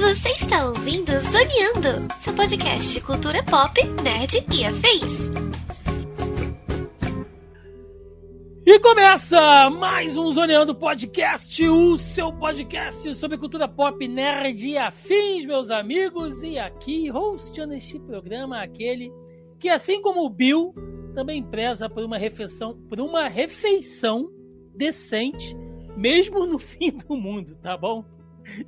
Você está ouvindo Zoneando, seu podcast de cultura pop, nerd e afins. E começa mais um Zoneando Podcast, o seu podcast sobre cultura pop, nerd e afins, meus amigos. E aqui, hosteando este programa, aquele que, assim como o Bill, também preza por uma refeição, por uma refeição decente, mesmo no fim do mundo, tá bom?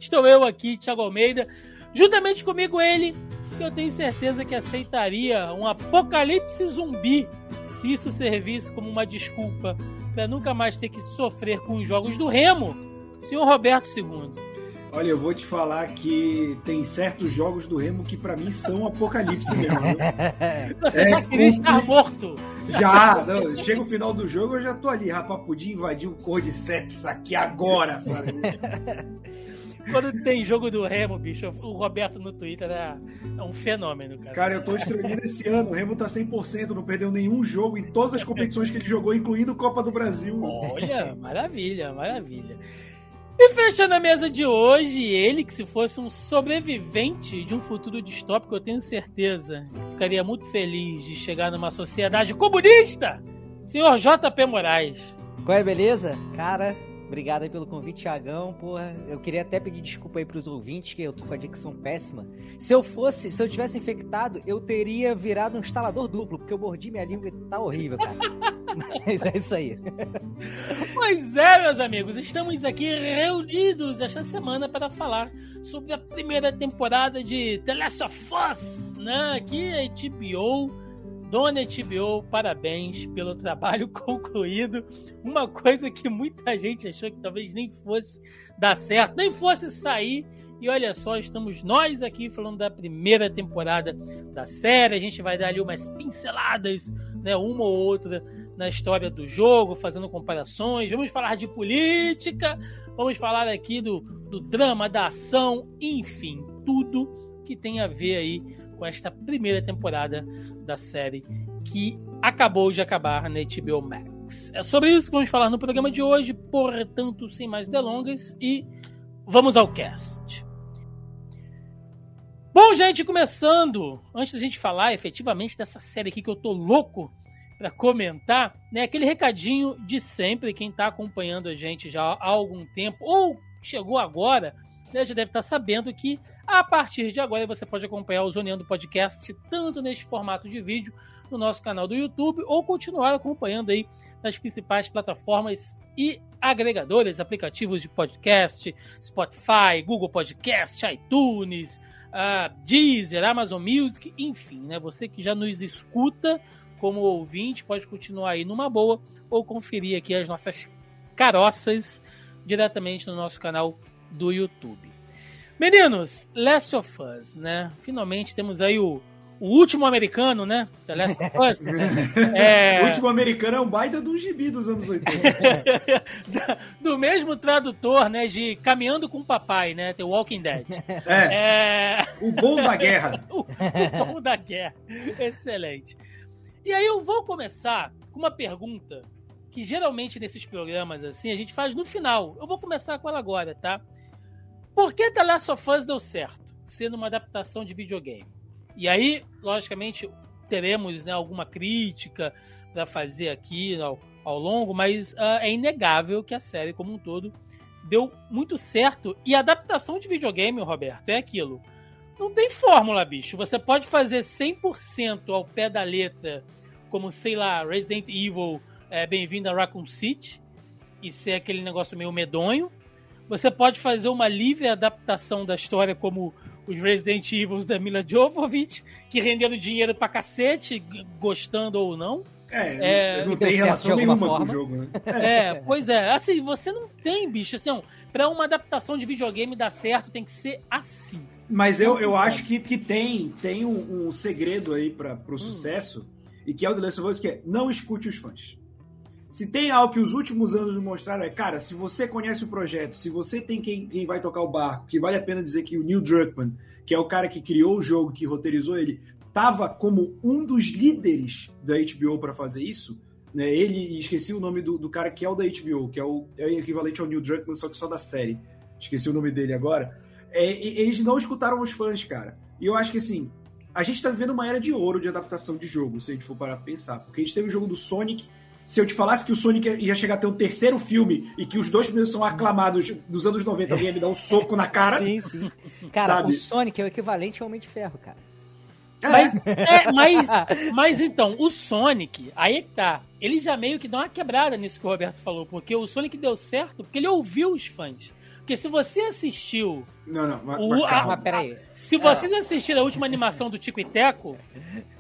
Estou eu aqui, Thiago Almeida, juntamente comigo ele, que eu tenho certeza que aceitaria um apocalipse zumbi se isso servisse como uma desculpa para nunca mais ter que sofrer com os jogos do Remo, senhor Roberto II. Olha, eu vou te falar que tem certos jogos do Remo que para mim são apocalipse mesmo. Você é, já queria estar morto. Já, não, chega o final do jogo, eu já tô ali, rapaz, podia invadir o Cordyceps aqui agora, sabe? Quando tem jogo do Remo, bicho, o Roberto no Twitter é, é um fenômeno, cara. Cara, eu tô estranhando esse ano. O Remo tá 100%, não perdeu nenhum jogo em todas as competições que ele jogou, incluindo Copa do Brasil. Olha, maravilha, maravilha. E fechando a mesa de hoje, ele que se fosse um sobrevivente de um futuro distópico, eu tenho certeza, ficaria muito feliz de chegar numa sociedade comunista, senhor JP Moraes. Qual é, beleza? Cara, Obrigado aí pelo convite, Thiagão. Porra, eu queria até pedir desculpa aí pros ouvintes, que eu tô com a dicção péssima. Se eu fosse, se eu tivesse infectado, eu teria virado um instalador duplo, porque eu mordi minha língua e tá horrível, cara. Mas é isso aí. Pois é, meus amigos, estamos aqui reunidos esta semana para falar sobre a primeira temporada de The Last of Us, né? Aqui a HBO Dona HBO, parabéns pelo trabalho concluído. Uma coisa que muita gente achou que talvez nem fosse dar certo, nem fosse sair. E olha só, estamos nós aqui falando da primeira temporada da série. A gente vai dar ali umas pinceladas, né, uma ou outra na história do jogo, fazendo comparações. Vamos falar de política, vamos falar aqui do, do drama, da ação, enfim, tudo que tem a ver aí com esta primeira temporada da série que acabou de acabar na HBO Max. É sobre isso que vamos falar no programa de hoje, portanto, sem mais delongas, e vamos ao cast. Bom, gente, começando, antes da gente falar efetivamente dessa série aqui que eu tô louco para comentar, né, aquele recadinho de sempre, quem tá acompanhando a gente já há algum tempo, ou chegou agora, né, já deve estar sabendo que a partir de agora você pode acompanhar o Zoneando Podcast tanto neste formato de vídeo no nosso canal do YouTube ou continuar acompanhando aí nas principais plataformas e agregadores, aplicativos de podcast, Spotify, Google Podcast, iTunes, uh, Deezer, Amazon Music, enfim, né? Você que já nos escuta como ouvinte pode continuar aí numa boa ou conferir aqui as nossas caroças diretamente no nosso canal do YouTube. Meninos, Last of Us, né? Finalmente temos aí o, o último americano, né? The Last of Us. é... O último americano é um baita de um gibi dos anos 80. do mesmo tradutor, né? De Caminhando com o Papai, né? The Walking Dead. É. é... O bom da guerra. o, o bom da guerra. Excelente. E aí eu vou começar com uma pergunta que geralmente nesses programas assim a gente faz no final. Eu vou começar com ela agora, tá? Por que The Last of Us deu certo, sendo uma adaptação de videogame? E aí, logicamente, teremos né, alguma crítica para fazer aqui ao, ao longo, mas uh, é inegável que a série como um todo deu muito certo. E a adaptação de videogame, Roberto, é aquilo. Não tem fórmula, bicho. Você pode fazer 100% ao pé da letra, como, sei lá, Resident Evil, é, Bem-vindo a Raccoon City, e ser aquele negócio meio medonho. Você pode fazer uma livre adaptação da história, como os Resident Evil da Mila Jovovich, que renderam dinheiro pra cacete, gostando ou não. É, é não tem relação nenhuma forma. com o jogo, né? É, pois é. Assim, você não tem, bicho. Assim, não, pra uma adaptação de videogame dar certo, tem que ser assim. Mas eu, eu acho que, que tem, tem um, um segredo aí para pro hum. sucesso, e que é o The Last of Us, que é não escute os fãs. Se tem algo que os últimos anos mostraram é, cara, se você conhece o projeto, se você tem quem, quem vai tocar o barco, que vale a pena dizer que o Neil Druckmann, que é o cara que criou o jogo, que roteirizou ele, estava como um dos líderes da HBO para fazer isso, Né? Ele, esqueci o nome do, do cara que é o da HBO, que é o, é o equivalente ao Neil Druckmann, só que só da série. Esqueci o nome dele agora. É, eles não escutaram os fãs, cara. E eu acho que assim, a gente tá vivendo uma era de ouro de adaptação de jogo, se a gente for parar pra pensar. Porque a gente teve o jogo do Sonic. Se eu te falasse que o Sonic ia chegar a ter um terceiro filme e que os dois primeiros são aclamados dos anos 90, alguém ia me dar um soco na cara. Sim, sim. Cara, sabe? o Sonic é o equivalente ao Homem de Ferro, cara. É. Mas, é, mas, mas então, o Sonic, aí que tá. Ele já meio que dá uma quebrada nisso que o Roberto falou, porque o Sonic deu certo porque ele ouviu os fãs. Porque se você assistiu. Não, não, mas, o, mas calma. Ah, peraí. Se vocês é. assistiram a última animação do Tico e Teco,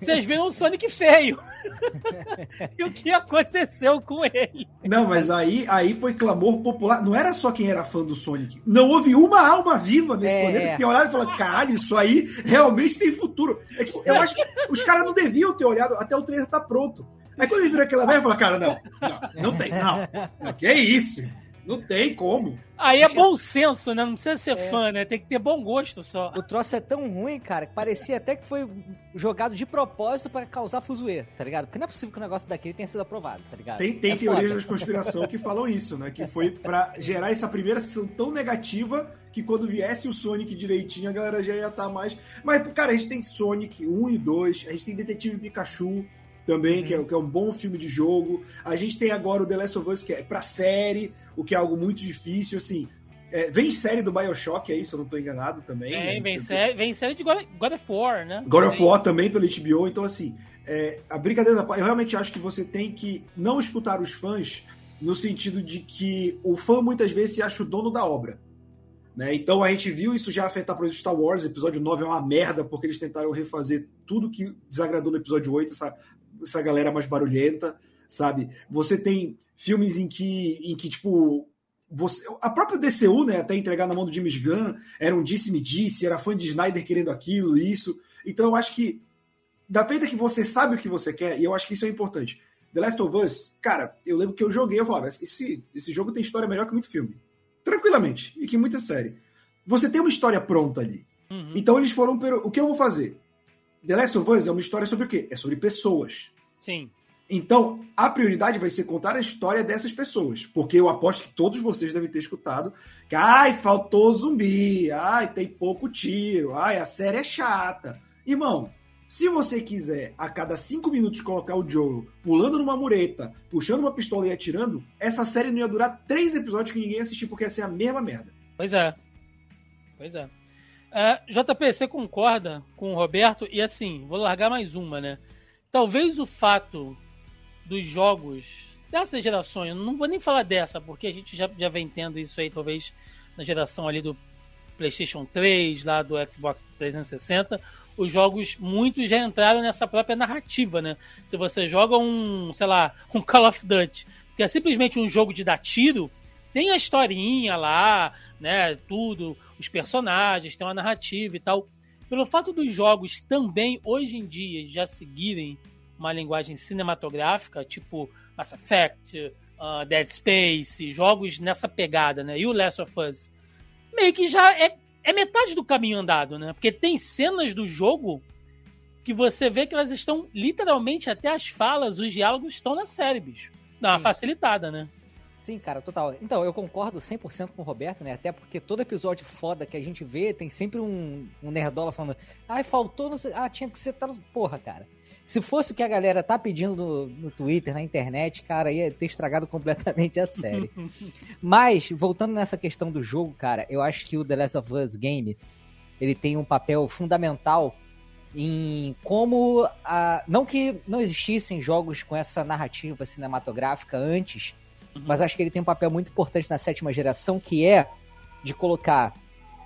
vocês viram o Sonic feio. e o que aconteceu com ele? Não, mas aí, aí foi clamor popular. Não era só quem era fã do Sonic. Não houve uma alma viva nesse é. planeta que olhava e falou: caralho, isso aí realmente tem futuro. É que, eu acho que os caras não deviam ter olhado até o trailer estar tá pronto. Aí quando eles viram aquela merda, falaram: cara, não, não, não tem, não. não que é isso? Não tem como. Aí é bom senso, né? Não precisa ser é. fã, né? Tem que ter bom gosto só. O troço é tão ruim, cara, que parecia até que foi jogado de propósito para causar fuzuê, tá ligado? Porque não é possível que o negócio daquele tenha sido aprovado, tá ligado? Tem, tem é teorias foda. de conspiração que falam isso, né? Que foi para gerar essa primeira sessão tão negativa que quando viesse o Sonic direitinho, a galera já ia estar tá mais. Mas, cara, a gente tem Sonic 1 e 2, a gente tem Detetive Pikachu, também, uhum. que, é, que, é, um bom filme de jogo. A gente tem agora o The Last of Us, que é pra série, o que é algo muito difícil, assim. É, vem série do Bioshock aí, se eu não tô enganado também. É, né? vem, série, vem série de God, God of War, né? God of War também pelo HBO, então assim, é, a brincadeira eu realmente acho que você tem que não escutar os fãs no sentido de que o fã muitas vezes se acha o dono da obra. Né? Então a gente viu isso já afetar, por exemplo, Star Wars, episódio 9 é uma merda, porque eles tentaram refazer tudo que desagradou no episódio 8, essa, essa galera mais barulhenta, sabe? Você tem filmes em que, em que tipo, você, a própria DCU, né, até entregar na mão do James Gunn, era um disse-me disse, era fã de Snyder querendo aquilo, isso. Então eu acho que, da feita que você sabe o que você quer, e eu acho que isso é importante. The Last of Us, cara, eu lembro que eu joguei, eu falava, esse, esse jogo tem história melhor que muito filme. Tranquilamente, e que muita série. Você tem uma história pronta ali. Uhum. Então eles foram, o que eu vou fazer? The Last of Us é uma história sobre o quê? É sobre pessoas. Sim. Então, a prioridade vai ser contar a história dessas pessoas. Porque eu aposto que todos vocês devem ter escutado que, ai, faltou zumbi, ai, tem pouco tiro, ai, a série é chata. Irmão, se você quiser a cada cinco minutos colocar o Joe pulando numa mureta, puxando uma pistola e atirando, essa série não ia durar três episódios que ninguém ia assistir porque ia ser a mesma merda. Pois é. Pois é. Uh, JP, você concorda com o Roberto? E assim, vou largar mais uma, né? Talvez o fato dos jogos dessas gerações, não vou nem falar dessa, porque a gente já, já vem tendo isso aí, talvez, na geração ali do PlayStation 3, lá do Xbox 360, os jogos, muitos já entraram nessa própria narrativa, né? Se você joga um, sei lá, um Call of Duty, que é simplesmente um jogo de dar tiro, tem a historinha lá, né? Tudo, os personagens, tem uma narrativa e tal. Pelo fato dos jogos também, hoje em dia, já seguirem uma linguagem cinematográfica, tipo Mass Effect, uh, Dead Space, jogos nessa pegada, né? E o Last of Us, meio que já é, é metade do caminho andado, né? Porque tem cenas do jogo que você vê que elas estão literalmente até as falas, os diálogos estão na série, bicho. Dá uma facilitada, né? Sim, cara, total. Então, eu concordo 100% com o Roberto, né? Até porque todo episódio foda que a gente vê tem sempre um, um nerdola falando ai, faltou, não sei... ah, tinha que ser tal... Porra, cara. Se fosse o que a galera tá pedindo no, no Twitter, na internet, cara, ia ter estragado completamente a série. Mas, voltando nessa questão do jogo, cara, eu acho que o The Last of Us Game, ele tem um papel fundamental em como a, não que não existissem jogos com essa narrativa cinematográfica antes, mas acho que ele tem um papel muito importante na sétima geração que é de colocar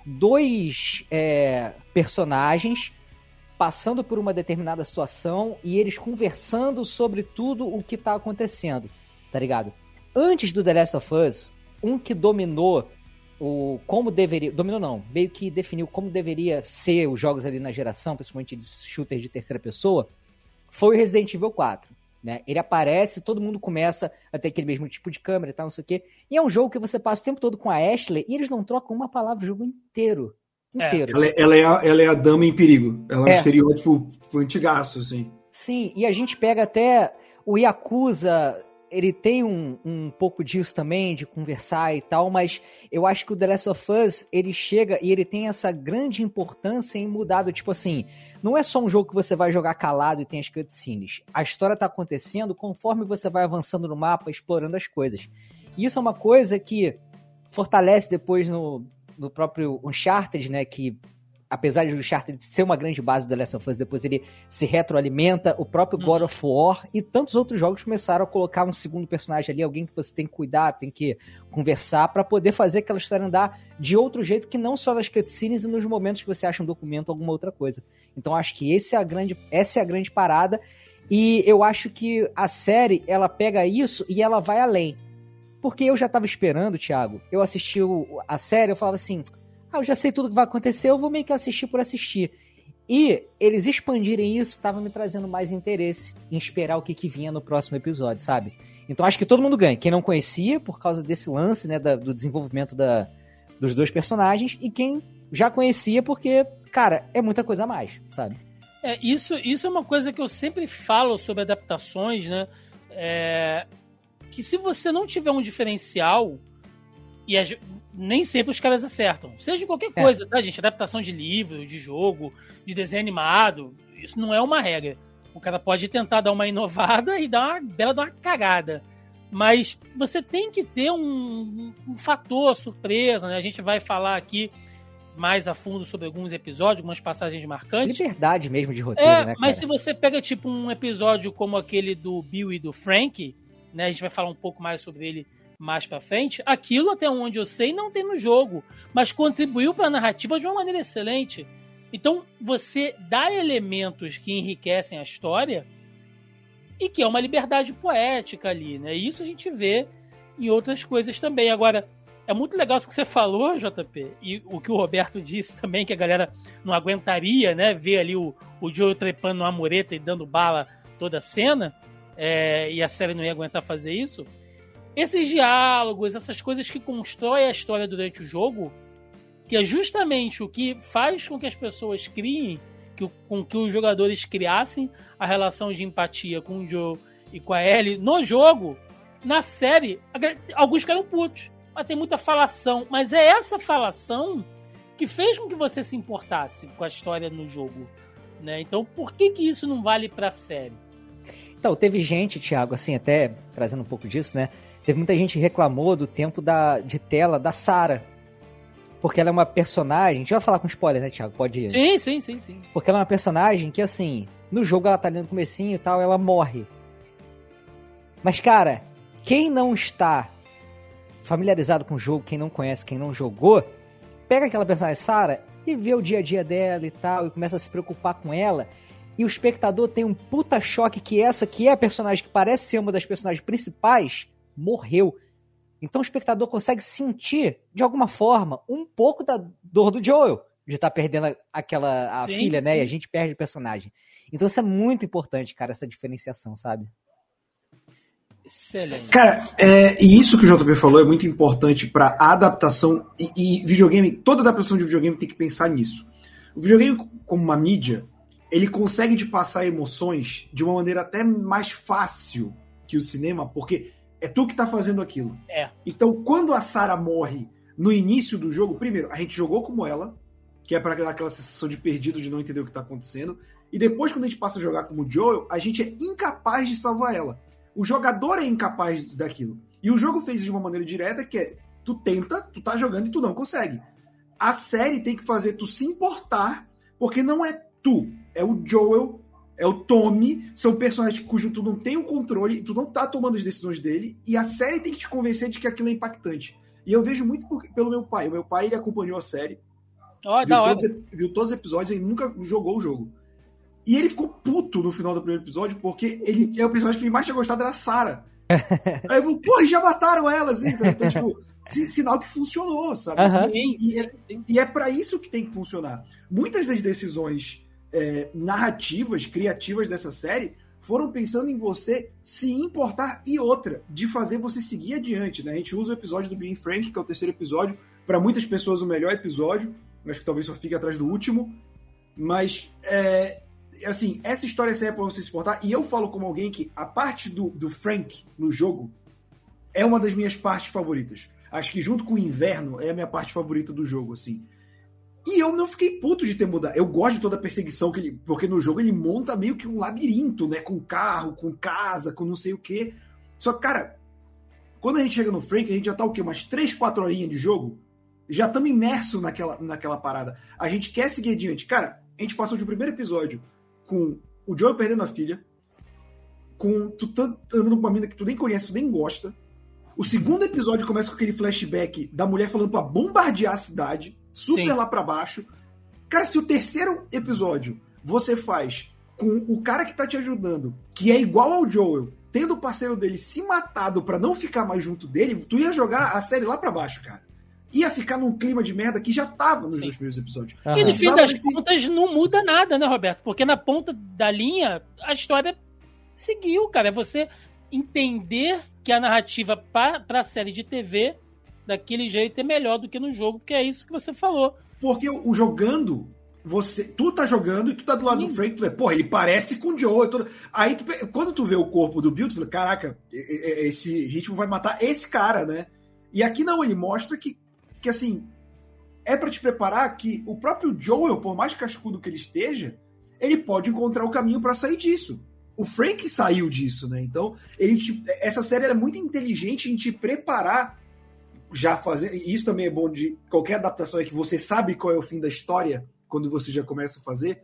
dois é, personagens passando por uma determinada situação e eles conversando sobre tudo o que tá acontecendo, tá ligado? Antes do The Last of Us, um que dominou o como deveria, dominou não, meio que definiu como deveria ser os jogos ali na geração, principalmente de shooter de terceira pessoa, foi o Resident Evil 4. Né? Ele aparece, todo mundo começa a ter aquele mesmo tipo de câmera e tal, não sei o quê. E é um jogo que você passa o tempo todo com a Ashley e eles não trocam uma palavra o jogo inteiro. É. inteiro. É. Ela, ela, é a, ela é a dama em perigo. Ela é, é um estereótipo antigaço, assim. Sim, e a gente pega até o Yakuza, ele tem um, um pouco disso também, de conversar e tal, mas eu acho que o The Last of Us, ele chega e ele tem essa grande importância em mudar do tipo assim, não é só um jogo que você vai jogar calado e tem as cutscenes. A história tá acontecendo conforme você vai avançando no mapa, explorando as coisas. E isso é uma coisa que fortalece depois no, no próprio Uncharted, né, que apesar de o Uncharted ser uma grande base do The Last of Us, depois ele se retroalimenta, o próprio hum. God of War e tantos outros jogos começaram a colocar um segundo personagem ali, alguém que você tem que cuidar, tem que conversar para poder fazer aquela história andar de outro jeito que não só nas cutscenes e nos momentos que você acha um documento ou alguma outra coisa. Então acho que esse é a grande, essa é a grande parada e eu acho que a série ela pega isso e ela vai além. Porque eu já tava esperando, Thiago, eu assisti a série, eu falava assim, ah, eu já sei tudo que vai acontecer, eu vou meio que assistir por assistir. E eles expandirem isso estava me trazendo mais interesse em esperar o que, que vinha no próximo episódio, sabe? Então acho que todo mundo ganha. Quem não conhecia, por causa desse lance, né, da, do desenvolvimento da, dos dois personagens, e quem já conhecia, porque, cara, é muita coisa a mais, sabe? É, isso, isso é uma coisa que eu sempre falo sobre adaptações, né? É, que se você não tiver um diferencial, e nem sempre os caras acertam. Seja qualquer é. coisa, é. tá, gente? Adaptação de livro, de jogo, de desenho animado, isso não é uma regra. O cara pode tentar dar uma inovada e dar uma bela dar uma cagada. Mas você tem que ter um, um, fator surpresa, né? A gente vai falar aqui mais a fundo sobre alguns episódios, algumas passagens marcantes. Liberdade mesmo de roteiro, é, né? Mas se você pega, tipo, um episódio como aquele do Bill e do Frank, né? A gente vai falar um pouco mais sobre ele mais para frente, aquilo até onde eu sei não tem no jogo, mas contribuiu para a narrativa de uma maneira excelente. Então, você dá elementos que enriquecem a história e que é uma liberdade poética ali, né? E isso a gente vê em outras coisas também. Agora, é muito legal isso que você falou, JP, e o que o Roberto disse também, que a galera não aguentaria, né? Ver ali o, o Joe trepando numa mureta e dando bala toda a cena, é, e a série não ia aguentar fazer isso esses diálogos, essas coisas que constroem a história durante o jogo, que é justamente o que faz com que as pessoas criem, que, com que os jogadores criassem a relação de empatia com o Joe e com a Ellie no jogo, na série, alguns ficaram putos. Mas tem muita falação. Mas é essa falação que fez com que você se importasse com a história no jogo. Né? Então, por que, que isso não vale pra série? Então, teve gente, Thiago, assim, até trazendo um pouco disso, né? Teve muita gente que reclamou do tempo da, de tela da Sarah. Porque ela é uma personagem. A gente vai falar com spoiler, né, Thiago? Pode ir. Sim, sim, sim, sim. Porque ela é uma personagem que, assim, no jogo ela tá ali no comecinho e tal, ela morre. Mas, cara, quem não está familiarizado com o jogo, quem não conhece, quem não jogou, pega aquela personagem Sarah e vê o dia a dia dela e tal, e começa a se preocupar com ela. E o espectador tem um puta choque que essa, que é a personagem que parece ser uma das personagens principais, morreu. Então o espectador consegue sentir, de alguma forma, um pouco da dor do Joel de estar tá perdendo aquela a sim, filha, sim. né? E a gente perde o personagem. Então isso é muito importante, cara, essa diferenciação, sabe? Excelente. Cara, é, e isso que o JP falou é muito importante para adaptação e, e, videogame. Toda adaptação de videogame tem que pensar nisso. O videogame, como uma mídia, ele consegue te passar emoções de uma maneira até mais fácil que o cinema, porque é tu que tá fazendo aquilo. É. Então, quando a Sarah morre no início do jogo, primeiro, a gente jogou como ela, que é para dar aquela sensação de perdido, de não entender o que tá acontecendo. E depois, quando a gente passa a jogar como Joel, a gente é incapaz de salvar ela. O jogador é incapaz daquilo. E o jogo fez de uma maneira direta, que é tu tenta, tu tá jogando e tu não consegue. A série tem que fazer tu se importar, porque não é tu, é o Joel é o Tommy, são personagens cujo tu não tem o controle, tu não tá tomando as decisões dele, e a série tem que te convencer de que aquilo é impactante. E eu vejo muito por, pelo meu pai. O meu pai ele acompanhou a série. Oh, viu, todos, viu todos os episódios e nunca jogou o jogo. E ele ficou puto no final do primeiro episódio, porque ele é o personagem que ele mais tinha gostado era a Sarah. Aí eu vou, porra, já mataram ela, assim, sabe? Então, tipo, sinal que funcionou, sabe? E, e, é, e é para isso que tem que funcionar. Muitas das decisões é, narrativas, criativas dessa série foram pensando em você se importar e outra, de fazer você seguir adiante. Né? A gente usa o episódio do Being Frank, que é o terceiro episódio, para muitas pessoas o melhor episódio, acho que talvez só fique atrás do último, mas é, assim, essa história serve pra você se portar. E eu falo como alguém que a parte do, do Frank no jogo é uma das minhas partes favoritas. Acho que junto com o inverno é a minha parte favorita do jogo, assim. E eu não fiquei puto de ter mudado. Eu gosto de toda a perseguição que ele. Porque no jogo ele monta meio que um labirinto, né? Com carro, com casa, com não sei o quê. Só que, cara, quando a gente chega no Frank, a gente já tá o quê? Umas 3, 4 horinhas de jogo? Já estamos imersos naquela, naquela parada. A gente quer seguir adiante. Cara, a gente passou de um primeiro episódio com o Joel perdendo a filha, com tu tá andando com uma mina que tu nem conhece, tu nem gosta. O segundo episódio começa com aquele flashback da mulher falando pra bombardear a cidade, super Sim. lá pra baixo. Cara, se o terceiro episódio você faz com o cara que tá te ajudando, que é igual ao Joel, tendo o parceiro dele se matado pra não ficar mais junto dele, tu ia jogar a série lá pra baixo, cara. Ia ficar num clima de merda que já tava nos dois primeiros episódios. E no fim das contas não muda nada, né, Roberto? Porque na ponta da linha a história seguiu, cara. É você entender que a narrativa para a série de TV daquele jeito é melhor do que no jogo, porque é isso que você falou. Porque o jogando, você, tu tá jogando e tu tá do lado Sim. do Frank, tu vê, porra, ele parece com o Joe. tudo. Aí tu quando tu vê o corpo do Bill, tu fala, caraca, esse ritmo vai matar esse cara, né? E aqui não, ele mostra que, que assim, é pra te preparar que o próprio Joel, por mais cascudo que ele esteja, ele pode encontrar o caminho pra sair disso. O Frank saiu disso, né? Então, ele te- essa série é muito inteligente em te preparar já fazer. e Isso também é bom de qualquer adaptação, é que você sabe qual é o fim da história quando você já começa a fazer,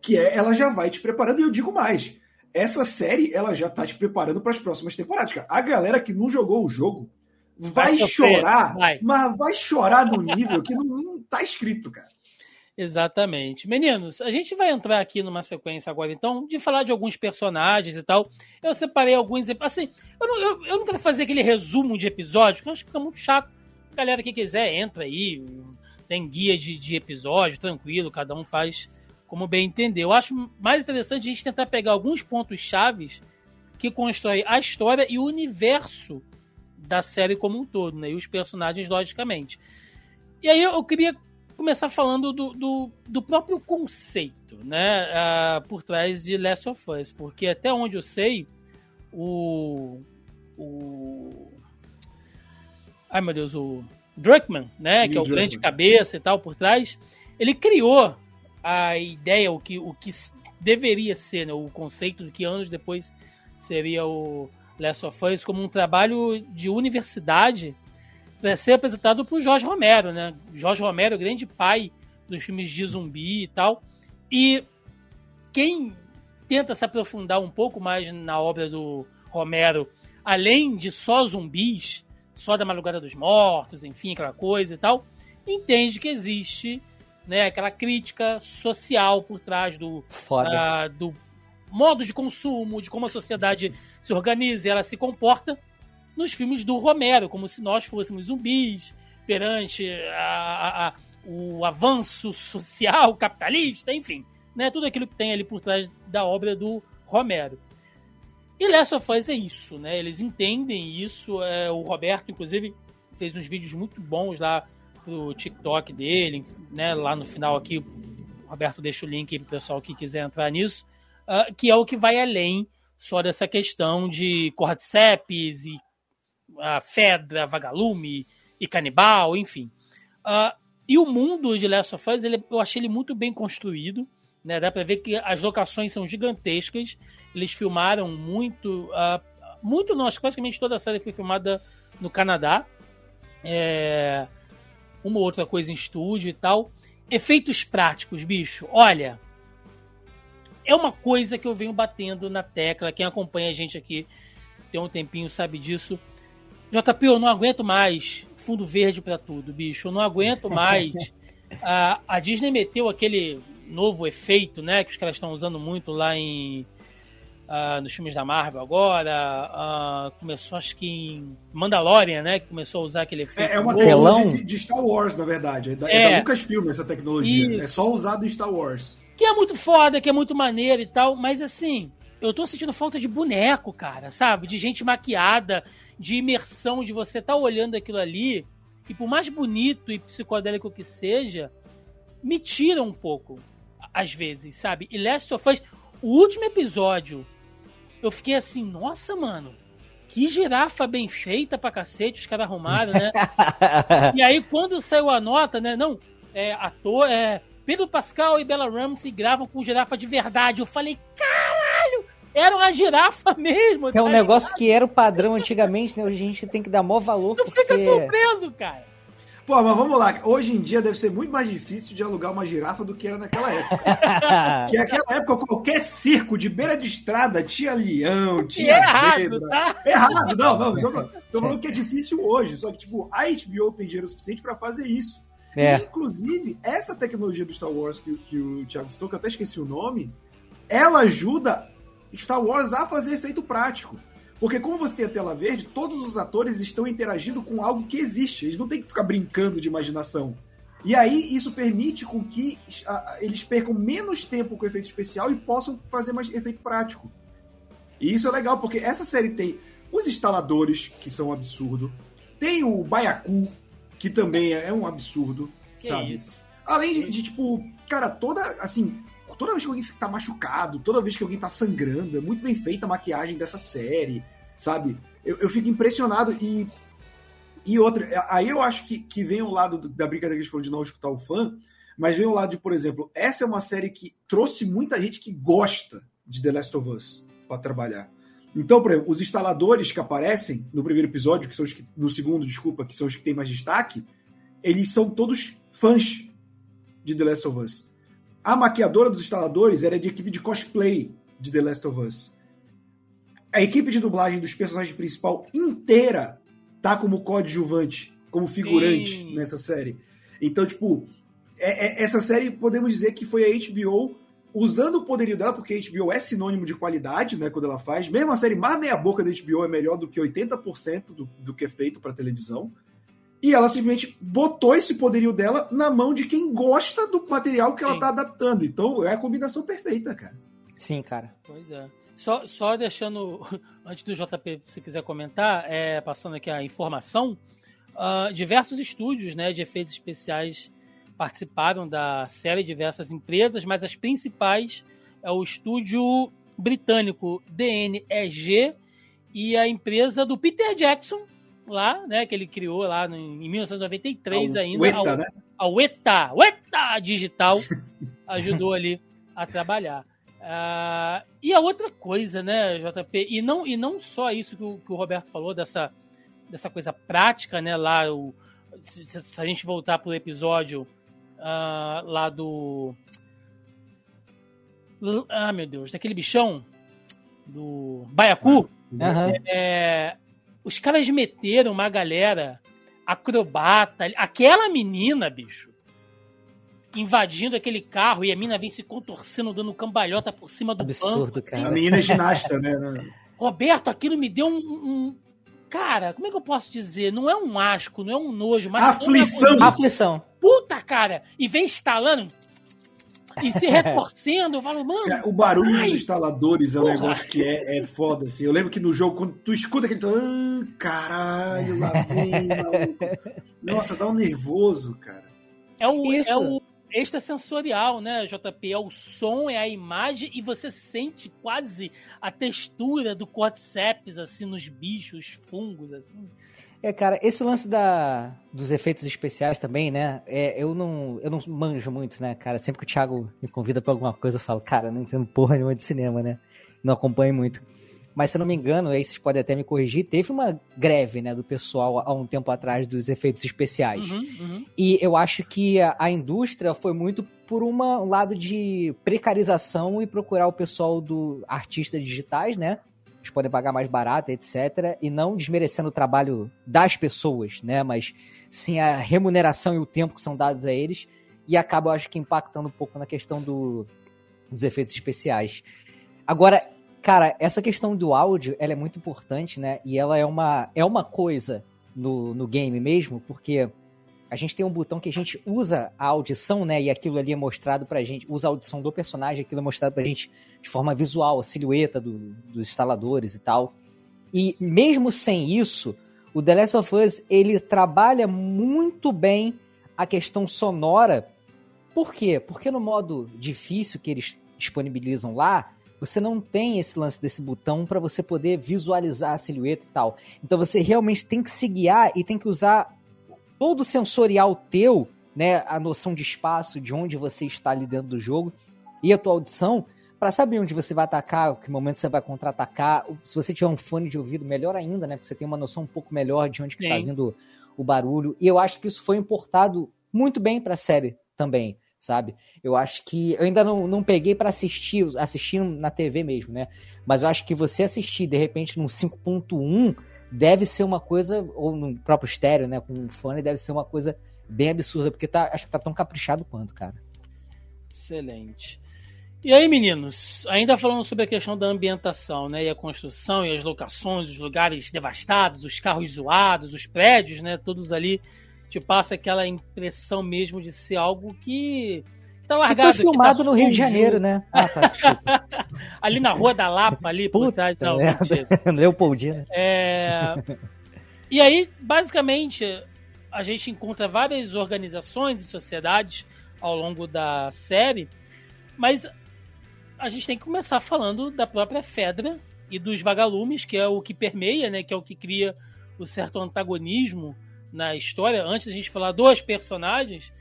que é ela já vai te preparando, e eu digo mais. Essa série, ela já tá te preparando para as próximas temporadas, cara. A galera que não jogou o jogo vai, Vai chorar, vai. mas vai chorar no nível que não, não tá escrito, cara. Exatamente. Meninos, a gente vai entrar aqui numa sequência agora, então, de falar de alguns personagens e tal. Eu separei alguns. Assim, eu não, eu, eu não quero fazer aquele resumo de episódio, porque eu acho que fica muito chato. Galera que quiser, entra aí. Tem guia de, de episódio, tranquilo, cada um faz como bem entender. Eu acho mais interessante a gente tentar pegar alguns pontos chaves que constroem a história e o universo da série como um todo, né? E os personagens, logicamente. E aí eu queria começar falando do, do, do próprio conceito, né, ah, por trás de Last of Us, porque até onde eu sei, o, o ai meu Deus, o Druckmann, né, que é o Neil grande Druckmann. cabeça e tal por trás, ele criou a ideia, o que, o que deveria ser, né, o conceito que anos depois seria o Last of Us como um trabalho de universidade para ser apresentado por Jorge Romero, né? Jorge Romero, grande pai dos filmes de zumbi e tal. E quem tenta se aprofundar um pouco mais na obra do Romero, além de só zumbis, só da Madrugada dos Mortos, enfim, aquela coisa e tal, entende que existe né, aquela crítica social por trás do, ah, do modo de consumo, de como a sociedade se organiza e ela se comporta nos filmes do Romero, como se nós fôssemos zumbis perante a- a- a- o avanço social capitalista, enfim, né, tudo aquilo que tem ali por trás da obra do Romero. E Last of Us é isso, né? Eles entendem isso. é, o Roberto, inclusive, fez uns vídeos muito bons lá pro TikTok dele, né? Lá no final aqui, o Roberto deixa o link aí pro pessoal que quiser entrar nisso, ah, que é o que vai além só dessa questão de cordyceps e a Fedra, Vagalume e Canibal, enfim. Ah, e o mundo de Last of Us, ele, eu achei ele muito bem construído. Né? Dá pra ver que as locações são gigantescas. Eles filmaram muito. ah, muito que praticamente toda a série foi filmada no Canadá. É, uma ou outra coisa em estúdio e tal. Efeitos práticos, bicho. Olha, é uma coisa que eu venho batendo na tecla. Quem acompanha a gente aqui tem um tempinho sabe disso. JP, eu não aguento mais fundo verde pra tudo, bicho. Eu não aguento mais. a, a Disney meteu aquele novo efeito, né? Que os caras estão usando muito lá em. ah, nos filmes da Marvel agora. Ah, começou, acho que em Mandalorian, né? Que começou a usar aquele efeito. É, é uma tecnologia de, de Star Wars, na verdade. É da, é É. da Lucasfilm essa tecnologia. Isso. É só usado em Star Wars. Que é muito foda, que é muito maneiro e tal, mas assim, eu tô sentindo falta de boneco, cara, sabe? De gente maquiada, de imersão, de você tá olhando aquilo ali, e por mais bonito e psicodélico que seja, me tira um pouco. às vezes, sabe? E Last of Us, o último episódio, eu fiquei assim, nossa, mano, que girafa bem feita pra cacete, os caras arrumaram, né? e aí, quando saiu a nota, né? Não, é, ator, é, Pedro Pascal e Bella Ramsey gravam com girafa de verdade. Eu falei, caralho! Era uma girafa mesmo. É um tá negócio ligado? que era o padrão antigamente, né? Hoje a gente tem que dar mó valor. Tu porque... fica surpreso, cara. Pô, mas vamos lá. Hoje em dia deve ser muito mais difícil de alugar uma girafa do que era naquela época. que naquela época, qualquer circo de beira de estrada tinha leão, tinha errado, zebra. Tá? Errado, não, não. Tô falando que é difícil hoje. Só que, tipo, a HBO tem dinheiro suficiente para fazer isso. É. E, inclusive, essa tecnologia do Star Wars que, que o Thiago citou, que eu até esqueci o nome, ela ajuda Star Wars a fazer efeito prático. Porque como você tem a tela verde, todos os atores estão interagindo com algo que existe. Eles não têm que ficar brincando de imaginação. E aí isso permite com que eles percam menos tempo com efeito especial e possam fazer mais efeito prático. E isso é legal, porque essa série tem os instaladores, que são um absurdo. Tem o Baiacu, que também é um absurdo, que sabe? Além de, de, tipo, cara, toda, assim, toda vez que alguém tá machucado, toda vez que alguém tá sangrando, é muito bem feita a maquiagem dessa série sabe? Eu, eu fico impressionado e. E outra, aí eu acho que, que vem o lado da brincadeira que a gente falou de não escutar o fã, mas vem o lado de, por exemplo, essa é uma série que trouxe muita gente que gosta de The Last of Us para trabalhar. Então, por exemplo, os instaladores que aparecem no primeiro episódio, que são os que, no segundo, desculpa, que são os que têm mais destaque, eles são todos fãs de The Last of Us. A maquiadora dos instaladores era de equipe de cosplay de The Last of Us a equipe de dublagem dos personagens principal inteira tá como coadjuvante, como figurante Sim. nessa série. Então, tipo, é, é, essa série podemos dizer que foi a HBO usando o poderio dela, porque a HBO é sinônimo de qualidade, né, quando ela faz. Mesmo a série mais meia-boca da HBO é melhor do que 80% do, do que é feito para televisão. E ela simplesmente botou esse poderio dela na mão de quem gosta do material que ela tá adaptando. Então, é a combinação perfeita, cara. Sim, cara. Pois é. Só, só deixando, antes do JP, se quiser comentar, é, passando aqui a informação, uh, diversos estúdios né, de efeitos especiais participaram da série, diversas empresas, mas as principais é o estúdio britânico DNEG e a empresa do Peter Jackson, lá, né, que ele criou lá em 1993 a ainda. Weta, a, né? a Weta, Weta Digital ajudou ali a trabalhar. Uh, e a outra coisa, né, JP, e não, e não só isso que o, que o Roberto falou, dessa, dessa coisa prática, né, lá, o, se, se a gente voltar pro episódio uh, lá do... Ah, meu Deus, daquele bichão do Baiacu, uhum. é, os caras meteram uma galera acrobata, aquela menina, bicho, invadindo aquele carro e a mina vem se contorcendo, dando cambalhota por cima do Absurdo, banco. Assim. cara. A menina é ginasta, né? Roberto, aquilo me deu um, um, Cara, como é que eu posso dizer? Não é um asco, não é um nojo, mas. Aflição! É Aflição. Puta, cara! E vem instalando e se retorcendo, eu falo, mano. É, o barulho ai, dos instaladores é um porra. negócio que é, é foda, assim. Eu lembro que no jogo, quando tu escuta aquele. Ah, caralho, lá vem, maluco. Nossa, dá um nervoso, cara. É o, Isso. é o extrasensorial, né, JP? É o som, é a imagem e você sente quase a textura do cordyceps, assim, nos bichos, fungos, assim. É, cara, esse lance da, dos efeitos especiais também, né? É, eu, não, eu não manjo muito, né, cara? Sempre que o Thiago me convida pra alguma coisa, eu falo, cara, não entendo porra nenhuma de cinema, né? Não acompanho muito. Mas se eu não me engano, aí vocês podem até me corrigir, teve uma greve, né, do pessoal há um tempo atrás dos efeitos especiais. Uhum, uhum. E eu acho que a, a, indústria foi muito por uma, um lado de precarização e procurar o pessoal do artistas digitais, né? Eles podem pagar mais barato, etc. E não desmerecendo o trabalho das pessoas, né? Mas sim a remuneração e o tempo que são dados a eles. E acaba, eu acho que, impactando um pouco na questão do, dos efeitos especiais. Agora, Cara, essa questão do áudio, ela é muito importante, né? E ela é uma, é uma coisa no, no game mesmo, porque a gente tem um botão que a gente usa a audição, né? E aquilo ali é mostrado pra gente, usa a audição do personagem, aquilo é mostrado pra gente de forma visual, a silhueta do, dos instaladores e tal. E mesmo sem isso, o The Last of Us, ele trabalha muito bem a questão sonora Por quê? Porque no modo difícil que eles disponibilizam lá, você não tem esse lance desse botão para você poder visualizar a silhueta e tal. Então você realmente tem que se guiar e tem que usar todo sensorial teu, né, a noção de espaço, de onde você está ali dentro do jogo e a tua audição para saber onde você vai atacar, que momento você vai contra-atacar. Se você tiver um fone de ouvido, melhor ainda, né? Porque você tem uma noção um pouco melhor de onde está vindo o barulho. E eu acho que isso foi importado muito bem para a série também, sabe? Eu acho que eu ainda não, não peguei para assistir, assistir na TV mesmo, né? Mas eu acho que você assistir de repente num 5.1 deve ser uma coisa ou no próprio estéreo, né, com um fone deve ser uma coisa bem absurda, porque tá, acho que tá tão caprichado quanto, cara. Excelente. E aí, meninos, ainda falando sobre a questão da ambientação, né, e a construção e as locações, os lugares devastados, os carros zoados, os prédios, né, todos ali te passa aquela impressão mesmo de ser algo que tá largado. Que foi filmado tá no Rio de Janeiro, né? Ah, tá, ali na Rua da Lapa, ali por trás. Não, Leopoldina. É... E aí, basicamente, a gente encontra várias organizações e sociedades ao longo da série, mas a gente tem que começar falando da própria Fedra e dos vagalumes, que é o que permeia, né, que é o que cria o certo antagonismo na história. Antes da gente falar dos personagens,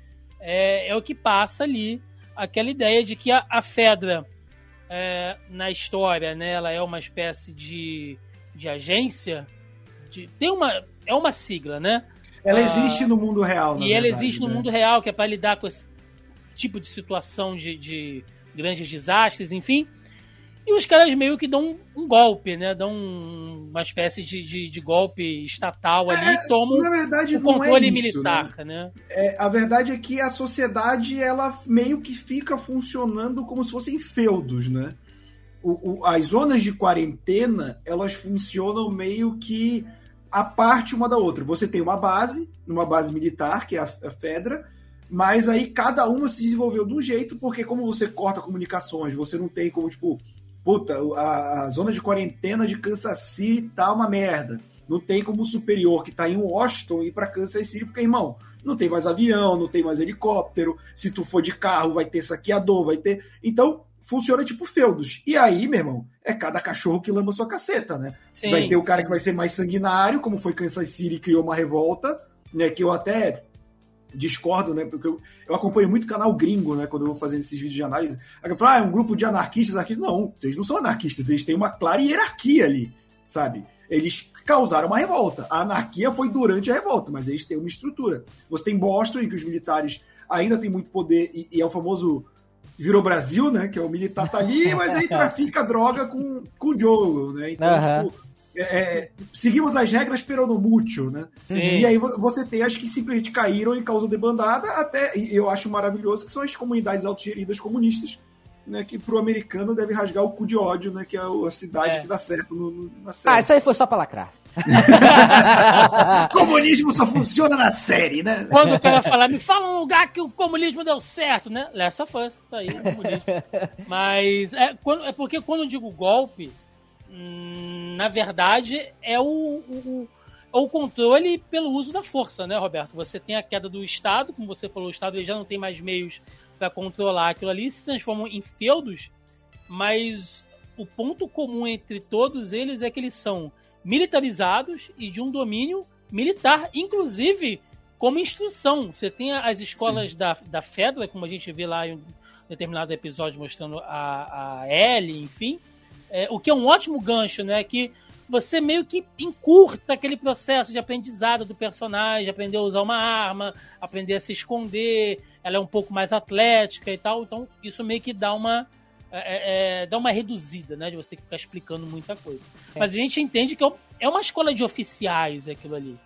é, é o que passa ali aquela ideia de que a, a Fedra é, na história, né, ela é uma espécie de, de agência, de, tem uma é uma sigla, né? Ela ah, existe no mundo real, E ela existe no né? mundo real, que é para lidar com esse tipo de situação de, de grandes desastres, enfim. E os caras meio que dão um, um golpe, né? Dão um, uma espécie de, de, de, golpe estatal ali é, e tomam na verdade, o controle é isso, militar, né? né? É, a verdade é que a sociedade, ela meio que fica funcionando como se fossem feudos, né? O, o, as zonas de quarentena, elas funcionam meio que a parte uma da outra. Você tem uma base, uma base militar, que é a, a Fedra, mas aí cada uma se desenvolveu de um jeito, porque como você corta comunicações, você não tem como, tipo, puta, a, a zona de quarentena de Kansas City tá uma merda. Não tem como o superior que tá em Washington ir para Kansas City, porque, irmão, não tem mais avião, não tem mais helicóptero. Se tu for de carro, vai ter saqueador, vai ter. Então, funciona tipo feudos. E aí, meu irmão, é cada cachorro que lama sua caceta, né? Sim, vai ter o cara sim. que vai ser mais sanguinário, como foi Kansas City, criou uma revolta, né? Que eu até discordo, né? Porque eu, eu acompanho muito canal gringo, né? Quando eu vou fazendo esses vídeos de análise. Aí eu falo, ah, é um grupo de anarquistas, anarquistas. Não, eles não são anarquistas, eles têm uma clara hierarquia ali, sabe? Eles causaram uma revolta. A anarquia foi durante a revolta, mas eles têm uma estrutura. Você tem Boston, em que os militares ainda têm muito poder, e, e é o famoso virou Brasil, né? Que é o militar tá ali, mas aí trafica droga com, com o jogo, né? Então, uhum. tipo, é, seguimos as regras peronomútil, né? Sim. E aí você tem as que simplesmente caíram e causam debandada, até, e eu acho maravilhoso, que são as comunidades autogeridas comunistas, né, que pro americano deve rasgar o cu de ódio, né, que é a cidade é. que dá certo no, no, na série. Ah, isso aí foi só pra lacrar. comunismo só funciona na série, né? Quando o cara falar, me fala um lugar que o comunismo deu certo, né? Last of Us, tá aí, comunismo. Mas é, quando, é porque quando eu digo golpe, na verdade, é o, o, o, controle pelo uso da força, né, Roberto? Você tem a queda do Estado, como você falou, o Estado ele já não tem mais meios para controlar aquilo ali, se transformam em feudos, mas o ponto comum entre todos eles é que eles são militarizados e de um domínio militar, inclusive como instrução. Você tem as escolas da, da Fedra, como a gente vê lá em um determinado episódio mostrando a, a Ellie, enfim, é, o que é um ótimo gancho, né? Que você meio que encurta aquele processo de aprendizado do personagem, aprender a usar uma arma, aprender a se esconder, ela é um pouco mais atlética e tal, então isso meio que dá uma é, é, é dá uma reduzida, né, de você ficar explicando muita coisa. É. Mas a gente entende que é, é uma escola de oficiais aquilo ali.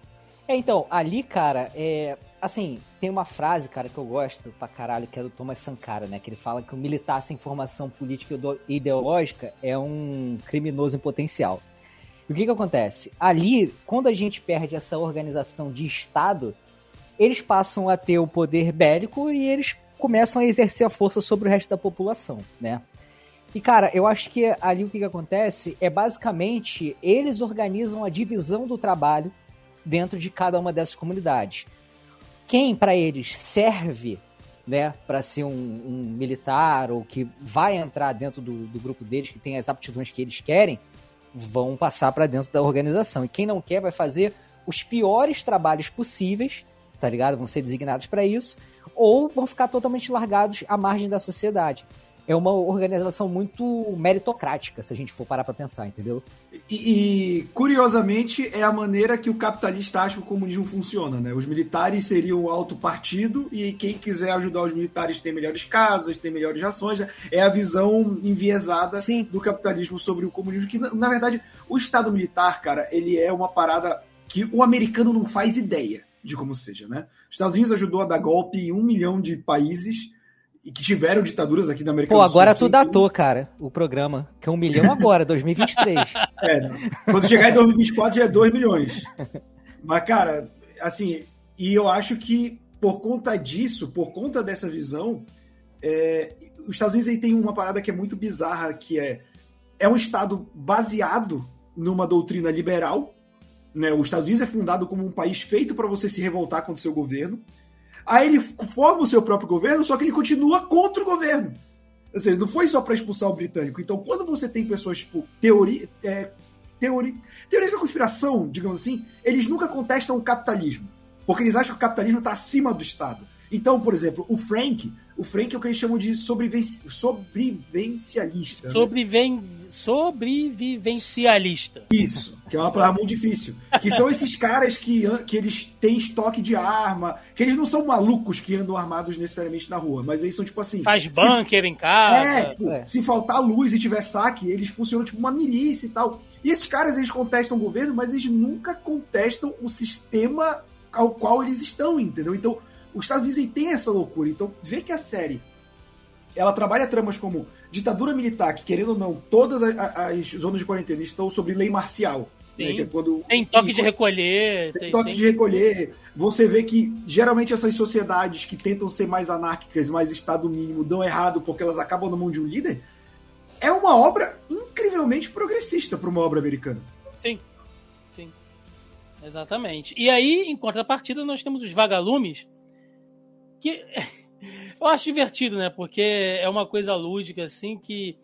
É, então, ali, cara, é, assim, tem uma frase, cara, que eu gosto pra caralho, que é do Thomas Sankara, né? Que ele fala que o militar sem formação política e ideológica é um criminoso em potencial. E o que que acontece? Ali, quando a gente perde essa organização de Estado, eles passam a ter o poder bélico e eles começam a exercer a força sobre o resto da população, né? E, cara, eu acho que ali o que, que acontece é basicamente eles organizam a divisão do trabalho dentro de cada uma dessas comunidades quem para eles serve né, para ser um, um, militar ou que vai entrar dentro do, do, grupo deles, que tem as aptidões que eles querem, vão passar para dentro da organização. E quem não quer vai fazer os piores trabalhos possíveis, tá ligado? Vão ser designados para isso, ou vão ficar totalmente largados à margem da sociedade é uma organização muito meritocrática, se a gente for parar para pensar, entendeu? E, e, curiosamente, é a maneira que o capitalista acha que o comunismo funciona, né? Os militares seriam o alto partido e quem quiser ajudar os militares tem melhores casas, tem melhores ações, né? é a visão enviesada Sim. do capitalismo sobre o comunismo, que na, na verdade o Estado militar, cara, ele é uma parada que o americano não faz ideia de como seja, né? Os Estados Unidos ajudou a dar golpe em um milhão de países e que tiveram ditaduras aqui na América Pô, do Sul. Pô, agora tu datou, cara, o programa. Que é um milhão agora, 2023. é, não. quando chegar em 2024 já é 2 milhões. Mas, cara, assim, e eu acho que por conta disso, por conta dessa visão, é, os Estados Unidos aí tem uma parada que é muito bizarra, que é é um estado baseado numa doutrina liberal, né? Os Estados Unidos é fundado como um país feito para você se revoltar contra o seu governo. Aí ele forma o seu próprio governo, só que ele continua contra o governo. Ou seja, não foi só para expulsar o britânico. Então, quando você tem pessoas, tipo, teoria, é, teoria, teorias da conspiração, digamos assim, eles nunca contestam o capitalismo. Porque eles acham que o capitalismo está acima do Estado. Então, por exemplo, o Frank, o Frank é o que eles chamam de sobrevivenci sobrevivencialista. Sobreven... Né? Sobrevivencialista. Isso, que é uma palavra muito difícil. Que são esses caras que, que eles têm estoque de arma, que eles não são malucos que andam armados necessariamente na rua, mas eles são tipo assim. Faz bunker se... em casa. É, tipo, é. se faltar luz e tiver saque, eles funcionam tipo uma milícia e tal. E esses caras, eles contestam o governo, mas eles nunca contestam o sistema ao qual eles estão, entendeu? Então, os Estados Unidos tem essa loucura. Então, vê que a série ela trabalha tramas como ditadura militar, que querendo ou não, todas as, as zonas de quarentena estão sob lei marcial. Né, é quando, tem toque e, de recolher. Tem, tem toque tem... de recolher. Você vê que geralmente essas sociedades que tentam ser mais anárquicas, mais Estado mínimo, dão errado porque elas acabam na mão de um líder. É uma obra incrivelmente progressista para uma obra americana. Sim, sim. Exatamente. E aí, em contrapartida, nós temos os vagalumes, que eu acho divertido, né? Porque é uma coisa lúdica, assim, que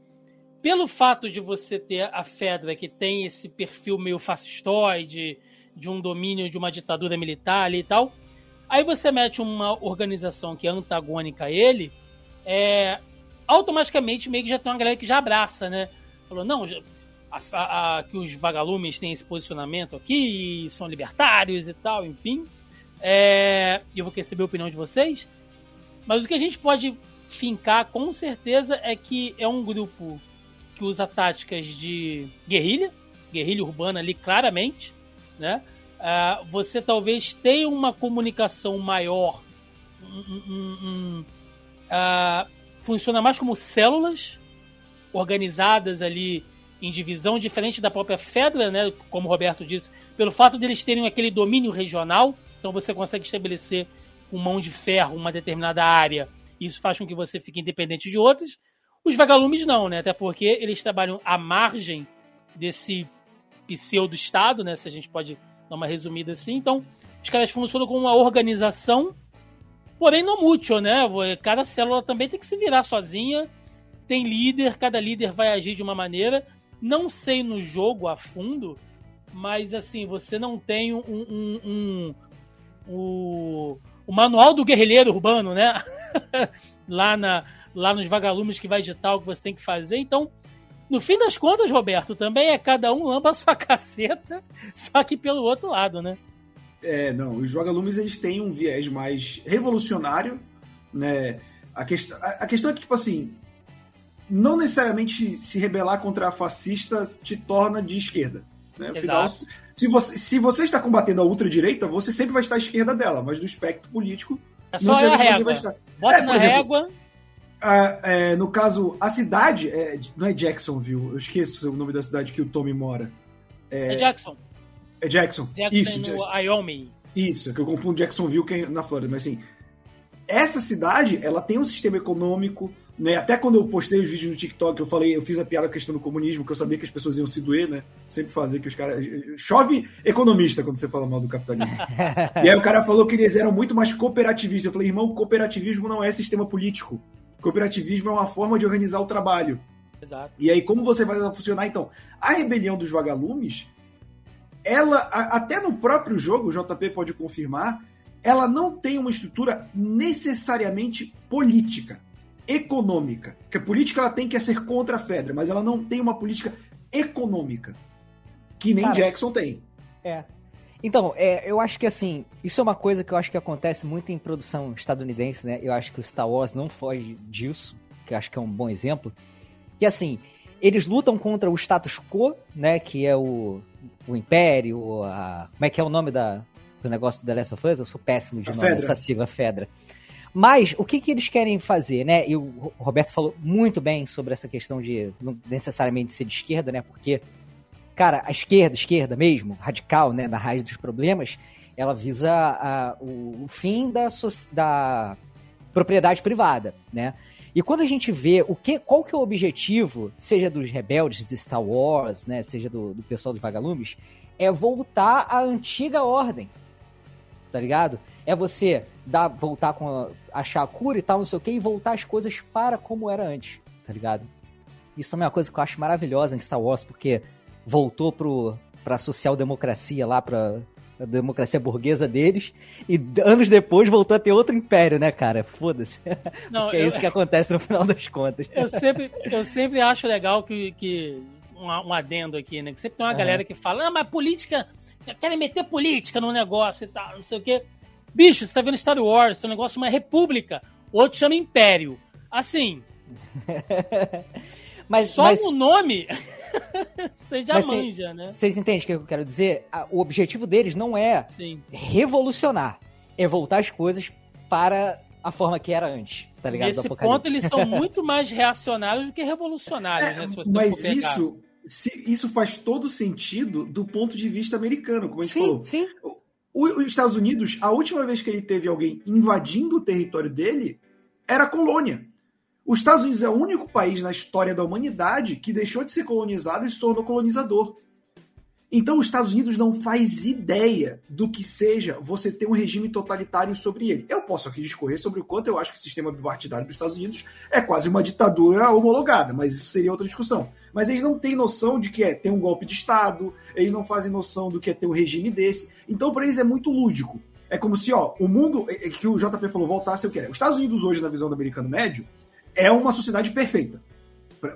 pelo fato de você ter a Fedra, que tem esse perfil meio fascistoide, de um domínio de uma ditadura militar ali e tal, aí você mete uma organização que é antagônica a ele, é, automaticamente meio que já tem uma galera que já abraça, né? Falou, não, a, a, a, que os vagalumes têm esse posicionamento aqui são libertários e tal, enfim. É, eu vou receber a opinião de vocês. Mas o que a gente pode fincar com certeza é que é um grupo que usa táticas de guerrilha, guerrilha urbana ali claramente, né? Uh, você talvez tenha uma comunicação maior, um, um, um, uh, funciona mais como células organizadas ali em divisão, diferente da própria Fedra, né? Como o Roberto disse, pelo fato deles terem aquele domínio regional, então você consegue estabelecer com mão de ferro uma determinada área. Isso faz com que você fique independente de outros. Os vagalumes não, né? Até porque eles trabalham à margem desse pseudo-estado, né? Se a gente pode dar uma resumida assim. Então, os caras funcionam como uma organização, porém não mútil, né? Cada célula também tem que se virar sozinha. Tem líder, cada líder vai agir de uma maneira. Não sei no jogo a fundo, mas assim, você não tem um, um, um, o, o manual do guerrilheiro urbano, né? lá, na, lá nos vagalumes que vai digitar o que você tem que fazer. Então, no fim das contas, Roberto, também é cada um lamba a sua caceta, só que pelo outro lado, né? É, não, os vagalumes eles têm um viés mais revolucionário, né? A questão, a, a questão é que, tipo assim, não necessariamente se rebelar contra fascistas te torna de esquerda. Né? Afinal, se você, se você está combatendo a ultradireita, você sempre vai estar à esquerda dela, mas no espectro político. É só a régua. Vai estar... Bota é, na exemplo, régua. A, é, no caso, a cidade. É, não é Jacksonville, eu esqueço o nome da cidade que o Tommy mora. É, é Jackson. É Jackson. Jackson Isso, no Jackson. Wyoming. Isso, que eu confundo Jacksonville que é na Flórida, mas assim. Essa cidade, ela tem um sistema econômico Né? Até quando eu postei os vídeos no TikTok, eu falei, eu fiz a piada com a questão do comunismo, que eu sabia que as pessoas iam se doer, né? Sempre fazer que os caras. Chove economista quando você fala mal do capitalismo. e aí o cara falou que eles eram muito mais cooperativistas. Eu falei, irmão, cooperativismo não é sistema político. Cooperativismo é uma forma de organizar o trabalho. Exato. E aí, como você vai funcionar? Então, a rebelião dos vagalumes, ela, a- até no próprio jogo, o JP pode confirmar, ela não tem uma estrutura necessariamente política, econômica. Porque a política ela tem que ser contra a Fedra, mas ela não tem uma política econômica. Que nem Cara, Jackson tem. É. Então, é, eu acho que assim, isso é uma coisa que eu acho que acontece muito em produção estadunidense, né? Eu acho que o Star Wars não foge disso, que eu acho que é um bom exemplo. Que assim, eles lutam contra o status quo, né? Que é o, o Império, a, como é que é o nome da, do negócio do The Last of Us? Eu sou péssimo de A nome, Fedra. essa sigla, Fedra. Mas o que, que eles querem fazer, né? E o Roberto falou muito bem sobre essa questão de não necessariamente ser de esquerda, né? Porque cara, a esquerda, esquerda mesmo, radical, né, na raiz dos problemas, ela visa a- o, o fim da, da propriedade privada, né? E quando a gente vê o que, qual que é o objetivo, seja dos rebeldes de Star Wars, né, seja do, do pessoal dos vagalumes, é voltar à antiga ordem, tá ligado? É você dar, voltar com a, achar a cura e tal, não sei o que, e voltar as coisas para como era antes, tá ligado? Isso também é uma coisa que eu acho maravilhosa em Star Wars, porque voltou pro, pra social-democracia lá, pra a democracia burguesa deles, e anos depois voltou a ter outro império, né, cara? Foda-se. É eu, isso que acontece no final das contas. eu sempre, eu sempre acho legal que, que um, um adendo aqui, né? Que sempre tem uma Aham. galera que fala, ah, mas política, já querem meter política no negócio e tal, não sei o quê. Bicho, você tá vendo Star Wars, seu negócio chama República, outro chama Império. Assim, Mas, só mas no nome, você já Mas manja, né? vocês entendem o que eu quero dizer? A- O objetivo deles não é Sim. revolucionar, é voltar as coisas para a forma que era antes, tá ligado? Nesse ponto, eles são muito mais reacionários do que revolucionários, É, né? Se você mas for pegar. isso, se- isso faz todo sentido do ponto de vista americano, como a gente Sim, falou. sim. O- os Estados Unidos, a última vez que ele teve alguém invadindo o território dele, era colônia. Os Estados Unidos é o único país na história da humanidade que deixou de ser colonizado e se tornou colonizador. Então, os Estados Unidos não faz ideia do que seja você ter um regime totalitário sobre ele. Eu posso aqui discorrer sobre o quanto eu acho que o sistema bipartidário dos Estados Unidos é quase uma ditadura homologada, mas isso seria outra discussão. Mas eles não têm noção de que é ter um golpe de Estado, eles não fazem noção do que é ter um regime desse. Então, para eles é muito lúdico. É como se, ó, o mundo é- é que o JP falou voltasse o que é. Os Estados Unidos hoje, na visão do americano médio, é uma sociedade perfeita.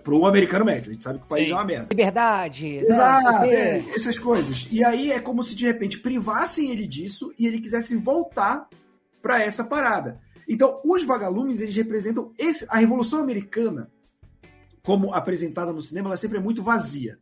Para o americano médio. A gente sabe que o país Sim. é uma merda. Liberdade, né, Exato, é, essas coisas. E aí é como se de repente privassem ele disso e ele quisesse voltar para essa parada. Então, os vagalumes, eles representam esse, a Revolução Americana, como apresentada no cinema, ela sempre é muito vazia.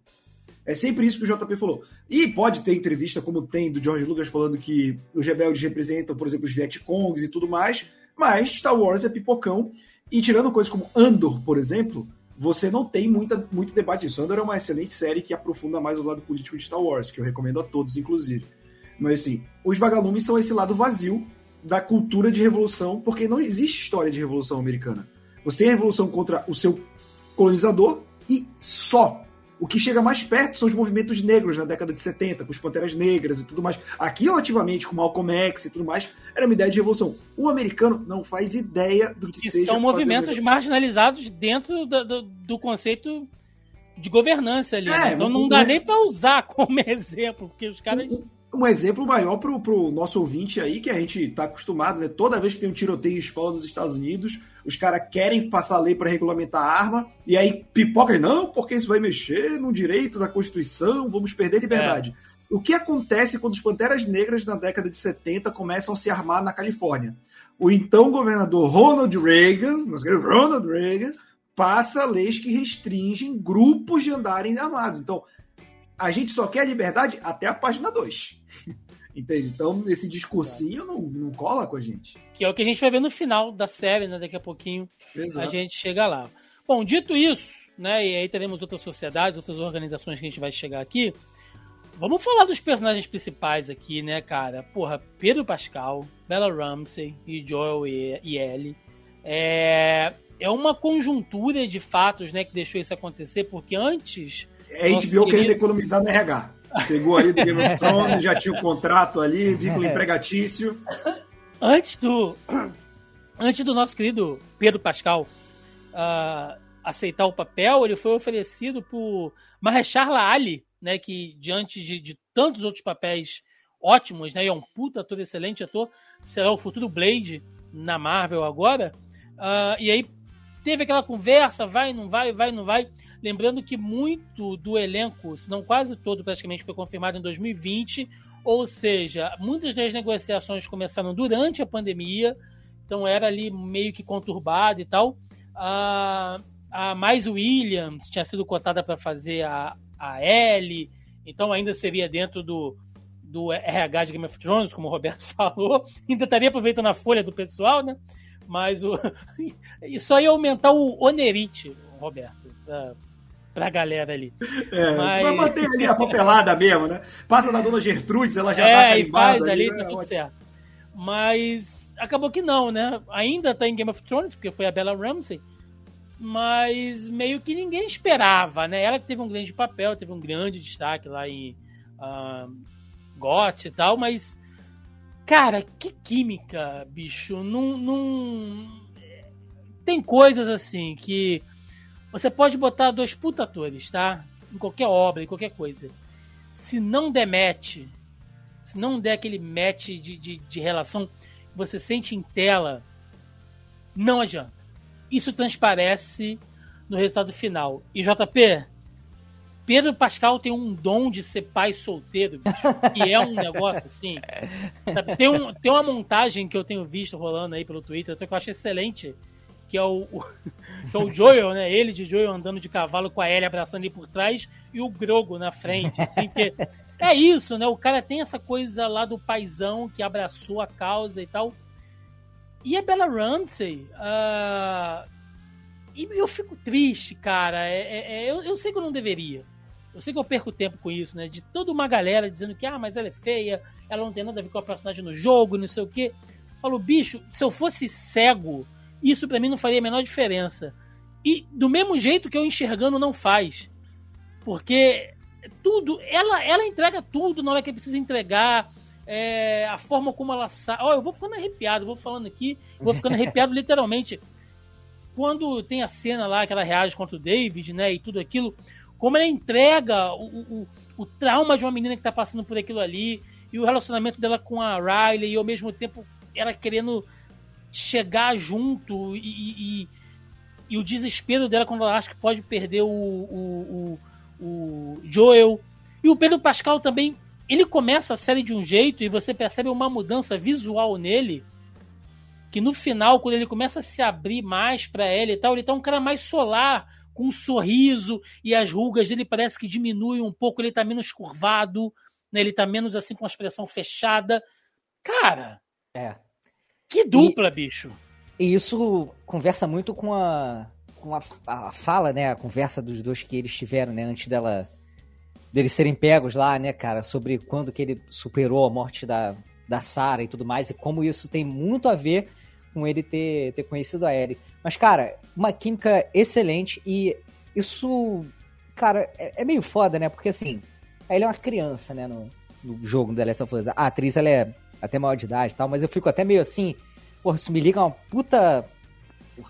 É sempre isso que o JP falou. E pode ter entrevista, como tem do George Lucas, falando que os rebeldes representam, por exemplo, os Vietcongs e tudo mais, mas Star Wars é pipocão. E tirando coisas como Andor, por exemplo, você não tem muita, muito debate disso. Andor é uma excelente série que aprofunda mais o lado político de Star Wars, que eu recomendo a todos, inclusive. Mas assim, os vagalumes são esse lado vazio da cultura de revolução, porque não existe história de revolução americana. Você tem a revolução contra o seu colonizador e só. O que chega mais perto são os movimentos negros na década de 70, com os Panteras Negras e tudo mais. Aqui, relativamente, com Malcolm X e tudo mais, era uma ideia de revolução. O americano não faz ideia do que, que seja. são movimentos marginalizados dentro do, do- do conceito de governança ali. É, né? Então não dá nem pra usar como exemplo, porque os caras. Um exemplo maior pro, pro nosso ouvinte aí, que a gente tá acostumado, né? Toda vez que tem um tiroteio em escola nos Estados Unidos, os caras querem passar a lei para regulamentar a arma, e aí pipoca, não, porque isso vai mexer no direito da Constituição, vamos perder liberdade. O que acontece quando os Panteras Negras na década de 70 começam a se armar na Califórnia? O então governador Ronald Reagan, Ronald Reagan, passa leis que restringem grupos de andarem armados. Então, a gente só quer liberdade até a página 2. Entende? Então, esse discursinho não, não cola com a gente. Que é o que a gente vai ver no final da série, né? Daqui a pouquinho a gente chega lá. Bom, dito isso, né? E aí teremos outras sociedades, outras organizações que a gente vai chegar aqui. Vamos falar dos personagens principais aqui, né, cara? Porra, Pedro Pascal, Bella Ramsey e Joel e e Ellie. É... é uma conjuntura de fatos, né, que deixou isso acontecer, porque antes. É, a gente viu querido... querendo economizar no RH. Pegou ali do Game of Thrones, já tinha o contrato ali, vínculo empregatício. Antes do. Antes do nosso querido Pedro Pascal uh, aceitar o papel, ele foi oferecido por Mahershala Ali, né, que diante de, de tantos outros papéis ótimos, né, e é um puta ator, excelente ator, será o futuro Blade na Marvel agora. Uh, e aí teve aquela conversa, vai, não vai, vai, não vai. Lembrando que muito do elenco, se não quase todo, praticamente foi confirmado em 2020. Ou seja, muitas das negociações começaram durante a pandemia, então era ali meio que conturbado e tal. A, a Mais Williams tinha sido cotada para fazer a, a Ellie, então ainda seria dentro do, do RH de Game of Thrones, como o Roberto falou. Ainda estaria aproveitando a folha do pessoal, né? Mas o... isso ia aumentar o onerite, Roberto, pra, galera ali. É, Mas... Pra manter ali a papelada mesmo, né? Passa da dona Gertrudes, ela já é, tá e faz ali, ali tá tudo certo. Mas acabou que não, né? Ainda tá em Game of Thrones, porque foi a Bella Ramsey, mas meio que ninguém esperava, né? Ela que teve um grande papel, teve um grande destaque lá em uh, GOT e tal, mas Cara, que química, bicho. Não, não. Tem coisas assim que você pode botar dois puta atores, tá? Em qualquer obra, em qualquer coisa. Se não der match, se não der aquele match de, de, de relação que você sente em tela, não adianta. Isso transparece no resultado final. E JP, Pedro Pascal tem um dom de ser pai solteiro, bicho, e é um negócio assim. Tem, um, tem uma montagem que eu tenho visto rolando aí pelo Twitter, que eu acho excelente, que é o, que é o Joel, né? Ele de Joel andando de cavalo com a Ellie abraçando ele por trás e o Grogo na frente, assim, porque é isso, né? O cara tem essa coisa lá do paizão que abraçou a causa e tal. E a Bella Ramsey, uh... e eu fico triste, cara. É, é, é, eu, eu sei que eu não deveria. Eu sei que eu perco tempo com isso, né? De toda uma galera dizendo que, ah, mas ela é feia, ela não tem nada a ver com a personagem no jogo, não sei o quê. Falo, bicho, se eu fosse cego, isso para mim não faria a menor diferença. E do mesmo jeito que eu enxergando não faz. Porque tudo, ela, ela entrega tudo na hora que precisa entregar. É, a forma como ela sai. Ó, oh, eu vou ficando arrepiado, vou falando aqui, vou ficando arrepiado literalmente. Quando tem a cena lá que ela reage contra o David, né, e tudo aquilo, como ela entrega o, o, o trauma de uma menina que tá passando por aquilo ali, e o relacionamento dela com a Riley, e ao mesmo tempo ela querendo chegar junto, e, e, e o desespero dela quando ela acha que pode perder o, o, o, Joel. E o Pedro Pascal também, ele começa a série de um jeito, e você percebe uma mudança visual nele, que no final, quando ele começa a se abrir mais para ela e tal, ele tá um cara mais solar, com um sorriso e as rugas dele parece que diminuem um pouco, ele tá menos curvado, né? Ele tá menos assim com a expressão fechada. Cara, é. Que dupla, e, bicho. E isso conversa muito com a com a, a, fala, né, a conversa dos dois que eles tiveram, né, antes dela deles serem pegos lá, né, cara, sobre quando que ele superou a morte da da Sarah e tudo mais e como isso tem muito a ver com ele ter, ter conhecido a Ellie. Mas, cara, uma química excelente e isso, cara, é, é meio foda, né? Porque, assim, ele é uma criança, né, no, no jogo do The Last of Us. A atriz, ela é até maior de idade e tal, mas eu fico até meio assim, porra, isso me liga uma puta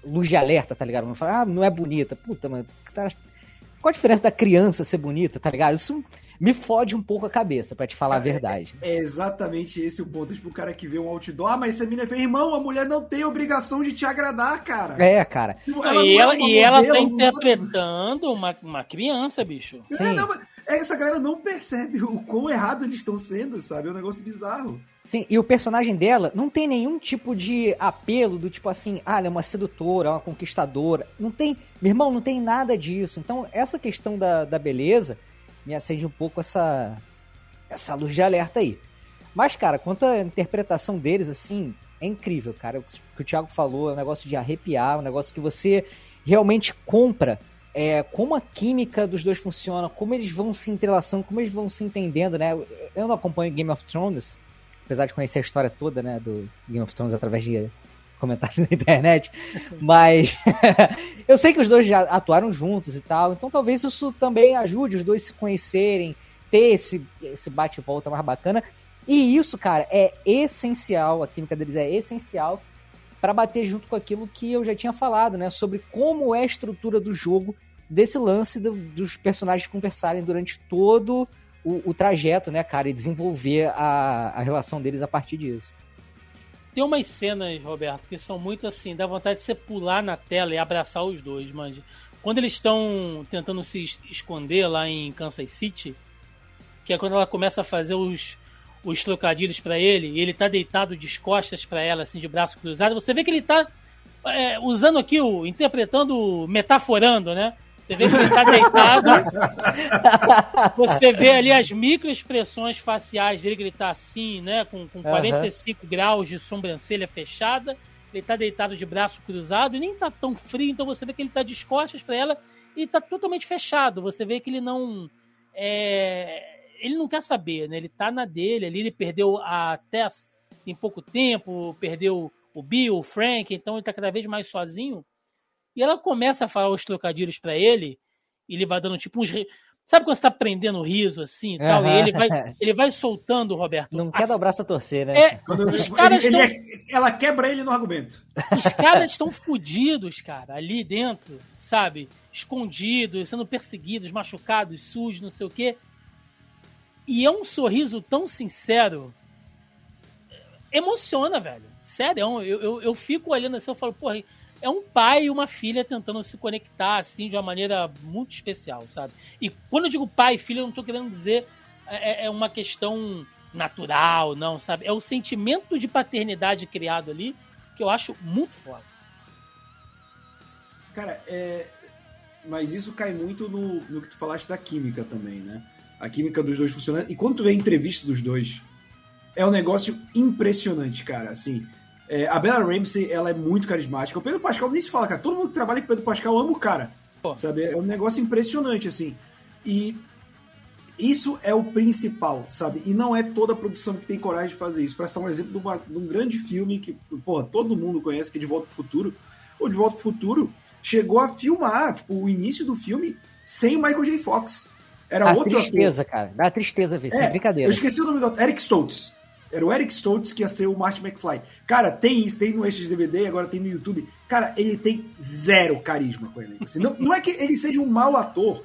luz de alerta, tá ligado? Não fala, ah, não é bonita. Puta, mano, qual a diferença da criança ser bonita, tá ligado? Isso me fode um pouco a cabeça, para te falar a verdade. É, é, exatamente esse o ponto. Tipo, o cara que vê um outdoor, ah, mas essa mina fez, irmão, a mulher não tem obrigação de te agradar, cara. É, cara. Tipo, ela e ela, é e ela tá interpretando uma, uma criança, bicho. É, não, essa galera não percebe o quão errado eles estão sendo, sabe? É um negócio bizarro. Sim, e o personagem dela não tem nenhum tipo de apelo do tipo assim, ah, ela é uma sedutora, uma conquistadora. Não tem, meu irmão, não tem nada disso. Então, essa questão da, da beleza me acende um pouco essa, essa luz de alerta aí. Mas, cara, quanto à interpretação deles, assim, é incrível, cara. O que o Thiago falou é um negócio de arrepiar, um negócio que você realmente compra é, como a química dos dois funciona, como eles vão se entrelaçando, como eles vão se entendendo, né? Eu não acompanho Game of Thrones, apesar de conhecer a história toda, né, do Game of Thrones através de comentários na internet, mas eu sei que os dois já atuaram juntos e tal, então talvez isso também ajude os dois se conhecerem, ter esse, esse bate-volta mais bacana. E isso, cara, é essencial, a química deles é essencial para bater junto com aquilo que eu já tinha falado, né? Sobre como é a estrutura do jogo, desse lance do, dos personagens conversarem durante todo o, o, trajeto, né, cara? E desenvolver a, a relação deles a partir disso. Tem umas cenas, Roberto, que são muito assim, dá vontade de você pular na tela e abraçar os dois, manja. Quando eles estão tentando se esconder lá em Kansas City, que é quando ela começa a fazer os, os trocadilhos para ele, e ele tá deitado de costas para ela, assim, de braço cruzado, você vê que ele tá é, usando aqui, o, interpretando, metaforando, né? Você vê que ele tá deitado. você vê ali as microexpressões faciais dele, que ele tá assim, né? Com, com 45 uhum. graus de sobrancelha fechada. Ele tá deitado de braço cruzado e nem tá tão frio, então você vê que ele tá de costas para ela e tá totalmente fechado. Você vê que ele não. É, ele não quer saber, né? Ele tá na dele ali, ele perdeu a Tess em pouco tempo, perdeu o Bill, o Frank, então ele tá cada vez mais sozinho. E ela começa a falar os trocadilhos para ele, e ele vai dando tipo uns. Sabe quando você tá prendendo o riso assim e tal? Uhum. E ele vai, ele vai soltando, Roberto. Não quer dar o braço a torcer, né? É, os caras ele, ele é, ela quebra ele no argumento. Os caras estão fodidos, cara, ali dentro, sabe? Escondidos, sendo perseguidos, machucados, sujos, não sei o quê. E é um sorriso tão sincero. Emociona, velho. Sério, é eu, eu, eu fico olhando assim, eu falo, porra, é um pai e uma filha tentando se conectar, assim, de uma maneira muito especial, sabe? E quando eu digo pai e filha, eu não tô querendo dizer é, é, é uma questão natural, não, sabe? É o sentimento de paternidade criado ali que eu acho muito foda. Cara, é... mas isso cai muito no, no que tu falaste da química também, né? a química dos dois funcionando. E quando tu vê a entrevista dos dois, é um negócio impressionante, cara. Assim, é, a Bella Ramsey, ela é muito carismática. O Pedro Pascal nem se fala, cara. Todo mundo que trabalha com o Pedro Pascal ama o cara. Pô. Sabe? É um negócio impressionante, assim. E isso é o principal, sabe? E não é toda a produção que tem coragem de fazer isso. Para citar um exemplo de, uma, de, um grande filme que, porra, todo mundo conhece, que é De Volta pro Futuro. O De Volta pro Futuro chegou a filmar, tipo, o início do filme sem o Michael J. Fox. Era Dá outro tristeza, ator. cara. Dá tristeza ver, é, sem brincadeira. Eu esqueci o nome do Eric Stoltz. Era o Eric Stoltz que ia ser o Martin McFly. Cara, tem isso, tem no DVD, agora tem no YouTube. Cara, ele tem zero carisma com ele. Assim, não, não é que ele seja um mau ator,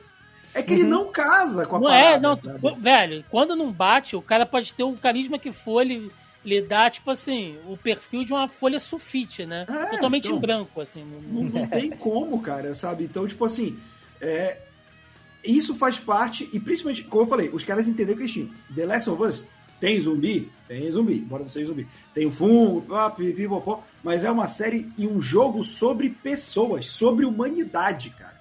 é que uhum. ele não casa com a não parada, é, não, sabe? Velho, quando não bate, o cara pode ter o carisma que for, ele, ele dá, tipo assim, o perfil de uma folha sulfite, né? É, Totalmente então, em branco, assim. Não, não tem como, cara, sabe? Então, tipo assim, é, isso faz parte, e principalmente, como eu falei, os caras entenderam que The Last of Us tem zumbi? Tem zumbi, embora não seja zumbi. Tem o fungo, pá, pipi, popó, mas é uma série e um jogo sobre pessoas, sobre humanidade, cara.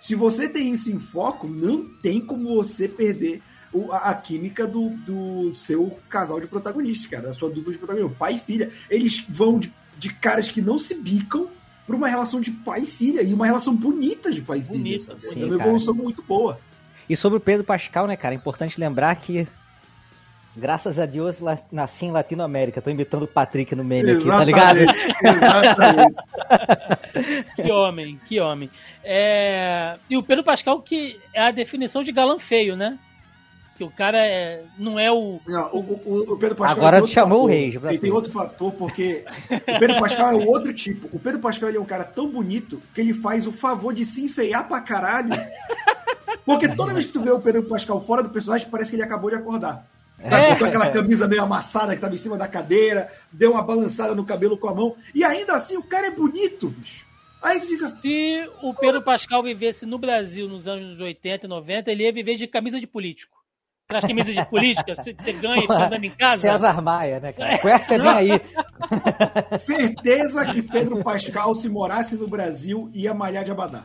Se você tem isso em foco, não tem como você perder o, a, a, química do, do seu casal de protagonistas, cara, da sua dupla de protagonistas, pai e filha. Eles vão de, de caras que não se bicam para uma relação de pai e filha, e uma relação bonita de pai e filha. Bonita, sim, é uma evolução cara. muito boa. E sobre o Pedro Pascal, né, cara? É importante lembrar que Graças a Deus nasci em Latinoamérica. Tô imitando o Patrick no meme Exatamente. aqui, tá ligado? Exatamente. que homem, que homem. É... E o Pedro Pascal, que é a definição de galã feio, né? que o cara é, não é o. Não, o, o, o, Pedro Pascal. Agora é chamou fator. o rei. Ele tem outro fator, porque o Pedro Pascal é o outro tipo. O Pedro Pascal ele é um cara tão bonito que ele faz o favor de se enfeiar pra caralho. Porque toda vez que tu vê o Pedro Pascal fora do personagem, parece que ele acabou de acordar. Sabe, é. com aquela camisa meio amassada que tava em cima da cadeira, deu uma balançada no cabelo com a mão. E ainda assim, o cara é bonito, bicho. Aí fica... Se o Pedro Pascal vivesse no Brasil nos anos 80 e 90, ele ia viver de camisa de político nas camisas de política, você, ganha e fica andando em casa. César Maia, né, cara? Com essa vem aí. Certeza que Pedro Pascal, se morasse no Brasil, ia malhar de abadá.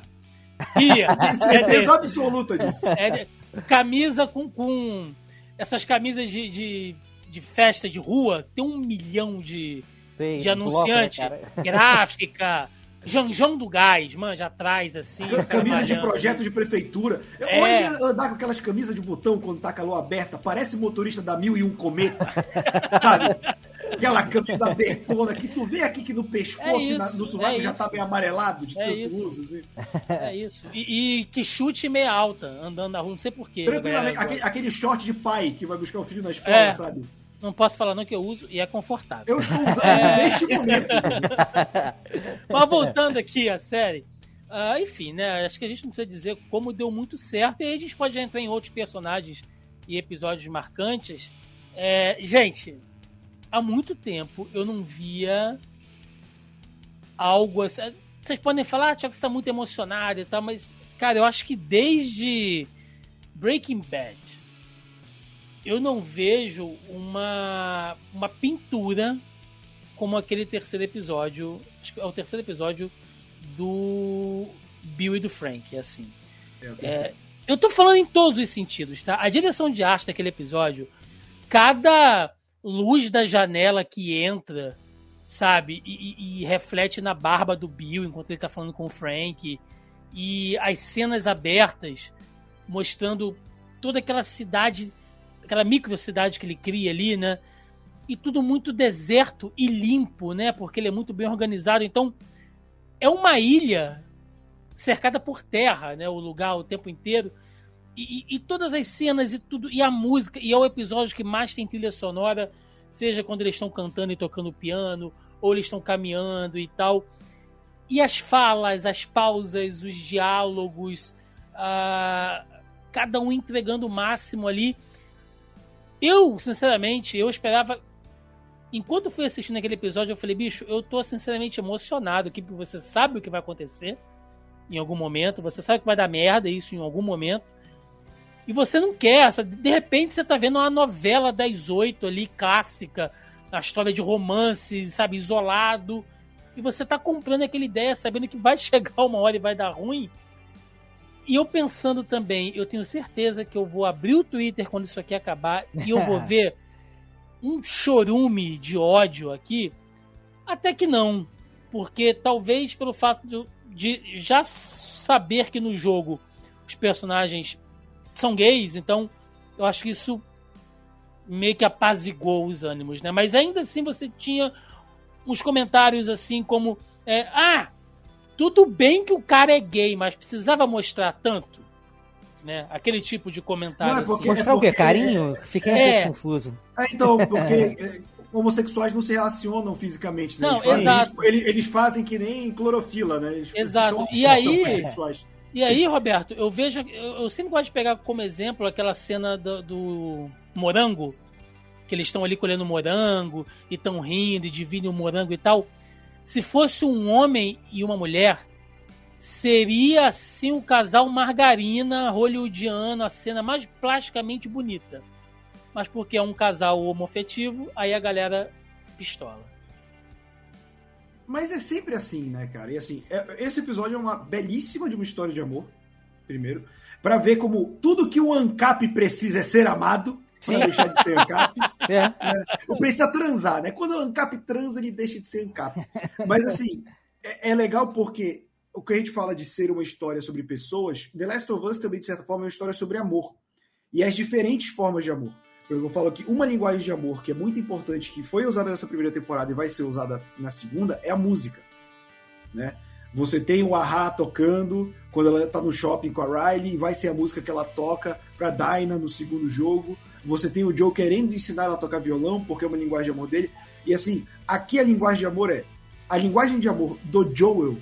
Ia. certeza é, absoluta disso. É, camisa com, com essas camisas de, de, de, festa de rua, tem um milhão de, Sim, de anunciante, né, gráfica, Janjão do Gás, manja, atrás, assim. Camisa de projeto de prefeitura. É. Olha andar com aquelas camisas de botão quando tá calor aberta, parece motorista da Mil e Um Cometa, sabe? Aquela camisa abertona que tu vê aqui que no pescoço É e na- isso, no sovaco é já isso. tá meio amarelado de É tanto isso. uso. Assim. É isso. E, e que chute meia alta, andando na rua, não sei porquê. Tranquilamente, aquele, aquele short de pai que vai buscar o filho na escola, É. sabe? Não posso falar não que eu uso e é confortável. Eu estou usando É. neste momento. Mas voltando aqui à série, ah, enfim, né? Acho que a gente não precisa dizer como deu muito certo, e aí a gente pode entrar em outros personagens e episódios marcantes. É, gente, há muito tempo eu não via algo assim. Vocês podem falar, ah, Tiago, você tá muito emocionado e tal, mas, cara, eu acho que desde Breaking Bad eu não vejo uma, uma pintura como aquele terceiro episódio. Acho que é o terceiro episódio do Bill e do Frank, é assim. É, eu É, certo. eu tô falando em todos os sentidos, tá? A direção de arte daquele episódio, cada luz da janela que entra, sabe, e, e- e reflete na barba do Bill enquanto ele tá falando com o Frank, e as cenas abertas mostrando toda aquela cidade, aquela micro cidade que ele cria ali, né? E tudo muito deserto e limpo, né? Porque ele é muito bem organizado. Então, é uma ilha cercada por terra, né? O lugar o tempo inteiro. E, e- todas as cenas e tudo, e a música, e é o episódio que mais tem trilha sonora, seja quando eles estão cantando e tocando piano, ou eles estão caminhando e tal. E as falas, as pausas, os diálogos, ah, cada um entregando o máximo ali. Eu, sinceramente, eu esperava. Enquanto fui assistindo aquele episódio, eu falei, bicho, eu tô sinceramente emocionado aqui, porque você sabe o que vai acontecer em algum momento, você sabe que vai dar merda isso em algum momento. E você não quer, sabe? de repente você tá vendo uma novela das oito ali, clássica, a história de romance, sabe, isolado. E você tá comprando aquela ideia, sabendo que vai chegar uma hora e vai dar ruim. E eu pensando também, eu tenho certeza que eu vou abrir o Twitter quando isso aqui acabar e eu vou ver um chorume de ódio aqui. Até que não. Porque talvez pelo fato de, de já saber que no jogo os personagens são gays, então eu acho que isso meio que apaziguou os ânimos, né? Mas ainda assim você tinha uns comentários assim como é, ah, tudo bem que o cara é gay, mas precisava mostrar tanto, né? Aquele tipo de comentário Não, é assim. porque- Mostrar o quê? porque- Carinho? Fiquei um É. pouco confuso. É, então, porque é, homossexuais não se relacionam fisicamente, né? Não, eles, fazem eles, eles fazem que nem clorofila, né? Eles Exato. são E aí- homossexuais. E aí, Roberto, eu vejo. Eu, eu sempre gosto de pegar como exemplo aquela cena do, do morango, que eles estão ali colhendo morango e estão rindo e dividem o morango e tal. Se fosse um homem e uma mulher, seria assim o casal margarina hollywoodiano, a cena mais plasticamente bonita. Mas porque é um casal homofetivo, aí a galera pistola. Mas é sempre assim, né, cara? E assim, é- esse episódio é uma belíssima de uma história de amor, primeiro, Pra ver como tudo que o ANCAP precisa é ser amado, pra deixar de ser ANCAP. É. Ou precisa transar, né? Quando o ANCAP transa, ele deixa de ser ANCAP. Mas assim, é, é legal porque o que a gente fala de ser uma história sobre pessoas, The Last of Us também, de certa forma, é uma história sobre amor. E as diferentes formas de amor. Eu falo que uma linguagem de amor que é muito importante, que foi usada nessa primeira temporada e vai ser usada na segunda, é a música. Né? Você tem o Ahá tocando quando ela tá no shopping com a Riley, e vai ser a música que ela toca pra Dinah no segundo jogo. Você tem o Joe querendo ensinar ela a tocar violão, porque é uma linguagem de amor dele. E assim, aqui a linguagem de amor é. A linguagem de amor do Joel,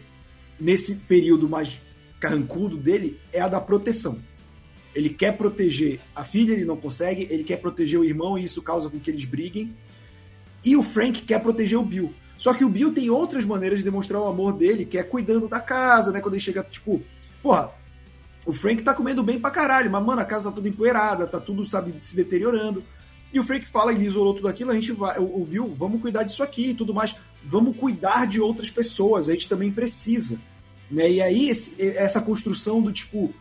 nesse período mais carrancudo dele, é a da proteção. Ele quer proteger a filha, ele não consegue, ele quer proteger o irmão e isso causa com que eles briguem. E o Frank quer proteger o Bill. Só que o Bill tem outras maneiras de demonstrar o amor dele, que é cuidando da casa, né? Quando ele chega, tipo, porra, o Frank tá comendo bem pra caralho, mas, mano, a casa tá toda empoeirada, tá tudo, sabe, se deteriorando. E o Frank fala, ele isolou tudo aquilo, a gente vai, o, Bill, vamos cuidar disso aqui e tudo mais. Vamos cuidar de outras pessoas, a gente também precisa. Né? E aí, esse- essa construção do tipo,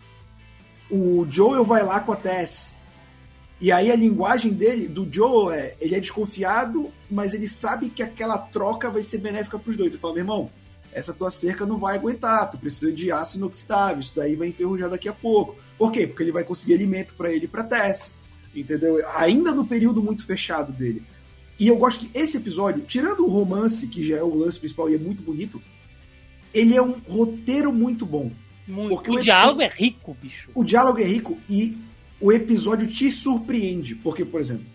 o Joel vai lá com a Tess. E aí a linguagem dele, do Joel, é, ele é desconfiado, mas ele sabe que aquela troca vai ser benéfica pros dois. Ele fala, meu irmão, essa tua cerca não vai aguentar, tu precisa de aço inoxidável, isso daí vai enferrujar daqui a pouco. Por quê? Porque ele vai conseguir alimento para ele e pra Tess. Entendeu? Ainda no período muito fechado dele. E eu gosto que esse episódio, tirando o romance, que já é o lance principal e é muito bonito, ele é um roteiro muito bom. Muito. Porque o, o diálogo é rico, bicho. O diálogo é rico e o episódio te surpreende. Porque, por exemplo,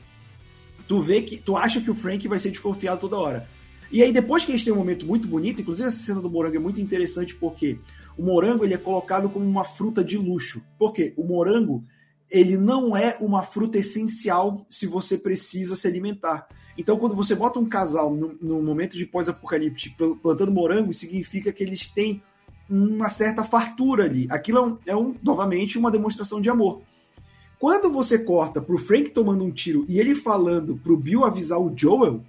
tu vê que. Tu acha que o Frank vai ser desconfiado toda hora. E aí, depois que a gente tem um momento muito bonito, inclusive essa cena do morango é muito interessante porque o morango ele é colocado como uma fruta de luxo. Porque o morango ele não é uma fruta essencial se você precisa se alimentar. Então, quando você bota um casal no, no momento de pós-apocalipse plantando morango, significa que eles têm uma certa fartura ali. Aquilo é, um, é um, novamente uma demonstração de amor. Quando você corta pro Frank tomando um tiro e ele falando pro Bill avisar o Joel,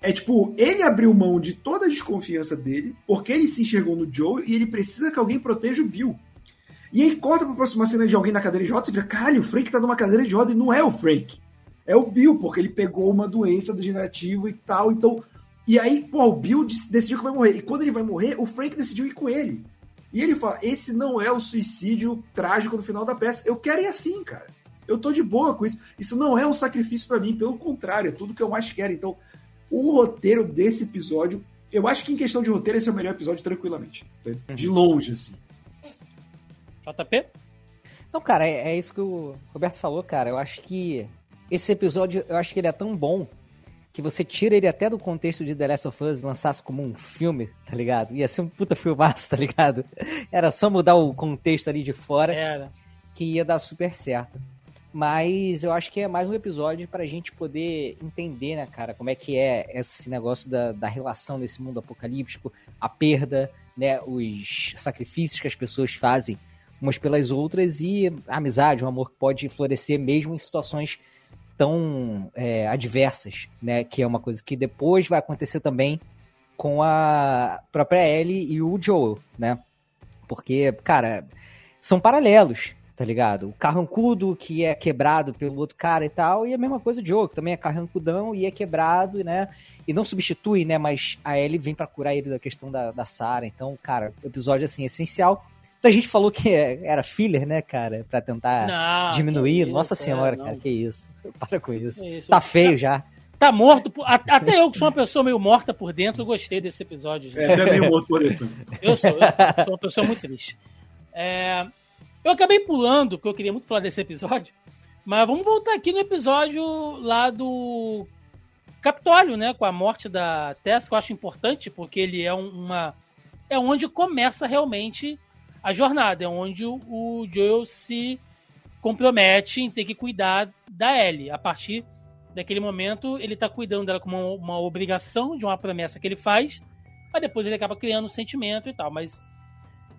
é tipo, ele abriu mão de toda a desconfiança dele, porque ele se enxergou no Joel e ele precisa que alguém proteja o Bill. E aí corta pra próxima cena de alguém na cadeira de roda e vê, caralho, o Frank tá numa cadeira de roda e não é o Frank. É o Bill, porque ele pegou uma doença degenerativa e tal, então e aí, pô, o Bill decidiu que vai morrer. E quando ele vai morrer, o Frank decidiu ir com ele. E ele fala: esse não é o suicídio trágico no final da peça. Eu quero ir assim, cara. Eu tô de boa com isso. Isso não é um sacrifício para mim, pelo contrário, é tudo que eu mais quero. Então, o roteiro desse episódio, eu acho que em questão de roteiro, esse é o melhor episódio tranquilamente. De uhum. longe, assim. JP? Então, cara, é, é isso que o Roberto falou, cara. Eu acho que esse episódio, eu acho que ele é tão bom que você tira ele até do contexto de The Last of Us e lançasse como um filme, tá ligado? Ia ser um puta filmaço, tá ligado? Era só mudar o contexto ali de fora Era. que ia dar super certo. Mas eu acho que é mais um episódio pra gente poder entender, né, cara, como é que é esse negócio da, da relação nesse mundo apocalíptico, a perda, né, os sacrifícios que as pessoas fazem umas pelas outras e a amizade, o amor que pode florescer mesmo em situações tão é, adversas, né? Que é uma coisa que depois vai acontecer também com a própria Ellie e o Joel, né? Porque, cara, são paralelos, tá ligado? O carrancudo que é quebrado pelo outro cara e tal, e a mesma coisa o Joel, que também é carrancudão e é quebrado, né? E não substitui, né? Mas a Ellie vem para curar ele da questão da, da Sarah. Então, cara, episódio, assim, essencial. Muita gente falou que era filler, né, cara? Pra tentar não, diminuir. Nossa isso, senhora, é, cara, que isso. Para com isso. isso. Tá feio já. Tá morto. Até eu, que sou uma pessoa meio morta por dentro, gostei desse episódio. É, até meio morto por dentro. Eu sou, eu sou uma pessoa muito triste. É, eu acabei pulando, porque eu queria muito falar desse episódio. Mas vamos voltar aqui no episódio lá do Capitólio, né? Com a morte da Tess, que eu acho importante, porque ele é uma. É onde começa realmente a jornada, é onde o, Joel se compromete em ter que cuidar da Ellie. A partir daquele momento, ele tá cuidando dela como uma, uma, obrigação de uma promessa que ele faz, mas depois ele acaba criando um sentimento e tal. Mas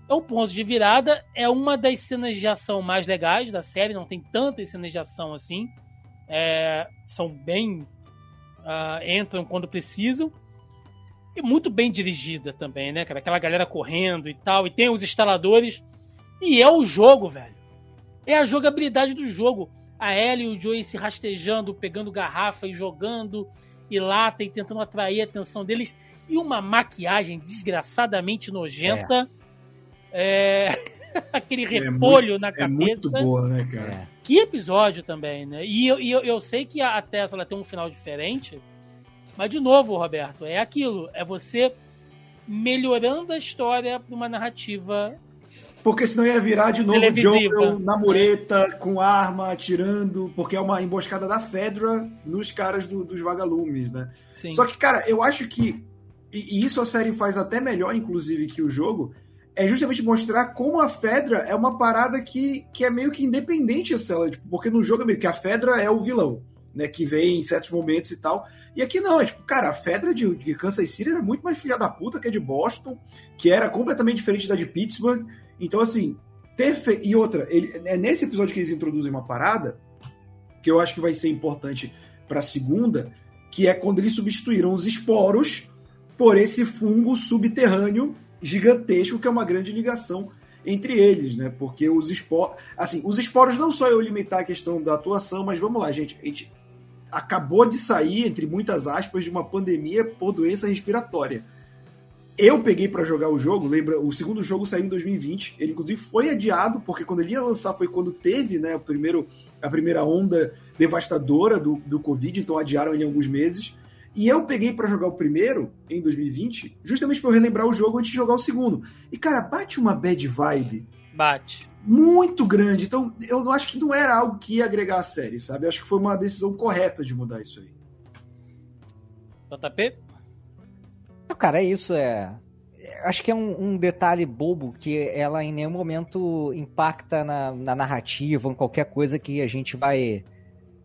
é um ponto de virada, é uma das cenas de ação mais legais da série, não tem tantas cenas de ação assim. É, são bem. Uh, entram quando precisam. E muito bem dirigida também, né, cara? Aquela galera correndo e tal. E tem os instaladores. E é o jogo, velho. É a jogabilidade do jogo. A Ellie e o Joey se rastejando, pegando garrafa e jogando. E lata e tentando atrair a atenção deles. E uma maquiagem desgraçadamente nojenta. É. é... Aquele repolho é muito, na cabeça. É muito boa, né, cara? É. Que episódio também, né? E eu, eu, eu sei que a Tesla tem um final diferente mas, de novo, Roberto, é aquilo. É você melhorando a história para uma narrativa. Porque senão ia virar de novo Joel na mureta, com arma, atirando, porque é uma emboscada da Fedra nos caras do, dos vagalumes, né? Sim. Só que, cara, eu acho que. E, isso a série faz até melhor, inclusive, que o jogo. É justamente mostrar como a Fedra é uma parada que, que é meio que independente, essa, tipo, porque no jogo é meio que a Fedra é o vilão né, que vem em certos momentos e tal. E aqui não, é tipo, cara, a Fedra de, de Kansas City era muito mais filha da puta que a de Boston, que era completamente diferente da de Pittsburgh. Então, assim, ter fe... E outra, ele, é nesse episódio que eles introduzem uma parada, que eu acho que vai ser importante pra segunda, que é quando eles substituíram os esporos por esse fungo subterrâneo gigantesco, que é uma grande ligação entre eles, né? Porque os esporos. Assim, os esporos não só eu limitar a questão da atuação, mas vamos lá, gente. A gente acabou de sair, entre muitas aspas, de uma pandemia por doença respiratória. Eu peguei para jogar o jogo, lembra? O segundo jogo saiu em 2020. Ele inclusive foi adiado porque quando ele ia lançar foi quando teve, né, o primeiro a primeira onda devastadora do, do Covid, então adiaram ele alguns meses. E eu peguei para jogar o primeiro, em 2020, justamente para eu relembrar o jogo antes de jogar o segundo. E, cara, bate uma bad vibe. Bate. Muito grande. Então, eu acho que não era algo que ia agregar a série, sabe? Eu acho que foi uma decisão correta de mudar isso aí. JP? Cara, é isso. É. Acho que é um, um, detalhe bobo que ela em nenhum momento impacta na, na narrativa ou em qualquer coisa que a gente vai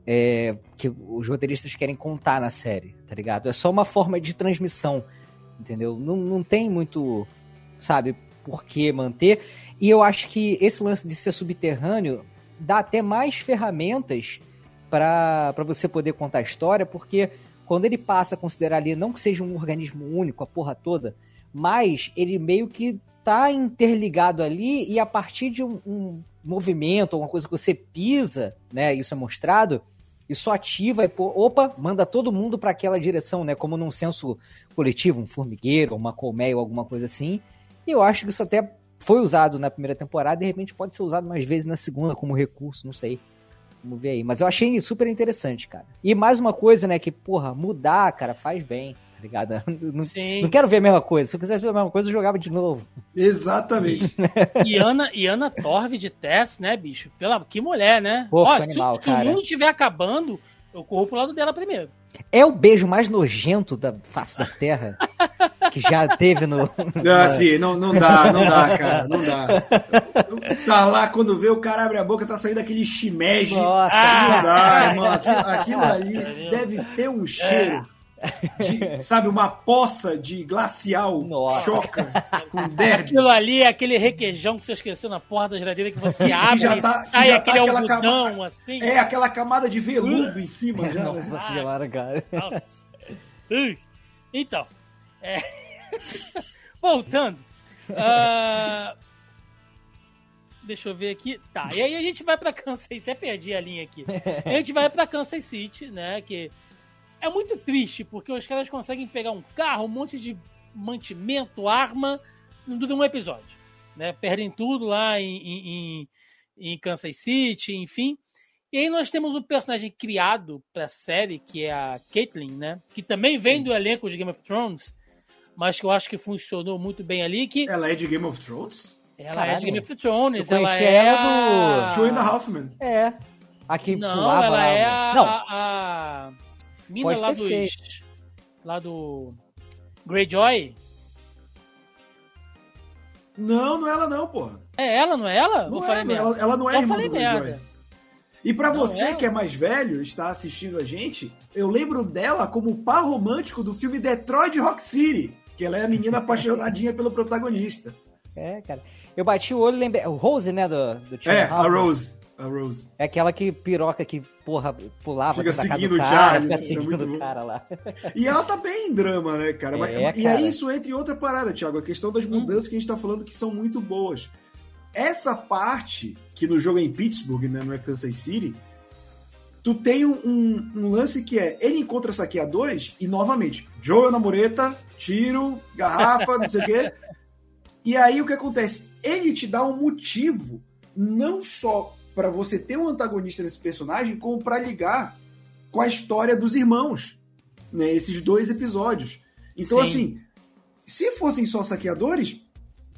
é, que os roteiristas querem contar na série, tá ligado? É só uma forma de transmissão, entendeu? Não, não tem muito, sabe, por que manter. E eu acho que esse lance de ser subterrâneo dá até mais ferramentas para você poder contar a história, porque quando ele passa a considerar ali, não que seja um organismo único, a porra toda, mas ele meio que tá interligado ali e a partir de um, um movimento, alguma coisa que você pisa, né, isso é mostrado, isso ativa e, pô, opa, manda todo mundo para aquela direção, né? Como num senso coletivo, um formigueiro, uma colmeia ou alguma coisa assim. E eu acho que isso até foi usado na primeira temporada e de repente pode ser usado mais vezes na segunda como recurso, não sei. Vamos ver aí. Mas eu achei super interessante, cara. E mais uma coisa, né? Que, porra, mudar, cara, faz bem tá ligado? Não, Sim. não quero ver a mesma coisa. Se eu quisesse ver a mesma coisa, eu jogava de novo. Exatamente. e Ana, e Ana Torv de Tess, né, bicho? Pela, que mulher, né? Pô, Ó, animal, se, se o mundo estiver acabando, eu corro pro lado dela primeiro. É o beijo mais nojento da face da Terra que já teve no. Não, assim, não, não dá, não dá, cara, não dá. Tá lá, quando vê o cara abre a boca, tá saindo aquele shimeji. Nossa, ah, não dá, irmão. Aquilo, aquilo ali deve ter um cheiro. De, sabe, uma poça de glacial Nossa. choca com derby. Aquilo ali é aquele requeijão que você esqueceu na porta da geladeira que você abre já tá, sai já aquele tá algodão, camada, assim. É, aquela camada de veludo em cima já. Nossa né? senhora, cara. Nossa. Então, é... voltando. Uh... Deixa eu ver aqui. Tá, e aí a gente vai pra Kansas Até perdi a linha aqui. A gente vai pra Kansas City, né? Que é muito triste, porque os caras conseguem pegar um carro, um monte de mantimento, arma, não dura um episódio. Né? Perdem tudo lá em, em, em Kansas City, enfim. E aí nós temos um personagem criado pra série, que é a Caitlyn, né? Que também vem Sim. do elenco de Game of Thrones, mas que eu acho que funcionou muito bem ali. Que... Ela é de Game of Thrones? Ela Caralho. é de Game of Thrones. Eu ela é ela do... Two and a Half Men. É. Aqui não, pulava ela lá, é a, Não. a, a mina Pode lá dos. feito. Lá do. Greyjoy? Não, não é ela não, porra. É ela, não é ela? Não é, ela, ela não é Eu irmã falei do Greyjoy. merda. E pra Não você é? que é mais velho, está assistindo a gente, eu lembro dela como o par romântico do filme Detroit Rock City, que ela é a menina apaixonadinha pelo protagonista. É, cara. Eu bati o olho e lembrei. O Rose, né? Do, do Tim É, a. Rose. A Rose. É aquela que piroca que, porra, pulava Fica seguindo do o cara, Charlie, fica é seguindo muito o cara lá. E ela tá bem em drama, né, cara? Mas- É, e cara. aí isso entra em outra parada, Thiago. A questão das mudanças que a gente tá falando que são muito boas. Essa parte, que no jogo é em Pittsburgh, né, não é Kansas City, tu tem um, um- um lance que é, ele encontra saqueadores e, novamente, Joel na mureta, tiro, garrafa, não sei o quê. E aí o que acontece? Ele te dá um motivo, não só pra você ter um antagonista nesse personagem, como pra ligar com a história dos irmãos, né? Esses dois episódios. Então, Sim. assim, se fossem só saqueadores,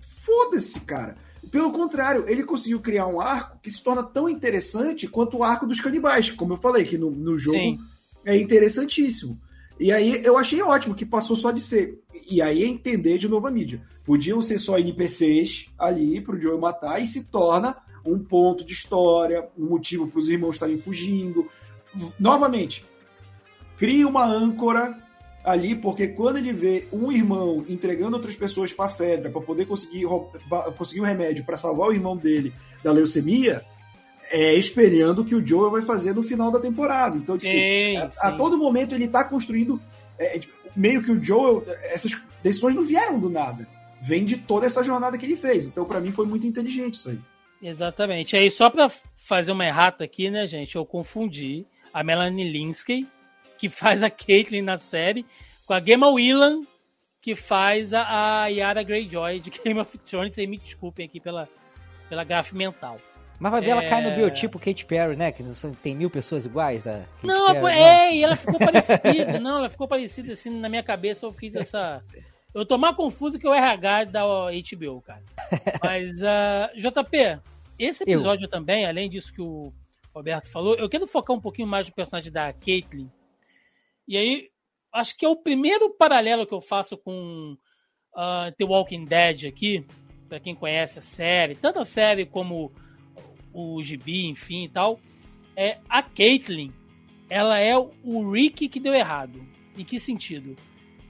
foda-se, cara. Pelo contrário, ele conseguiu criar um arco que se torna tão interessante quanto o arco dos canibais, como eu falei, que no, no jogo Sim. é interessantíssimo. E aí eu achei ótimo que passou só de ser. E aí é entender de novo a mídia. Podiam ser só NPCs ali pro Joel matar e se torna um ponto de história, um motivo para os irmãos estarem fugindo. Novamente, cria uma âncora ali, porque quando ele vê um irmão entregando outras pessoas para Fedra para poder conseguir, conseguir um remédio para salvar o irmão dele da leucemia, é esperando o que o Joel vai fazer no final da temporada. Então, tipo, Sim, a, sim. a todo momento ele tá construindo é, meio que o Joel, essas decisões não vieram do nada. Vem de toda essa jornada que ele fez. Então, para mim, foi muito inteligente isso aí. Exatamente. Aí, só pra fazer uma errata aqui, né, gente? Eu confundi a Melanie Linsky, que faz a Caitlyn na série, com a Gemma Whelan, que faz a, a Yara Greyjoy de Game of Thrones. E me desculpem aqui pela, pela gafe mental. Mas vai ver, ela cai no É. biotipo Kate Perry, né? Que tem mil pessoas iguais a Kate Não, Perry, é, e ela ficou parecida. Não, ela ficou parecida assim na minha cabeça. Eu fiz essa. Eu tô mais confuso que o RH da HBO, cara. Mas, ah, JP, esse Eu. episódio também, além disso que o Roberto falou, eu quero focar um pouquinho mais no personagem da Caitlyn. E aí, acho que é o primeiro paralelo que eu faço com ah, The Walking Dead aqui, pra quem conhece a série, tanto a série como o gibi, enfim e tal é a Caitlyn, ela é o Rick que deu errado. Em que sentido?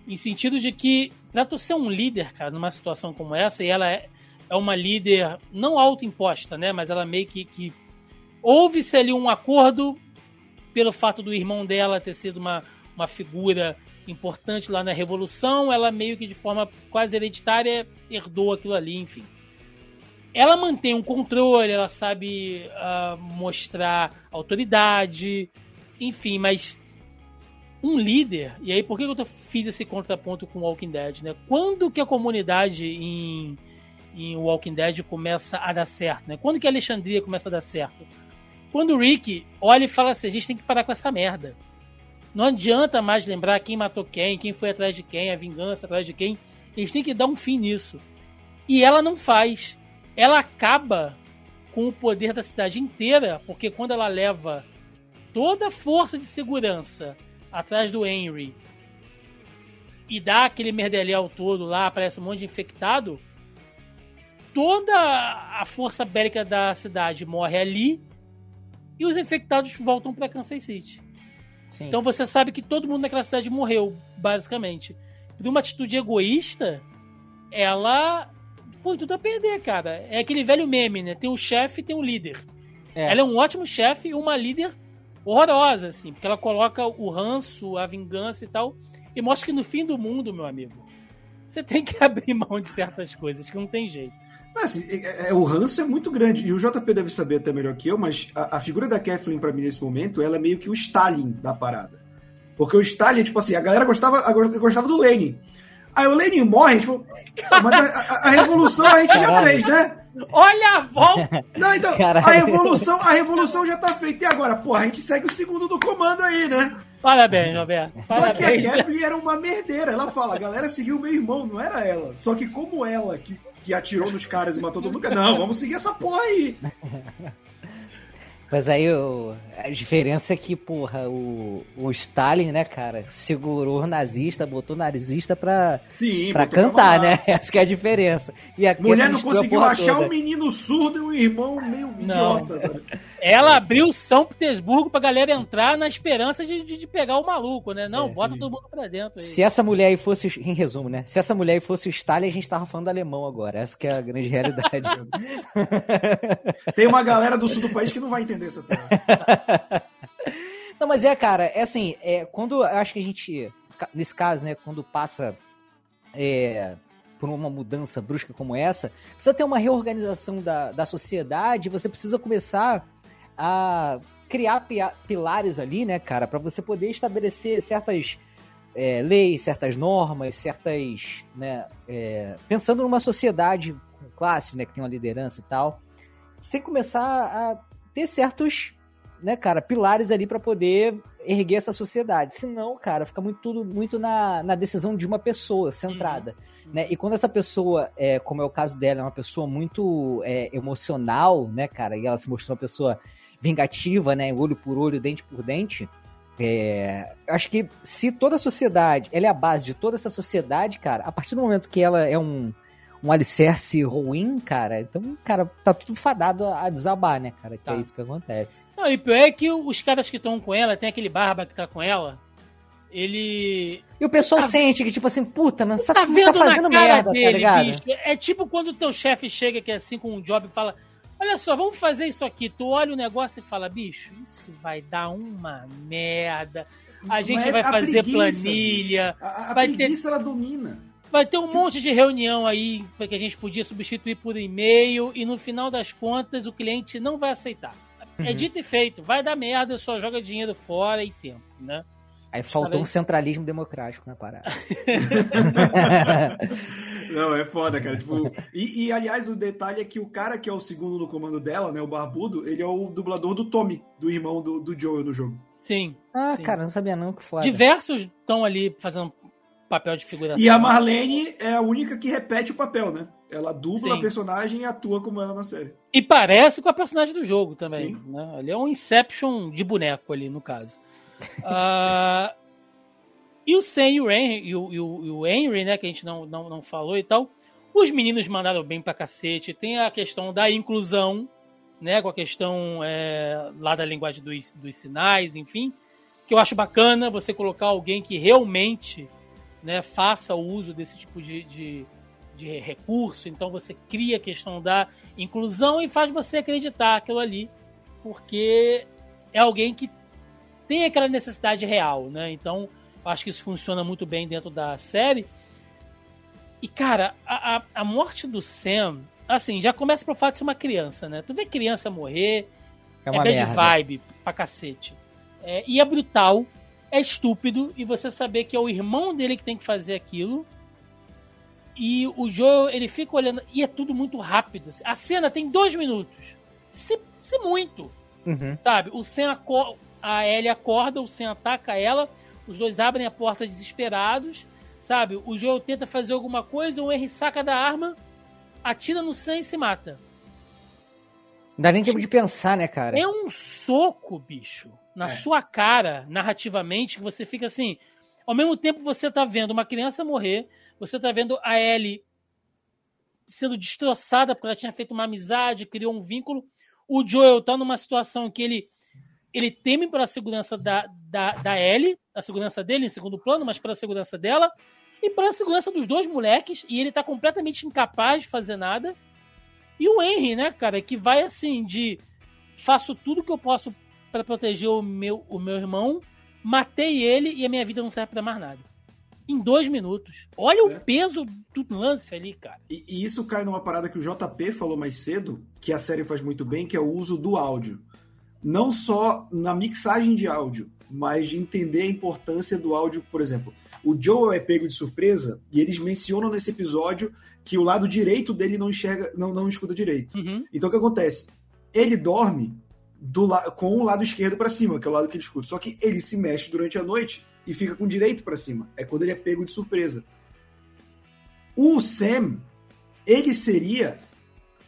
Em sentido de que, pra tu ser um líder, cara, numa situação como essa, e ela é, é uma líder não autoimposta, né? Mas ela meio que. que houve-se ali um acordo pelo fato do irmão dela ter sido uma, uma figura importante lá na Revolução, ela meio que de forma quase hereditária herdou aquilo ali, enfim ela mantém um controle, ela sabe ah, mostrar autoridade, enfim, mas um líder, e aí por que eu fiz esse contraponto com Walking Dead, né? Quando que a comunidade em, em Walking Dead começa a dar certo, né? Quando que a Alexandria começa a dar certo? Quando o Rick olha e fala assim, a gente tem que parar com essa merda. Não adianta mais lembrar quem matou quem, quem foi atrás de quem, a vingança atrás de quem. Eles têm que dar um fim nisso. E ela não faz ela acaba com o poder da cidade inteira, porque quando ela leva toda a força de segurança atrás do Henry e dá aquele merdeléu todo lá, aparece um monte de infectado, toda a força bélica da cidade morre ali e os infectados voltam para Kansas City. Sim. Então você sabe que todo mundo naquela cidade morreu, basicamente. Por uma atitude egoísta, ela põe tudo a perder, cara. É aquele velho meme, né? Tem um chefe e tem um líder. É. Ela é um ótimo chefe e uma líder horrorosa, assim, porque ela coloca o ranço, a vingança e tal, e mostra que no fim do mundo, meu amigo, você tem que abrir mão de certas coisas, que não tem jeito. Assim, é- é- o ranço é muito grande, e o JP deve saber até melhor que eu, mas a, a figura da Kathleen, pra mim, nesse momento, ela é meio que o Stalin da parada. Porque o Stalin, tipo assim, a galera gostava, gostava do Lenin. Aí o Lenin morre, a gente falou, "Pô, mas a, a- a revolução a gente já fez, né? Olha a volta! Não, então, Caralho. a revolução, a revolução já tá feita. E agora, porra, a gente segue o segundo do comando aí, né? Parabéns, Roberto. Só que a. Kathleen era uma merdeira. Ela fala, a galera seguiu o meu irmão, não era ela. Só que como ela, que, que atirou nos caras e matou todo mundo, não, vamos seguir essa porra aí. Mas aí o- a diferença é que, porra, o, o Stalin, né, cara, segurou o nazista, botou o nazista pra, Sim, pra cantar, mamar. né? Essa que é a diferença. E a Mulher não conseguiu achar toda. um menino surdo e um irmão meio Não. idiota, sabe? Ela abriu São Petersburgo pra galera entrar na esperança de, de, de pegar o maluco, né? Não, É, bota sim. todo mundo pra dentro aí. Se essa mulher aí fosse, em resumo, né? Se essa mulher aí fosse o Stalin, a gente tava falando alemão agora. Essa que é a grande realidade. Tem uma galera do sul do país que não vai entender essa. Não, mas é, cara, é assim, é, quando acho que a gente, nesse caso, né, quando passa é, por uma mudança brusca como essa, precisa ter uma reorganização da, da sociedade, você precisa começar a criar pilares ali, né, cara, para você poder estabelecer certas é, leis, certas normas, certas, né, é, pensando numa sociedade com classe, né, que tem uma liderança e tal, sem começar a ter certos né, cara, pilares ali para poder erguer essa sociedade. Senão, cara, fica muito tudo muito na, na decisão de uma pessoa centrada, né? E quando essa pessoa, é, como é o caso dela, é uma pessoa muito é, emocional, né, cara, e ela se mostrou uma pessoa vingativa, né, olho por olho, dente por dente. É, eu acho que se toda a sociedade, ela é a base de toda essa sociedade, cara, a partir do momento que ela é um, um alicerce ruim, cara, então, cara, tá tudo fadado a, desabar, né, cara? Que Tá. é isso que acontece. Não, e pior é que os caras que estão com ela, tem aquele barba que tá com ela, ele. E o pessoal Tá- sente que, tipo assim, puta, mas essa Tá vendo tá fazendo merda, dele, tá ligado? bicho. É tipo quando o teu chefe chega aqui assim com um job e fala: Olha só, vamos fazer isso aqui. Tu olha o negócio e fala: Bicho, isso vai dar uma merda. A gente Mas vai a fazer preguiça, planilha. bicho. A, a Vai ter- preguiça, ela domina. Vai ter um monte de reunião aí que a gente podia substituir por e-mail e no final das contas o cliente não vai aceitar. É Uhum. dito e feito, vai dar merda, só joga dinheiro fora e tempo, né? Aí faltou um centralismo democrático na parada. Não, é foda, cara. Tipo, e, e, aliás, o detalhe é que o cara que é o segundo no comando dela, né? O Barbudo, ele é o dublador do Tommy, do irmão do, do Joel no jogo. Sim. Ah, sim. cara, não sabia não que foda. Diversos estão ali fazendo papel de figuração. E a Marlene é a única que repete o papel, né? Ela dubla Sim. a personagem e atua como ela na série. E parece com a personagem do jogo também. Sim. Né? Ali é um Inception de boneco ali, no caso. Ah, e o Sam e o Henry, e o, e o- e o Henry, né, que a gente não, não, não falou e tal, os meninos mandaram bem pra cacete. Tem a questão da inclusão, né, com a questão é, lá da linguagem dos, dos sinais, enfim, que eu acho bacana você colocar alguém que realmente né, faça o uso desse tipo de, de, de recurso. Então você cria a questão da inclusão e faz você acreditar aquilo ali, porque é alguém que tem aquela necessidade real, né? Então acho que isso funciona muito bem dentro da série. E cara, a, a, a morte do Sam, assim, já começa pelo fato de ser uma criança, né? Tu vê criança morrer, É é, uma bad merda. vibe pra cacete. É, e é brutal, é estúpido, e você saber que é o irmão dele que tem que fazer aquilo. E o Joe, ele fica olhando, e é tudo muito rápido. assim. A cena tem dois minutos. Se, se muito, Uhum. sabe? O Sam aco- a Ellie acorda, o Sam ataca ela, os dois abrem a porta desesperados, sabe? O Joe tenta fazer alguma coisa, o Henry saca da arma, atira no Sam e se mata. Não dá nem tempo de pensar, né, cara? É um soco, bicho, na É. sua cara, narrativamente, que você fica assim. Ao mesmo tempo, você tá vendo uma criança morrer, você tá vendo a Ellie sendo destroçada porque ela tinha feito uma amizade, criou um vínculo. O Joel tá numa situação que ele, ele teme pela segurança da, da, da Ellie, a segurança dele em segundo plano, mas pela segurança dela, e pela segurança dos dois moleques, e ele tá completamente incapaz de fazer nada. E o Henry, né, cara, que vai assim de faço tudo que eu posso para proteger o meu, o meu irmão, matei ele e a minha vida não serve para mais nada. Em dois minutos. Olha o É. peso do lance ali, cara. E, e isso cai numa parada que o JP falou mais cedo, que a série faz muito bem, que é o uso do áudio. Não só na mixagem de áudio, mas de entender a importância do áudio. Por exemplo, o Joel é pego de surpresa e eles mencionam nesse episódio que o lado direito dele não enxerga, não, não escuta direito. Uhum. Então o que acontece? Ele dorme do com o lado esquerdo para cima, que é o lado que ele escuta. Só que ele se mexe durante a noite e fica com o direito para cima. É quando ele é pego de surpresa. O Sam, ele seria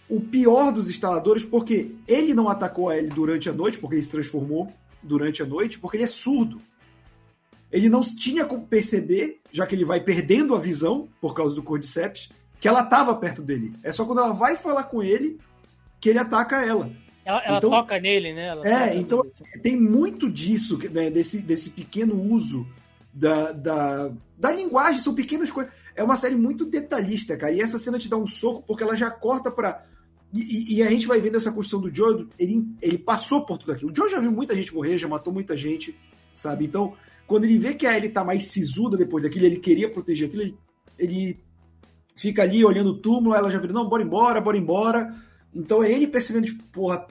o pior dos instaladores, porque ele não atacou a Ellie durante a noite, porque ele se transformou durante a noite, porque ele é surdo. Ele não tinha como perceber, já que ele vai perdendo a visão por causa do Cordyceps, que ela estava perto dele. É só quando ela vai falar com ele que ele ataca ela. Ela, ela Então- toca nele, né? Ela É, então- assim. Tem muito disso, né, desse, desse pequeno uso da, da, da linguagem, são pequenas coisas. É uma série muito detalhista, cara. E essa cena te dá um soco porque ela já corta pra. E, e- e a gente vai vendo essa construção do Joe, ele, ele passou por tudo aquilo. O Joe já viu muita gente morrer, já matou muita gente, sabe? Então, quando ele vê que a Ellie tá mais sisuda depois daquilo, ele queria proteger aquilo, ele, ele fica ali olhando o túmulo, ela já vira, não, bora embora, bora embora. Então é ele percebendo, tipo, porra,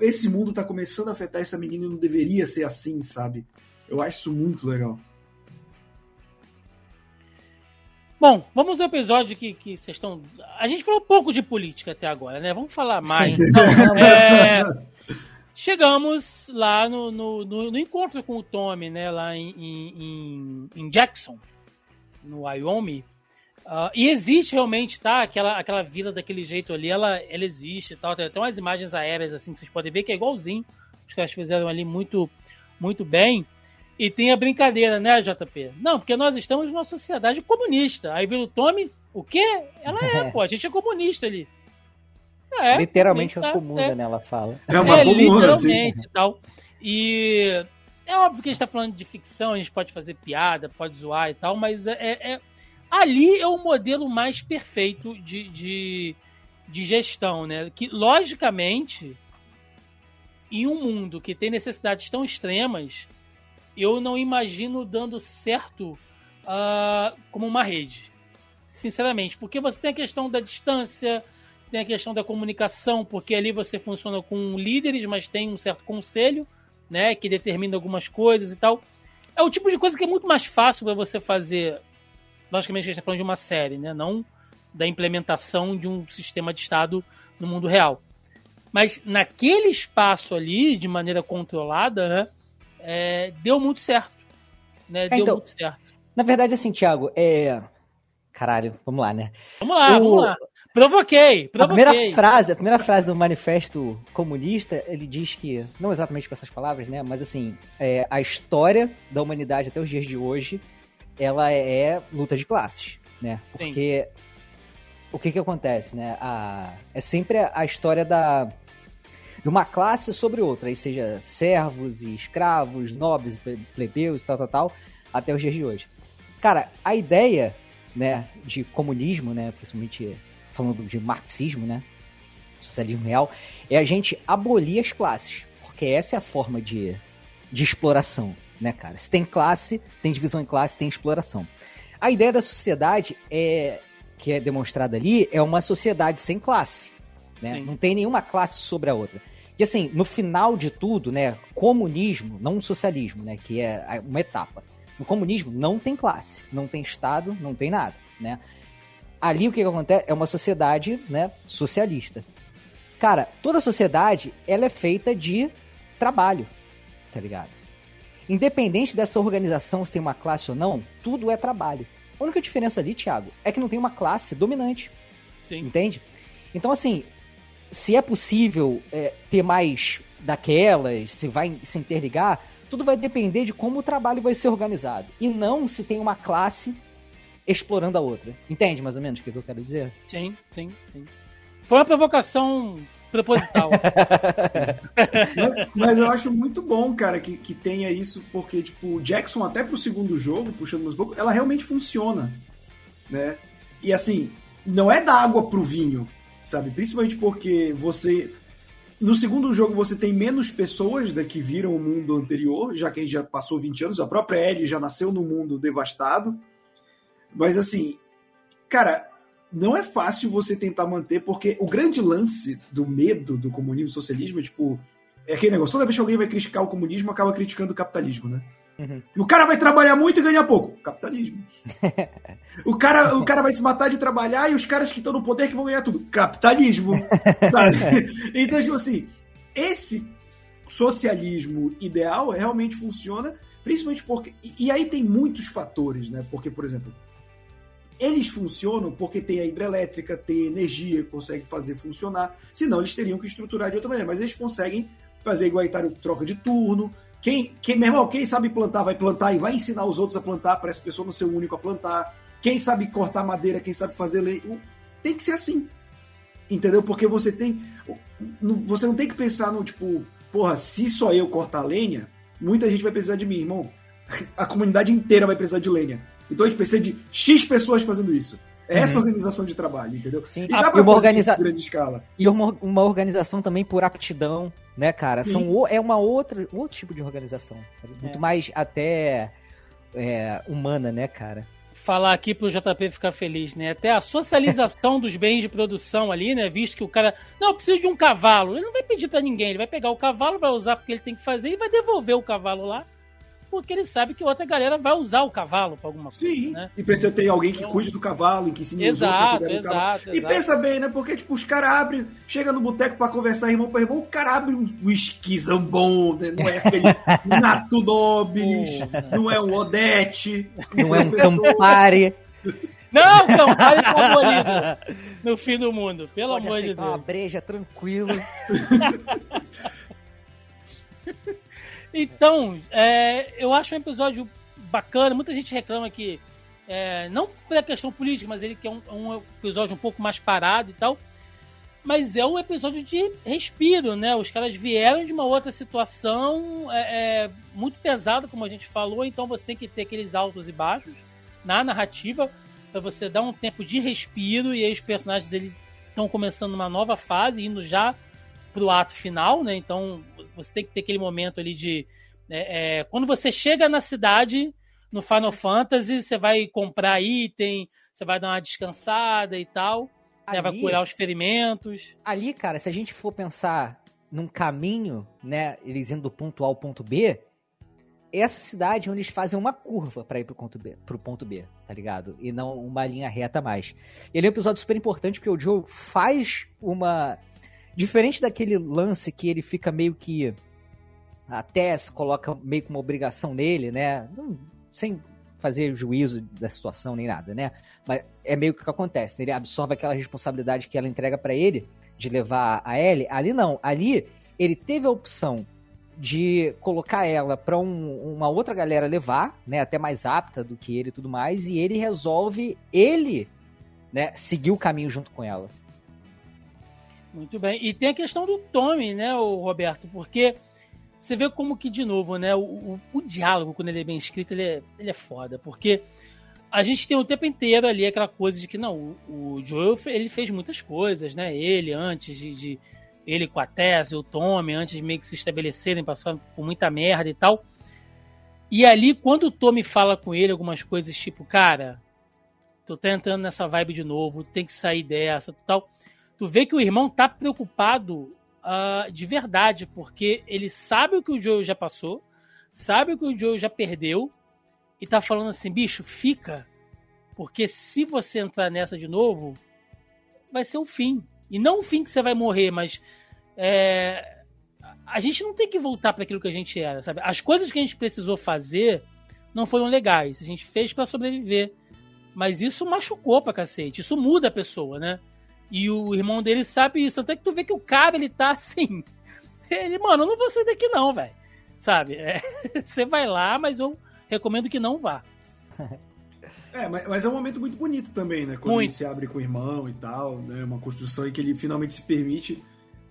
esse mundo tá começando a afetar essa menina e não deveria ser assim, sabe? Eu acho isso muito legal. Bom, vamos ao episódio que, que vocês estão. A gente falou pouco de política até agora, né? Vamos falar mais. Então, é, chegamos lá no, no, no- no encontro com o Tommy, né? Lá em- em- em Jackson, no Wyoming. Ah, e existe realmente, tá? Aquela, aquela vila daquele jeito ali, ela, ela existe e tal. Tem até umas imagens aéreas assim que vocês podem ver que é igualzinho. Os caras fizeram ali muito, muito bem. E tem a brincadeira, né, JP? Não, porque nós estamos numa sociedade comunista. Aí vem o Tommy, o quê? Ela é, pô, a gente é comunista ali. É, Literalmente tá, uma comunda, é. né? Ela fala. É uma é, comuna, assim. literalmente e tal. E é óbvio que a gente tá falando de ficção, a gente pode fazer piada, pode zoar e tal, mas é, é- é- ali é o modelo mais perfeito de, de, de gestão, né? Que, logicamente, em um mundo que tem necessidades tão extremas, eu não imagino dando certo ah, como uma rede. Sinceramente, porque você tem a questão da distância, tem a questão da comunicação, porque ali você funciona com líderes, mas tem um certo conselho, né, que determina algumas coisas e tal. é o tipo de coisa que é muito mais fácil para você fazer. Logicamente, a gente está falando de uma série, né? Não da implementação de um sistema de Estado no mundo real. Mas naquele espaço ali, de maneira controlada, né? É, deu muito certo. Né? Deu então, muito certo. Na verdade, assim, Thiago, é. Caralho, vamos lá, né? Vamos lá, o... vamos lá. Provoquei, provoquei. A primeira frase, a primeira frase do manifesto comunista, ele diz que, não exatamente com essas palavras, né, mas assim, é, a história da humanidade até os dias de hoje, ela é luta de classes, né? Porque Sim. o que que acontece, né? A, é sempre a história da de uma classe sobre outra, aí seja servos e escravos, nobres, plebeus, tal, tal, tal, até os dias de hoje. Cara, a ideia, né, de comunismo, né, principalmente falando de marxismo, né? Socialismo real, é a gente abolir as classes. Porque essa é a forma de, de exploração, né, cara? Se tem classe, tem divisão em classe, tem exploração. A ideia da sociedade é que é demonstrada ali é uma sociedade sem classe. Né? Não tem nenhuma classe sobre a outra. E assim, no final de tudo, né, comunismo, não socialismo, né, que é uma etapa. No comunismo não tem classe, não tem Estado, não tem nada, né? ali o que, que acontece é uma sociedade, né, socialista. Cara, toda sociedade, ela é feita de trabalho, tá ligado? Independente dessa organização se tem uma classe ou não, tudo é trabalho. A única diferença ali, Thiago, é que não tem uma classe dominante. Sim. Entende? Então, assim, se é possível é, ter mais daquelas, se vai se interligar, tudo vai depender de como o trabalho vai ser organizado. E não se tem uma classe explorando a outra. Entende mais ou menos o que eu quero dizer? Sim, sim, sim. Foi uma provocação proposital. mas, mas, eu acho muito bom, cara, que, que tenha isso, porque, tipo, o Jackson, até pro segundo jogo, puxando mais pouco, ela realmente funciona, né? E, assim, não é da água pro vinho, sabe? Principalmente porque você... No segundo jogo você tem menos pessoas da que viram o mundo anterior, já que a gente já passou 20 anos, a própria Ellie já nasceu no mundo devastado, mas assim, cara, não é fácil você tentar manter, porque o grande lance do medo do comunismo e socialismo é tipo. É aquele negócio, toda vez que alguém vai criticar o comunismo, acaba criticando o capitalismo, né? Uhum. O cara vai trabalhar muito e ganhar pouco. Capitalismo. o, cara, o cara vai se matar de trabalhar e os caras que estão no poder que vão ganhar tudo. Capitalismo. Sabe? então, tipo assim, esse socialismo ideal realmente funciona, principalmente porque. E, e aí tem muitos fatores, né? Porque, por exemplo, eles funcionam porque tem a hidrelétrica, tem energia, consegue fazer funcionar. Senão eles teriam que estruturar de outra maneira. Mas eles conseguem fazer igualitário troca de turno. Quem, quem, meu irmão, quem sabe plantar vai plantar e vai ensinar os outros a plantar para essa pessoa não ser o único a plantar. Quem sabe cortar madeira, quem sabe fazer lei. Tem que ser assim. Entendeu? Porque você tem. Você não tem que pensar no tipo, porra, se só eu cortar lenha, muita gente vai precisar de mim, irmão. A comunidade inteira vai precisar de lenha. Então a gente precisa de X pessoas fazendo isso. É essa uhum. organização de trabalho, entendeu? Sim. E dá ah, uma organiza... grande escala. E uma, uma organização também por aptidão, né, cara? São, é uma outra, outro tipo de organização. Muito é. mais até é, humana, né, cara? Falar aqui pro JP ficar feliz, né? Até a socialização dos bens de produção ali, né? Visto que o cara. Não, eu preciso de um cavalo. Ele não vai pedir para ninguém. Ele vai pegar o cavalo, vai usar porque ele tem que fazer e vai devolver o cavalo lá porque ele sabe que outra galera vai usar o cavalo para alguma coisa. Sim, né? e precisa ter alguém que então, cuide do cavalo, que ensine exato, os outros a cuidar do cavalo. Exato. E pensa bem, né? Porque, tipo, os caras abrem, chega no boteco para conversar irmão para irmão, o cara abre um whiskyzão bom, né? não é aquele Nato Nobilis, não é um Odete, não é um Campari. Não, Campari é favorito no fim do mundo, pelo Pode amor de Deus. uma breja tranquilo. Então, é, eu acho um episódio bacana. Muita gente reclama que, é, não pela questão política, mas ele que é um, um, episódio um pouco mais parado e tal. Mas é um episódio de respiro, né? Os caras vieram de uma outra situação é, é muito pesada, como a gente falou, então você tem que ter aqueles altos e baixos na narrativa para você dar um tempo de respiro e aí os personagens eles estão começando uma nova fase, indo já pro ato final, né? Então você tem que ter aquele momento ali de. É, é, quando você chega na cidade, no Final Fantasy, você vai comprar item, você vai dar uma descansada e tal. Ali, né? Vai curar os ferimentos. Ali, cara, se a gente for pensar num caminho, né? Eles indo do ponto A ao ponto B, essa cidade onde eles fazem uma curva para ir pro ponto, B, pro ponto B, tá ligado? E não uma linha reta mais. Ele é um episódio super importante porque o Joe faz uma. Diferente daquele lance que ele fica meio que. A Tess coloca meio que uma obrigação nele, né? Sem fazer juízo da situação nem nada, né? Mas é meio que o que acontece. Né? Ele absorve aquela responsabilidade que ela entrega para ele de levar a Ellie. Ali não. Ali ele teve a opção de colocar ela para um, uma outra galera levar, né, até mais apta do que ele e tudo mais, e ele resolve ele, né, seguir o caminho junto com ela. Muito bem. E tem a questão do Tommy, né, o Roberto, porque você vê como que, de novo, né, o, o, o diálogo, quando ele é bem escrito, ele é, ele é foda, porque a gente tem o tempo inteiro ali aquela coisa de que, não, o, o Joel, ele fez muitas coisas, né, ele, antes de, de ele com a Tess e o Tommy, antes de meio que se estabelecerem, passaram por muita merda e tal. E ali, quando o Tommy fala com ele algumas coisas tipo, cara, tu tá entrando nessa vibe de novo, tem que sair dessa, tal. Tu vê que o irmão tá preocupado uh, de verdade, porque ele sabe o que o Joe já passou, sabe o que o Joe já perdeu, e tá falando assim, bicho, fica, porque se você entrar nessa de novo, vai ser o fim. E não o fim que você vai morrer, mas é, a gente não tem que voltar para aquilo que a gente era, sabe? As coisas que a gente precisou fazer não foram legais. A gente fez para sobreviver. Mas isso machucou pra cacete. Isso muda a pessoa, né? E o irmão dele sabe isso. Até que tu vê que o cara, ele tá assim. Ele, mano, eu não vou sair daqui não, velho. Sabe? É, você vai lá, mas eu recomendo que não vá. É, mas, mas, é um momento muito bonito também, né? Quando muito. ele se abre com o irmão e tal, né? Uma construção em que ele finalmente se permite.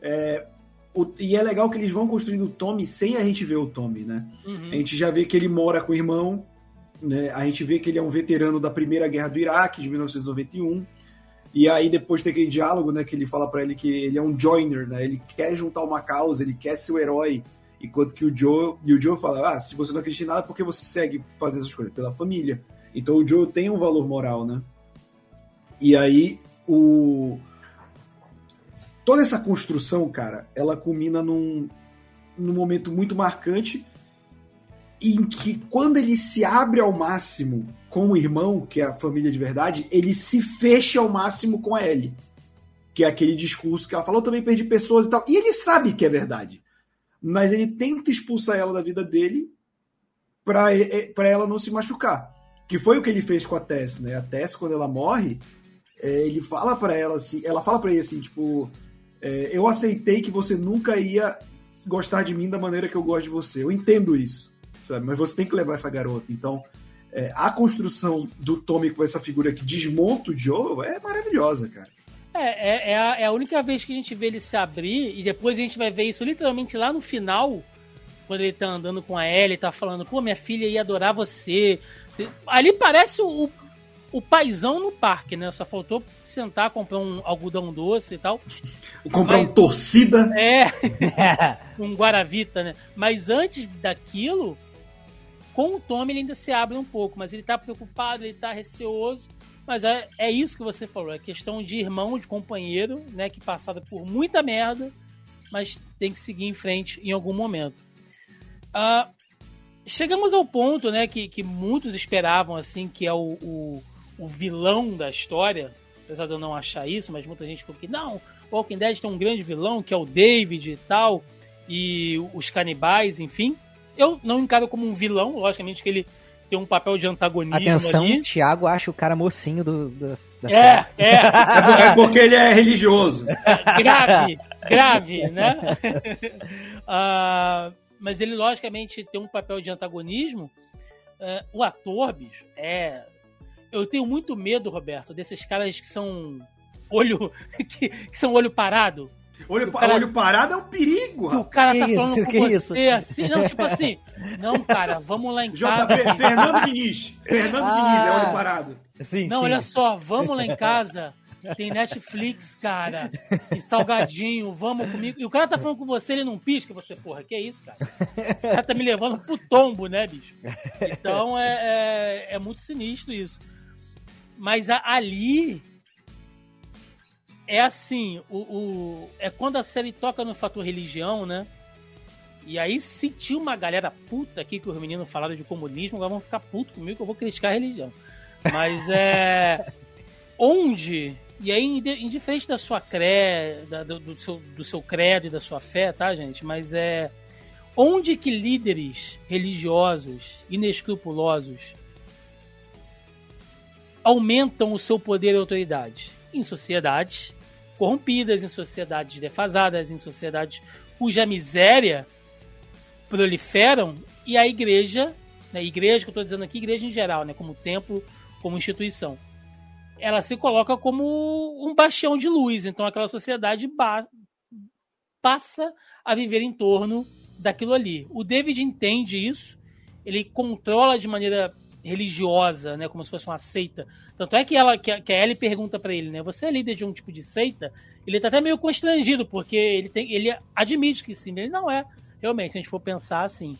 É, o, e é legal que eles vão construindo o Tommy sem a gente ver o Tommy, né? Uhum. A gente já vê que ele mora com o irmão, né? A gente vê que ele é um veterano da Primeira Guerra do Iraque, de 1991. E aí depois tem aquele diálogo, né? Que ele fala para ele que ele é um joiner, né? Ele quer juntar uma causa, ele quer ser o herói. Enquanto que o Joe, e o Joe fala, ah, se você não acredita em nada, por que você segue fazendo essas coisas? Pela família. Então o Joe tem um valor moral, né? E aí o toda essa construção, cara, ela culmina num, num momento muito marcante em que quando ele se abre ao máximo com o irmão, que é a família de verdade, ele se fecha ao máximo com a Ellie. Que é aquele discurso que ela falou, também perdi pessoas e tal. E ele sabe que é verdade. Mas ele tenta expulsar ela da vida dele para ela não se machucar. Que foi o que ele fez com a Tess, né? A Tess, quando ela morre, é, ele fala para ela assim, ela fala para ele assim, tipo, é, eu aceitei que você nunca ia gostar de mim da maneira que eu gosto de você. Eu entendo isso, sabe? Mas você tem que levar essa garota. Então, é, a construção do Tommy com essa figura que desmonta o Joe é maravilhosa, cara. É, é, é, a, é, a, única vez que a gente vê ele se abrir e depois a gente vai ver isso literalmente lá no final, quando ele tá andando com a Ellie, tá falando, pô, minha filha ia adorar você. Ali parece o, o paizão no parque, né? Só faltou sentar, comprar um algodão doce e tal. Comprar Mas, um torcida. É, um Guaravita, né? Mas antes daquilo, com o Tommy ele ainda se abre um pouco, mas ele tá preocupado, ele tá receoso. Mas é, é isso que você falou, é questão de irmão, de companheiro, né? Que passada por muita merda, mas tem que seguir em frente em algum momento. Uh, chegamos ao ponto, né, que, que muitos esperavam, assim, que é o, o, o, vilão da história, apesar de eu não achar isso, mas muita gente falou que não, Walking Dead tem um grande vilão, que é o David e tal, e os canibais, enfim. Eu não encaro como um vilão, logicamente que ele tem um papel de antagonismo Atenção, ali. Thiago acha o cara mocinho do, do da é, série. É, é. é porque ele é religioso. grave, grave, né? uh, mas ele logicamente tem um papel de antagonismo. Uh, o ator, bicho, é. Eu tenho muito medo, Roberto, desses caras que são olho. que, que são olho parado. Olho, cara, olho parado é um perigo, O cara tá falando com você isso? assim. Não, tipo assim. Não, cara, vamos lá em casa. JP, Fernando Diniz. Fernando ah, Diniz é olho parado. Sim, não, sim. olha só, vamos lá em casa tem Netflix, cara. E salgadinho, vamos comigo. E o cara tá falando com você, ele não pisca. Você, porra, que é isso, cara? Esse cara tá me levando pro tombo, né, bicho? Então é, é, é muito sinistro isso. Mas a, ali é assim, o, o, é quando a série toca no fator religião, né? E aí, se tinha uma galera puta aqui que os meninos falaram de comunismo, agora vão ficar puto comigo que eu vou criticar a religião. Mas é. onde. E aí, indiferente da sua cre, da, do, do, seu, do seu credo e da sua fé, tá, gente? Mas é. Onde que líderes religiosos inescrupulosos aumentam o seu poder e autoridade? Em sociedades corrompidas, em sociedades defasadas, em sociedades cuja miséria proliferam e a igreja, né, igreja que eu estou dizendo aqui, igreja em geral, né, como templo, como instituição, ela se coloca como um bastião de luz. Então aquela sociedade passa a viver em torno daquilo ali. O David entende isso, ele controla de maneira religiosa, né, como se fosse uma seita. Tanto é que ela que a, que a Ellie pergunta para ele, né, você é líder de um tipo de seita? Ele tá até meio constrangido porque ele tem, ele admite que sim, ele não é. Realmente, se a gente for pensar assim,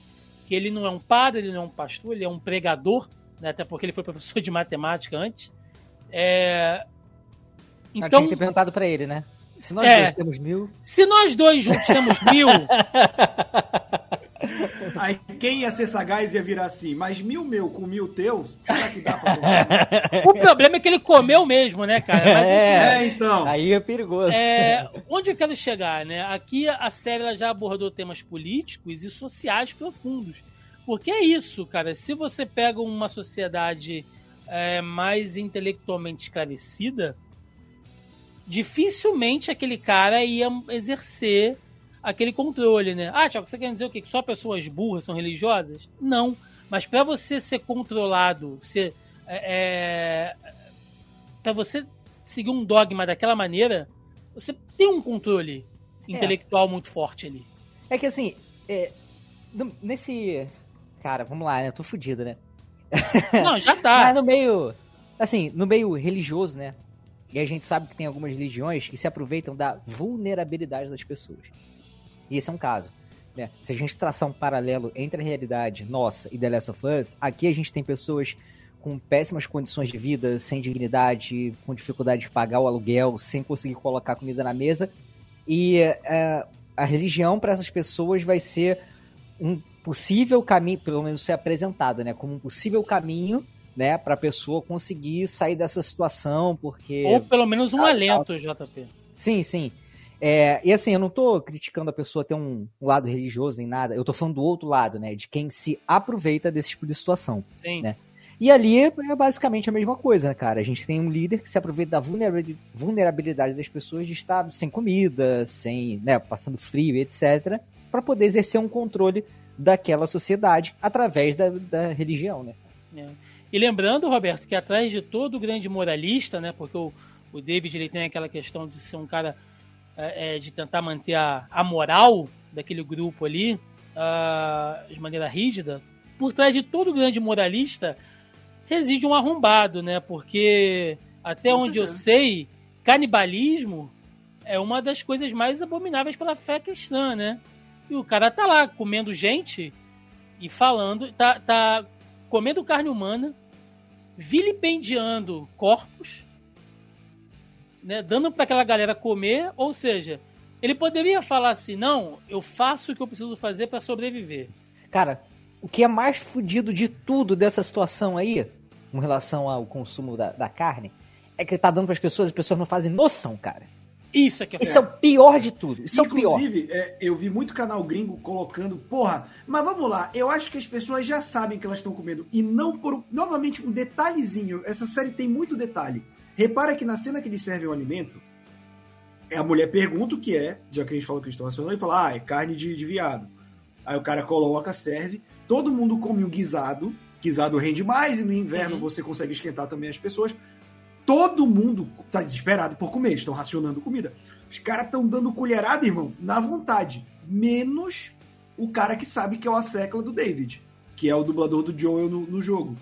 que ele não é um padre, ele não é um pastor, ele é um pregador, né, até porque ele foi professor de matemática antes. É... Então, tinha que ter perguntado para ele, né? Se nós é, dois temos mil. Se nós dois juntos temos mil. Aí quem ia ser sagaz ia virar assim, mas mil meu com mil teu, será que dá pra comer? O problema é que ele comeu mesmo, né, cara? Mas, é, é, então. Aí é perigoso. É, onde eu quero chegar, né? Aqui a série já abordou temas políticos e sociais profundos. Porque é isso, cara. Se você pega uma sociedade é, mais intelectualmente esclarecida, dificilmente aquele cara ia exercer aquele controle, né? Ah, Tiago, você quer dizer o quê? Que só pessoas burras são religiosas? Não. Mas para você ser controlado, ser. É, é para você seguir um dogma daquela maneira, você tem um controle é. intelectual muito forte ali. É que assim, é, nesse. Cara, vamos lá, né? Eu tô fudido, né? Não, já tá. Mas no meio. Assim, no meio religioso, né? E a gente sabe que tem algumas religiões que se aproveitam da vulnerabilidade das pessoas. E esse é um caso. Né? Se a gente traçar um paralelo entre a realidade nossa e The Last of Us, aqui a gente tem pessoas com péssimas condições de vida, sem dignidade, com dificuldade de pagar o aluguel, sem conseguir colocar comida na mesa. E uh, a religião para essas pessoas vai ser um possível caminho, pelo menos ser apresentada, né, como um possível caminho, né, para a pessoa conseguir sair dessa situação, porque ou pelo menos um alento, JP. Sim, sim. É, e assim, eu não tô criticando a pessoa ter um, um, lado religioso nem nada, eu tô falando do outro lado, né? De quem se aproveita desse tipo de situação. Sim. Né? E ali é basicamente a mesma coisa, né, cara? A gente tem um líder que se aproveita da vulnerabilidade das pessoas de estar sem comida, sem, né, passando frio, etc., para poder exercer um controle daquela sociedade através da, da religião, né? É. E lembrando, Roberto, que atrás de todo grande moralista, né? Porque o, o David ele tem aquela questão de ser um cara é, é, de tentar manter a, a moral daquele grupo ali uh, de maneira rígida, por trás de todo grande moralista reside um arrombado, né? Porque até onde eu sei, canibalismo é uma das coisas mais abomináveis pela fé cristã, né? E o cara tá lá comendo gente e falando, tá, tá comendo carne humana, vilipendiando corpos né, dando para aquela galera comer, ou seja, ele poderia falar assim: não, eu faço o que eu preciso fazer para sobreviver. Cara, o que é mais fodido de tudo dessa situação aí, com relação ao consumo da, da carne, é que ele tá dando para as pessoas e as pessoas não fazem noção, cara. Isso é que é Isso é o pior de tudo. Isso Inclusive, é o pior. Inclusive, é, eu vi muito canal gringo colocando, porra, mas vamos lá, eu acho que as pessoas já sabem que elas estão comendo. E não por. Novamente, um detalhezinho. Essa série tem muito detalhe. Repara que na cena que eles servem o alimento, a mulher pergunta o que é, já que a gente falou que eles estão racionando, e fala, ah, é carne de, de viado. Aí o cara coloca, serve, todo mundo come um guisado, guisado rende mais, e no inverno uhum. você consegue esquentar também as pessoas. Todo mundo tá desesperado por comer, estão racionando comida. Os caras estão dando colherada, irmão, na vontade. Menos o cara que sabe que é o a secla do David, que é o dublador do Joel no, no jogo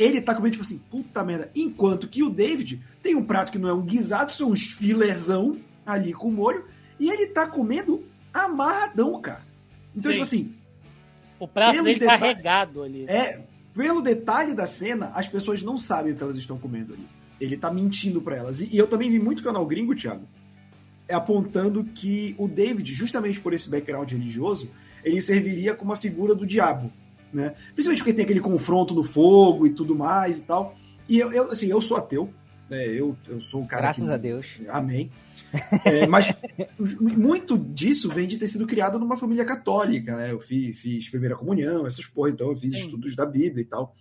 ele tá comendo, tipo assim, puta merda. Enquanto que o David tem um prato que não é um guisado, são uns filezão ali com molho, e ele tá comendo amarradão, cara. Então, Sim. tipo assim. O prato dele tá carregado ali. É, pelo detalhe da cena, as pessoas não sabem o que elas estão comendo ali. Ele tá mentindo para elas. E, e, eu também vi muito canal gringo, Thiago, apontando que o David, justamente por esse background religioso, ele serviria como a figura do diabo, né? Principalmente porque tem aquele confronto no fogo e tudo mais e tal. E eu, eu assim, eu sou ateu, né? Eu, eu sou um cara. Graças que, a Deus. Amém. É, mas muito disso vem de ter sido criado numa família católica, né? Eu fiz, fiz primeira comunhão, essas porra, então eu fiz Sim. estudos da Bíblia e tal.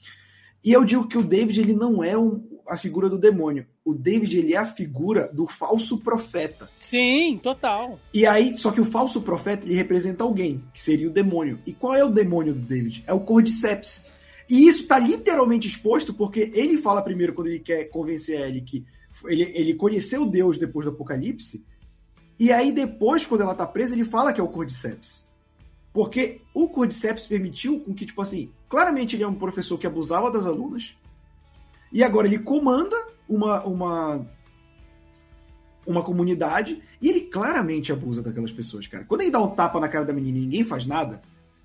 E eu digo que o David ele não é um, a figura do demônio. O David ele é a figura do falso profeta. Sim, total. E aí, só que o falso profeta ele representa alguém, que seria o demônio. E qual é o demônio do David? É o Cordyceps. E isso está literalmente exposto porque ele fala primeiro quando ele quer convencer a Ellie que ele, ele conheceu Deus depois do Apocalipse. E aí depois, quando ela tá presa, ele fala que é o Cordyceps. Porque o Cordyceps permitiu com que, tipo assim, claramente ele é um professor que abusava das alunas, e agora ele comanda uma, uma, uma comunidade, e ele claramente abusa daquelas pessoas, cara. Quando ele dá um tapa na cara da menina e ninguém faz nada,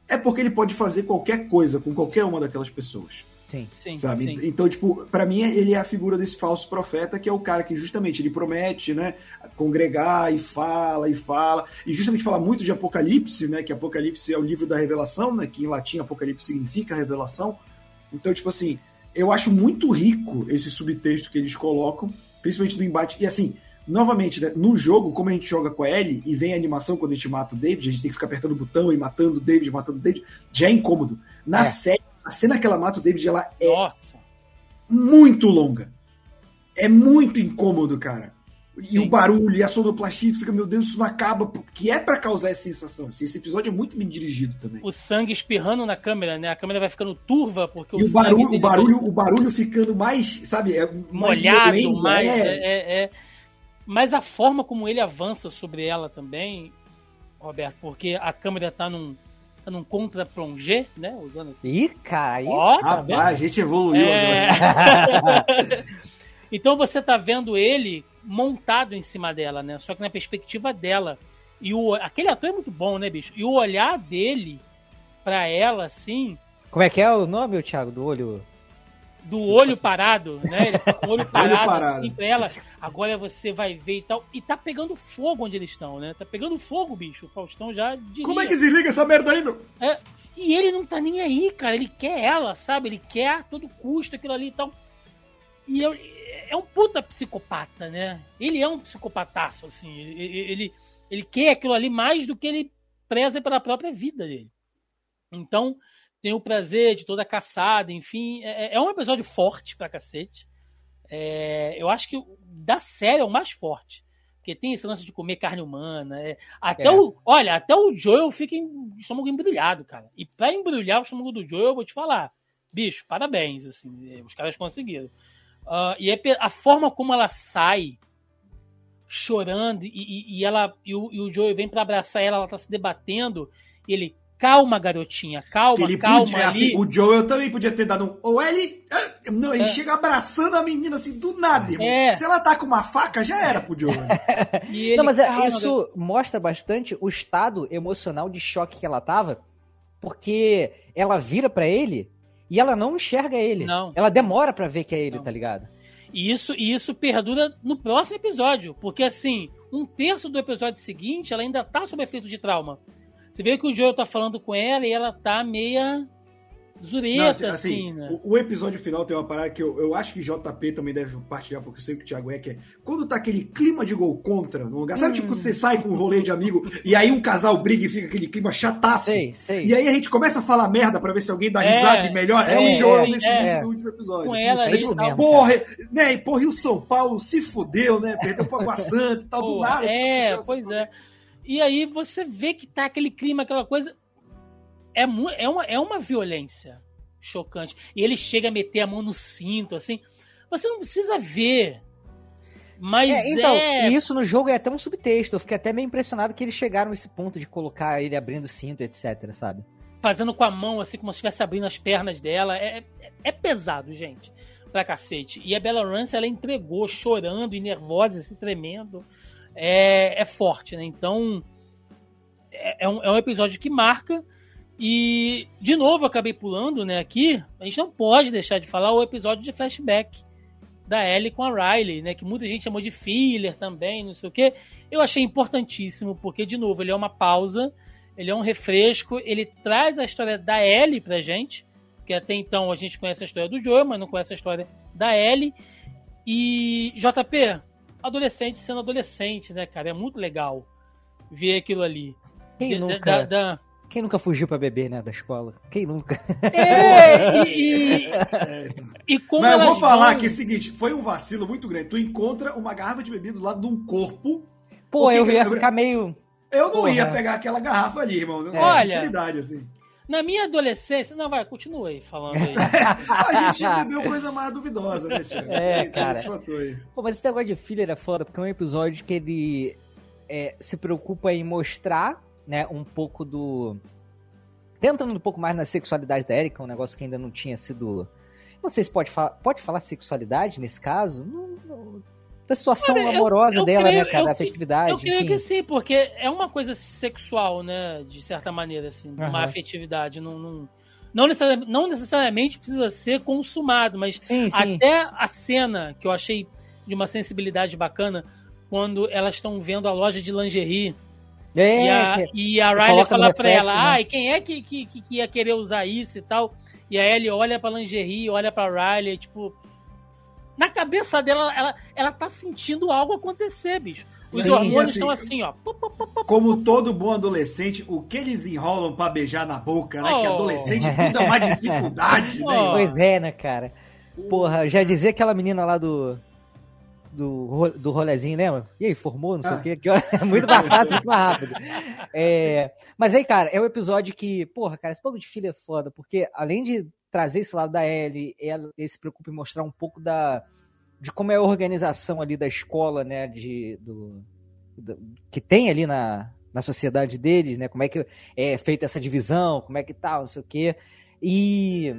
é porque ele pode fazer qualquer coisa com qualquer uma daquelas pessoas. Sim, sim. Sabe? Sim. Então, tipo, para mim ele é a figura desse falso profeta, que é o cara que justamente ele promete, né, congregar e fala e fala, e justamente fala muito de Apocalipse, né, que Apocalipse é o livro da revelação, né, que em latim Apocalipse significa revelação. Então, tipo assim, eu acho muito rico esse subtexto que eles colocam, principalmente no embate. E assim, novamente, né, no jogo, como a gente joga com a Ellie e vem a animação quando a gente mata o David, a gente tem que ficar apertando o botão e matando o David, matando o David, já é incômodo. Na é. série a cena que ela mata o David, ela é Nossa. muito longa. É muito incômodo, cara. E Sim. o barulho e a sonoplastia, tu fica, meu Deus, isso não acaba, que é para causar essa sensação. Assim, esse episódio é muito bem dirigido também. O sangue espirrando na câmera, né? A câmera vai ficando turva porque e o, o barulho, o barulho, vai... o barulho ficando mais, sabe, é mais molhado, mais, é. É, é. Mas a forma como ele avança sobre ela também, Roberto, porque a câmera tá num num contra plongé, né? Usando aqui. Ih, cara, aí. Ó, tá Rapaz, a gente evoluiu é... então você tá vendo ele montado em cima dela, né? Só que na perspectiva dela. E o, aquele ator é muito bom, né, bicho? E o olhar dele pra ela, assim. Como é que é o nome, Thiago, do olho? Do olho parado, né? Ele tá com o olho parado, olho parado. assim pra ela. Agora você vai ver e tal. E tá pegando fogo onde eles estão, né? Tá pegando fogo, bicho. O Faustão já diria. Como é que desliga essa merda aí, meu? É, e ele não tá nem aí, cara. Ele quer ela, sabe? Ele quer a todo custo aquilo ali e tal. E eu, é um puta psicopata, né? Ele é um psicopataço, assim. Ele, ele, ele quer aquilo ali mais do que ele preza pela própria vida dele. Então, tem o prazer de toda a caçada, enfim. É, é um episódio forte pra cacete. É, eu acho que da série é o mais forte. Porque tem esse lance de comer carne humana. É, até é. o. Olha, até o Joel fica em estômago embrulhado, cara. E pra embrulhar o estômago do Joel, eu vou te falar. Bicho, parabéns, assim. Os caras conseguiram. Uh, e é a forma como ela sai chorando e, e, e ela e o, e o Joel vem para abraçar ela, ela tá se debatendo, e ele calma, garotinha, calma, ele calma. Podia, assim, o Joel também podia ter dado um. Ou ele. Ah, não, ele é. chega abraçando a menina assim do nada, irmão. É. Se ela tá com uma faca, já era pro Joel. ele, não, mas é, calma, isso garotinha. mostra bastante o estado emocional de choque que ela tava, porque ela vira para ele e ela não enxerga ele. Não. Ela demora para ver que é ele, não. tá ligado? E isso, e isso perdura no próximo episódio, porque assim, um terço do episódio seguinte ela ainda tá sob efeito de trauma. Você vê que o Joel tá falando com ela e ela tá meia zureta, Não, assim, assim, né? o, o, episódio final tem uma parada que eu, eu acho que JP também deve partilhar, porque eu sei que o Thiago é, que é quando tá aquele clima de gol contra no lugar. Sabe, hum. tipo, você sai com um rolê de amigo e aí um casal briga e fica aquele clima chataço. Sei, sei. E aí a gente começa a falar merda pra ver se alguém dá é, risada e melhor. É, é o Joel nesse, é, nesse último episódio. Com ela, é tipo, mesmo, porra, né? E porra, e o São Paulo se fudeu, né? Perdeu pro Água Santa e tal, do nada. É, pois é. E aí você vê que tá aquele clima, aquela coisa. É, é, uma, é uma violência chocante. E ele chega a meter a mão no cinto, assim. Você não precisa ver. Mas é, então, é... isso no jogo é até um subtexto. Eu fiquei até meio impressionado que eles chegaram a esse ponto de colocar ele abrindo cinto, etc, sabe? Fazendo com a mão, assim, como se estivesse abrindo as pernas dela. É, é, é pesado, gente. Pra cacete. E a Bella Rance, ela entregou chorando e nervosa, assim, tremendo é, é forte, né? Então é, é, um, é um episódio que marca. E, de novo, acabei pulando, né, aqui. A gente não pode deixar de falar o episódio de flashback da Ellie com a Riley, né? Que muita gente chamou de filler também, não sei o quê. Eu achei importantíssimo, porque, de novo, ele é uma pausa ele é um refresco, ele traz a história da Ellie pra gente, que até então a gente conhece a história do Joe, mas não conhece a história da Ellie. E JP, adolescente sendo adolescente, né, cara? É muito legal ver aquilo ali. Quem De- nunca, da- da- quem nunca fugiu pra beber, né, da escola? Quem nunca? É, e, e, e como Mas eu vou falar vão- que é o seguinte, foi um vacilo muito grande. Tu encontra uma garrafa de bebida do lado de um corpo. Pô, eu ia ficar meio. Eu não Porra. ia pegar aquela garrafa ali, irmão. É. Olha. Assim. Na minha adolescência. Não, vai, continua aí falando aí. A gente bebeu coisa mais duvidosa, né, Thiago? É, Tem cara. Esse fator aí. Pô, mas esse negócio de filler é foda, porque é um episódio que ele é, se preocupa em mostrar, né, um pouco do. Tentando um pouco mais na sexualidade da Erika, um negócio que ainda não tinha sido. Se pode falar. Pode falar sexualidade nesse caso? Não, não- da situação Olha, eu- amorosa eu dela, creio- né, cara? Da afetividade. Eu creio enfim. que sim, porque é uma coisa sexual, né? De certa maneira, assim, uma Aham. afetividade. Não, não, não, necessariamente, não necessariamente precisa ser consumado, mas Sim, sim. até a cena que eu achei de uma sensibilidade bacana, quando elas estão vendo a loja de lingerie É, e a, que- e a Riley fala pra reflexo, ela, né? ai, quem é que, que, que que ia querer usar isso e tal? E a Ellie olha pra lingerie, olha pra Riley, tipo. Na cabeça dela, ela, ela tá sentindo algo acontecer, bicho. Os Sim, hormônios assim, estão assim, ó. Como todo bom adolescente, o que eles enrolam pra beijar na boca, né? Que Oh. adolescente tudo é uma dificuldade, né? Oh. irmão? Pois é, né, cara? Porra, já dizia aquela menina lá do. Do, do rolezinho, lembra? E aí, formou, não sei Ah. o quê. Que hora- muito mais fácil, muito mais rápido. É, mas aí, cara, é um episódio que, porra, cara, esse pouco de filha é foda, porque além de trazer esse lado da Ellie, ela, ele se preocupa em mostrar um pouco da, de como é a organização ali da escola, né, de, do, do- que tem ali na, na sociedade deles, né, como é que é feita essa divisão, como é que tal, não sei o quê. E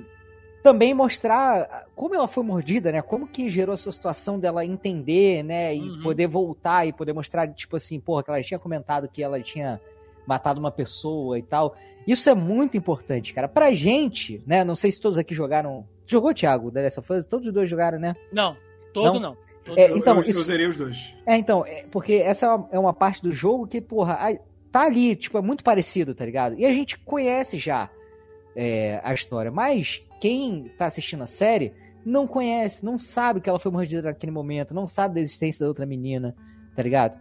também mostrar como ela foi mordida, né? Como que gerou essa situação dela entender, né? E Uhum. poder voltar e poder mostrar, tipo assim, porra, que ela tinha comentado que ela tinha matado uma pessoa e tal. Isso é muito importante, cara. Pra gente, né? Não sei se todos aqui jogaram. Jogou, Thiago, The Last of Us? Todos os dois jogaram, né? Não, todo Não? não. Todo É, então, eu, eu isso- zerei os dois. É, então, é, porque essa é uma, é uma parte do jogo que, porra, a- tá ali, tipo, é muito parecido, tá ligado? E a gente conhece já é, a história, mas quem tá assistindo a série não conhece, não sabe que ela foi mordida naquele momento, não sabe da existência da outra menina, tá ligado?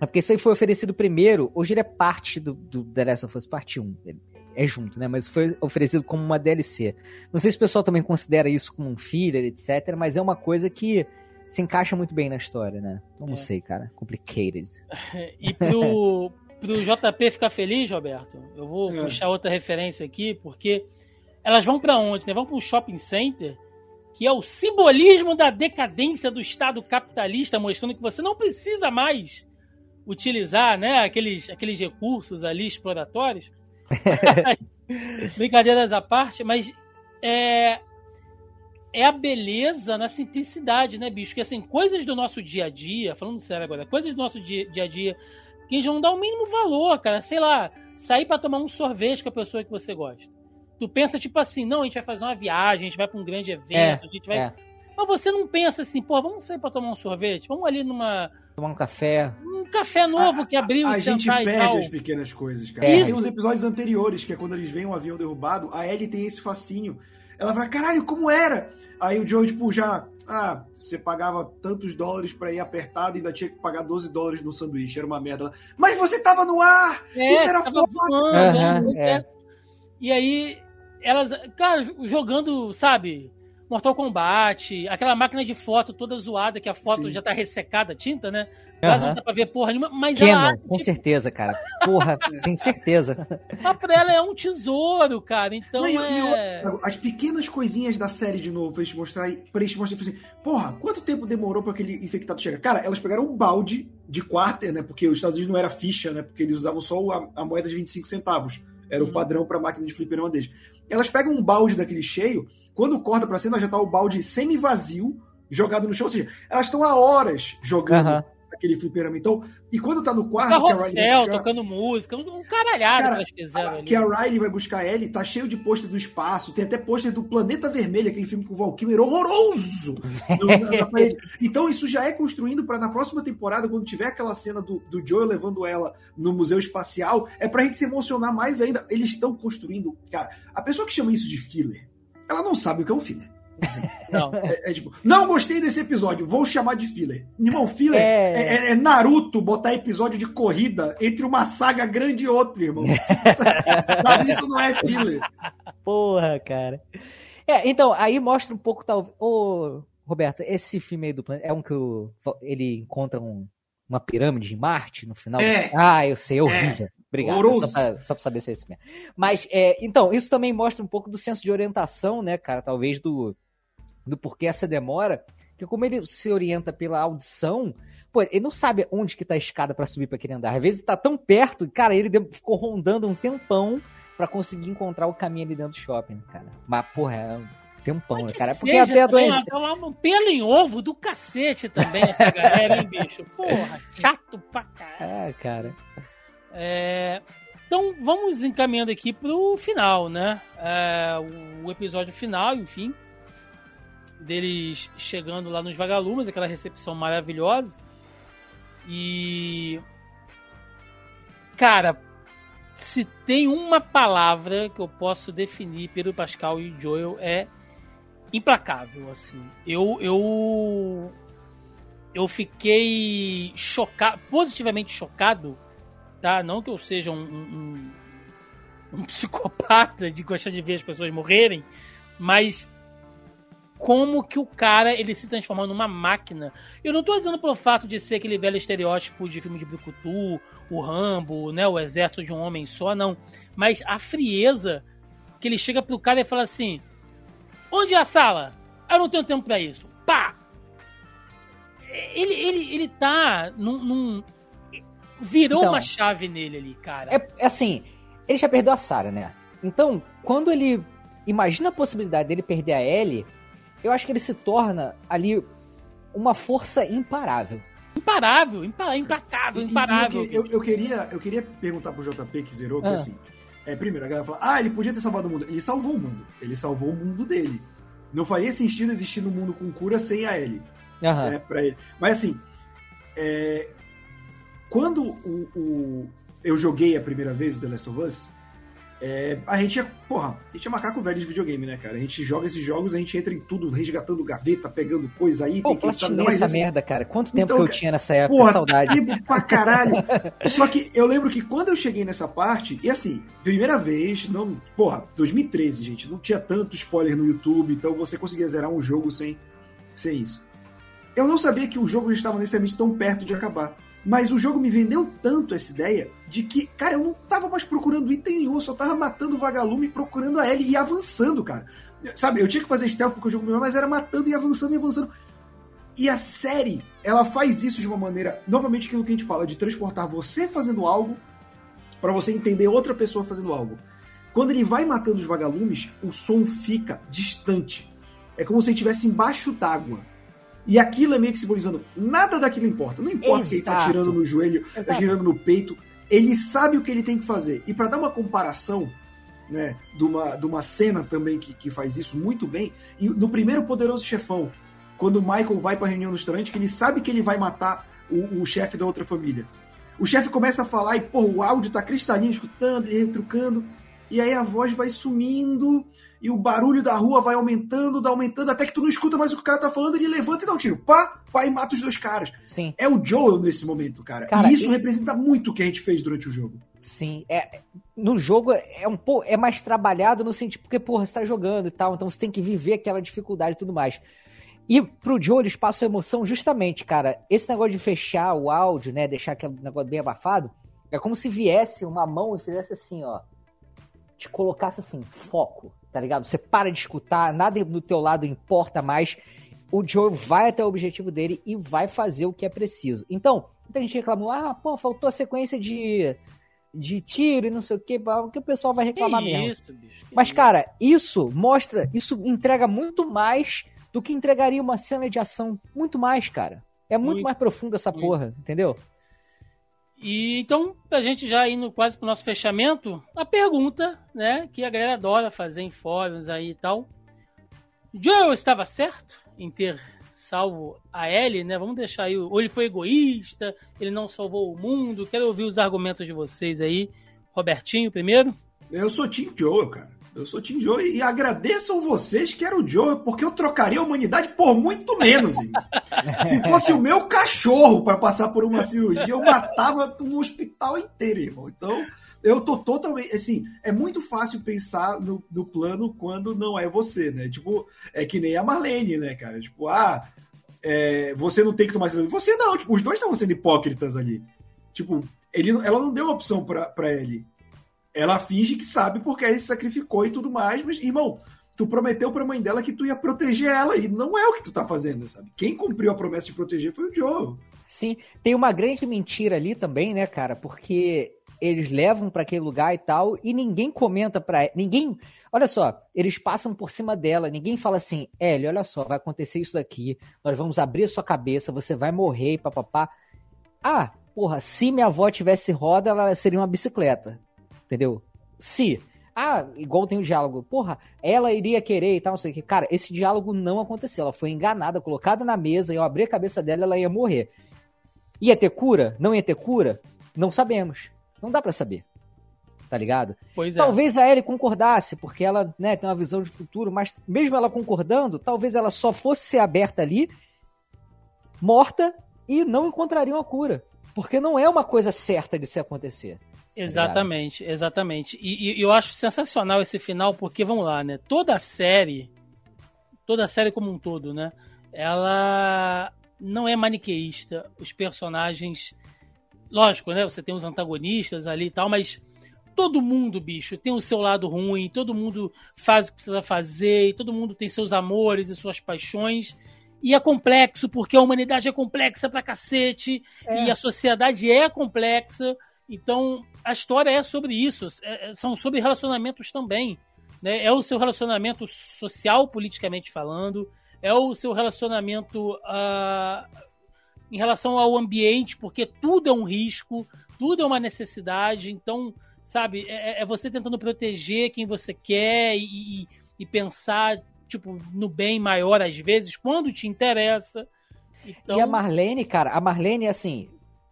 É porque isso aí foi oferecido primeiro, hoje ele é parte do, do The Last of Us Parte 1, ele é junto, né? Mas foi oferecido como uma DLC. Não sei se o pessoal também considera isso como um filler, etc, mas é uma coisa que se encaixa muito bem na história, né? Não É. sei, cara. Complicated. E pro, pro JP ficar feliz, Roberto, eu vou É. puxar outra referência aqui, porque elas vão pra onde? Né? Vão pra um shopping center, que é o simbolismo da decadência do Estado capitalista, mostrando que você não precisa mais utilizar né, aqueles, aqueles recursos ali exploratórios. Brincadeiras à parte, mas é, é a beleza na simplicidade, né, bicho? Que assim, coisas do nosso dia a dia, falando sério agora, coisas do nosso dia, dia a dia que a gente não dá o mínimo valor, cara. Sei lá, sair pra tomar um sorvete com a pessoa que você gosta. Tu pensa tipo assim, não, a gente vai fazer uma viagem, a gente vai pra um grande evento, a gente vai. É. Mas você não pensa assim, pô, vamos sair pra tomar um sorvete? Vamos ali numa. Tomar um café. Um café novo que abriu A e gente sentar e perde tal. as pequenas coisas, cara. É. Tem uns episódios anteriores, que é quando eles veem um avião derrubado, a Ellie tem esse fascínio. Ela fala, caralho, como era? Aí o Joe, tipo, já. Ah, você pagava tantos dólares pra ir apertado e ainda tinha que pagar 12 dólares no sanduíche. Era uma merda. Mas você tava no ar! É, Isso era foda. voando, Aham, né? é. E aí, elas, cara, jogando, sabe, Mortal Kombat, aquela máquina de foto toda zoada, que a foto Sim. já tá ressecada a tinta, né? Quase não Aham. dá pra ver porra nenhuma, mas ela Canon, acha, com tipo, certeza, cara. Porra, tenho certeza. ah, pra ela é um tesouro, cara. Então Não, e- e é. As pequenas coisinhas da série de novo, pra eles mostrarem, pra eles mostrarem tipo assim, porra, quanto tempo demorou pra aquele infectado chegar? Cara, elas pegaram um balde de quarter, né? Porque os Estados Unidos não era ficha, né? Porque eles usavam só a, a moeda de 25 centavos. Era o Uhum. padrão pra máquina de fliperama deles. Elas pegam um balde daquele cheio, quando corta pra cena, já tá o balde semi-vazio, jogado no chão. Ou seja, elas estão há horas jogando Aham. Aquele fliperama. Então, e quando tá no quarto, que a Riley vai Carrossel, buscar- tocando música, um caralhado Cara, que elas fizeram ali. que a Riley vai buscar Ellie, tá cheio de pôster do espaço, tem até pôster do Planeta Vermelho, aquele filme com o Val Kilmer horroroso no- na, na parede. Então isso já é construindo pra na próxima temporada, quando tiver aquela cena do, do Joel levando ela no museu espacial, é pra gente se emocionar mais ainda. Eles estão construindo, cara, a pessoa que chama isso de filler, ela não sabe o que é um filler. Assim, Não. é, é tipo, não gostei desse episódio, vou chamar de filler. Irmão, filler É. é, é- é Naruto botar episódio de corrida entre uma saga grande e outra, irmão. Isso não é filler. Porra, cara. É, então, aí mostra um pouco, talvez. Ô, Roberto, esse filme aí do planeta é um que o- ele encontra um- uma pirâmide em Marte no final? É. Ah, eu sei, é horrível. Obrigado. Horroroso. Só pra, só pra saber se é esse mesmo. Mas, é, então, isso também mostra um pouco do senso de orientação, né, cara? Talvez do, do porquê essa demora. Porque como ele se orienta pela audição, pô, ele não sabe onde que tá a escada pra subir pra aquele andar. Às vezes tá tão perto, cara, ele ficou rondando um tempão pra conseguir encontrar o caminho ali dentro do shopping, cara. Mas, porra, é um tempão, né, que cara? Porque até a também, doença. lá um pelo em ovo do cacete também, essa galera, hein, bicho? Porra, chato pra caralho. É, cara. É, então vamos encaminhando aqui pro final, né? É, o episódio final, enfim, deles chegando lá nos vagalumes, aquela recepção maravilhosa. E cara, se tem uma palavra que eu posso definir Pedro Pascal e Joel é implacável, assim. Eu eu eu fiquei chocado, positivamente chocado tá? Não que eu seja um, um, um- psicopata de gostar de ver as pessoas morrerem, mas como que o cara ele se transforma numa máquina. Eu não tô dizendo pelo fato de ser aquele velho estereótipo de filme de Brucutu, o Rambo, né, o exército de um homem só, não. Mas a frieza que ele chega pro cara e fala assim: Onde é a sala? Eu não tenho tempo pra isso. Pá! Ele, ele, ele tá num. num- virou Então. uma chave nele ali, cara. É, é assim, ele já perdeu a Sarah, né? Então, quando ele imagina a possibilidade dele perder a Ellie, eu acho que ele se torna ali uma força imparável. Imparável, impa- implacável, E- e imparável. Eu, eu, eu queria, eu queria perguntar pro JP que zerou, que Ah. assim. É, primeiro, a galera fala, ah, ele podia ter salvado o mundo. Ele salvou o mundo. Ele salvou o mundo dele. Não faria sentido existir no mundo com cura sem a Ellie. Aham. né, pra ele. Mas assim, é, quando o, o- eu joguei a primeira vez o The Last of Us, é, a gente é, porra, a gente é macaco velho de videogame, né, cara? A gente joga esses jogos, a gente entra em tudo, resgatando gaveta, pegando coisa aí, Pô, tem que sabe, essa assim, merda, cara. Quanto tempo Então, que eu tinha nessa época? Porra, saudade. tempo pra caralho. Só que eu lembro que quando eu cheguei nessa parte, e assim, primeira vez, não, porra, 2013, gente, não tinha tanto spoiler no YouTube, então você conseguia zerar um jogo sem, sem isso. Eu não sabia que o jogo já estava necessariamente tão perto de acabar. Mas o jogo me vendeu tanto essa ideia de que, cara, eu não tava mais procurando item nenhum, eu só tava matando o vagalume, procurando a Ellie e avançando, cara. Sabe, eu tinha que fazer stealth porque o jogo me mas era matando e avançando e avançando. E a série, ela faz isso de uma maneira, novamente aquilo que a gente fala, de transportar você fazendo algo para você entender outra pessoa fazendo algo. Quando ele vai matando os vagalumes, o som fica distante. É como se ele estivesse embaixo d'água. E aquilo é meio que simbolizando, nada daquilo importa. Não importa que ele tá Exato. tirando no joelho, tá Exato. girando no peito. Ele sabe o que ele tem que fazer. E para dar uma comparação, né, de uma, de uma cena também que, que faz isso muito bem, e no primeiro Poderoso Chefão, quando o Michael vai pra reunião no restaurante, que ele sabe que ele vai matar o, o chefe da outra família. O chefe começa a falar e, pô, o áudio tá cristalino, escutando, ele retrucando, e aí a voz vai sumindo, e o barulho da rua vai aumentando, dá aumentando, até que tu não escuta mais o que o cara tá falando, ele levanta e dá um tiro. Pá, pá, e mata os dois caras. Sim, É o Joel nesse momento, cara. Cara, e isso e- representa muito o que a gente fez durante o jogo. sim. É, no jogo é um pouco é mais trabalhado no sentido porque porra, você tá jogando e tal, então você tem que viver aquela dificuldade e tudo mais. E pro Joe eles passam emoção justamente, cara. Esse negócio de fechar o áudio, né, deixar aquele negócio bem abafado, é como se viesse uma mão e fizesse assim, ó, te colocasse assim, foco, tá ligado? Você para de escutar, nada do teu lado importa mais. O Joe vai até o objetivo dele e vai fazer o que é preciso. Então, muita gente reclamou, ah, pô, faltou a sequência de, de tiro e não sei o que, que o pessoal vai reclamar que mesmo. isso, bicho. Mas, isso. cara, isso mostra, isso entrega muito mais do que entregaria uma cena de ação. Muito mais, cara. É muito, Muito. mais profundo essa Muito. porra, entendeu? E então, pra gente já indo quase pro nosso fechamento, a pergunta, né, que a galera adora fazer em fóruns aí e tal. Joel estava certo em ter salvo a Ellie, né? Vamos deixar aí. o- Ou ele foi egoísta, ele não salvou o mundo. Quero ouvir os argumentos de vocês aí. Robertinho primeiro. Eu sou Team Joe, cara. Eu sou Team Joe e agradeçam vocês que era o Joe, porque eu trocaria a humanidade por muito menos. irmão. Se fosse o meu cachorro para passar por uma cirurgia, eu matava um hospital inteiro, irmão. Então, eu tô totalmente. Assim, é muito fácil pensar no, no plano quando não é você, né? Tipo, é que nem a Marlene, né, cara? Tipo, ah, é, você não tem que tomar essa. Você não, tipo, os dois estavam sendo hipócritas ali. Tipo, ele, ela não deu opção pra ele. Ela finge que sabe porque ele se sacrificou e tudo mais, mas, irmão, tu prometeu pra mãe dela que tu ia proteger ela, e não é o que tu tá fazendo, sabe? Quem cumpriu a promessa de proteger foi o Joe. Sim, tem uma grande mentira ali também, né, cara? Porque eles levam pra aquele lugar e tal, e ninguém comenta pra ninguém. Olha só, eles passam por cima dela, ninguém fala assim, Ellie, olha só, vai acontecer isso daqui, nós vamos abrir a sua cabeça, você vai morrer, papapá. Ah, porra, se minha avó tivesse roda, ela seria uma bicicleta. Entendeu? Se. Ah, igual tem o diálogo. Porra, ela iria querer e tal, não sei o que. Cara, esse diálogo não aconteceu. Ela foi enganada, colocada na mesa, eu abri a cabeça dela ela ia morrer. Ia ter cura? Não ia ter cura? Não sabemos. Não dá pra saber. Tá ligado? Pois é. Talvez a Ellie concordasse, porque ela né, tem uma visão de futuro, mas mesmo ela concordando, talvez ela só fosse ser aberta ali, morta, e não encontraria uma cura. Porque não é uma coisa certa de se acontecer. Exatamente, exatamente. E, e eu acho sensacional esse final, porque, vamos lá, né? Toda a série, toda a série como um todo, né? Ela não é maniqueísta. Os personagens. Lógico, né? Você tem os antagonistas ali e tal, mas todo mundo, bicho, tem o seu lado ruim, todo mundo faz o que precisa fazer, e todo mundo tem seus amores e suas paixões. E é complexo, porque a humanidade é complexa pra cacete, É. e a sociedade é complexa. Então, a história é sobre isso. é- é- são sobre relacionamentos também. Né? É o seu relacionamento social, politicamente falando. É o seu relacionamento ah, em relação ao ambiente, porque tudo é um risco, tudo é uma necessidade. Então, sabe, é, é você tentando proteger quem você quer e, e- e pensar tipo no bem maior às vezes, quando te interessa. Então, E a Marlene, cara, a Marlene, assim.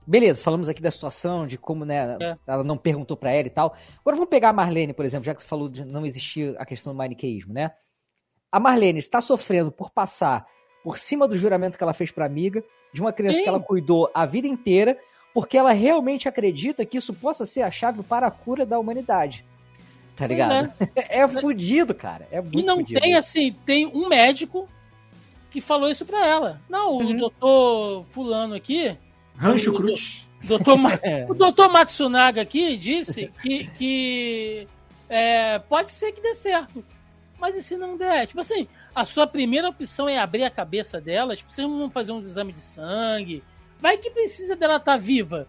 Beleza, falamos aqui da situação, de como, né, É. ela não perguntou pra ela e tal. Agora vamos pegar a Marlene, por exemplo, já que você falou de não existir a questão do maniqueísmo, né? A Marlene está sofrendo por passar por cima do juramento que ela fez pra amiga, de uma criança Sim. que ela cuidou a vida inteira, porque ela realmente acredita que isso possa ser a chave para a cura da humanidade. Tá ligado? É, fudido, cara. É E não fudido. tem assim, tem um médico que falou isso pra ela. Não, o Uhum. doutor fulano aqui, Rancho O- Cruz. doutor É. o doutor Matsunaga aqui disse que, que é, pode ser que dê certo. Mas e se não der? Tipo assim, a sua primeira opção é abrir a cabeça dela, tipo, vocês vão fazer uns exames de sangue. Vai que precisa dela estar viva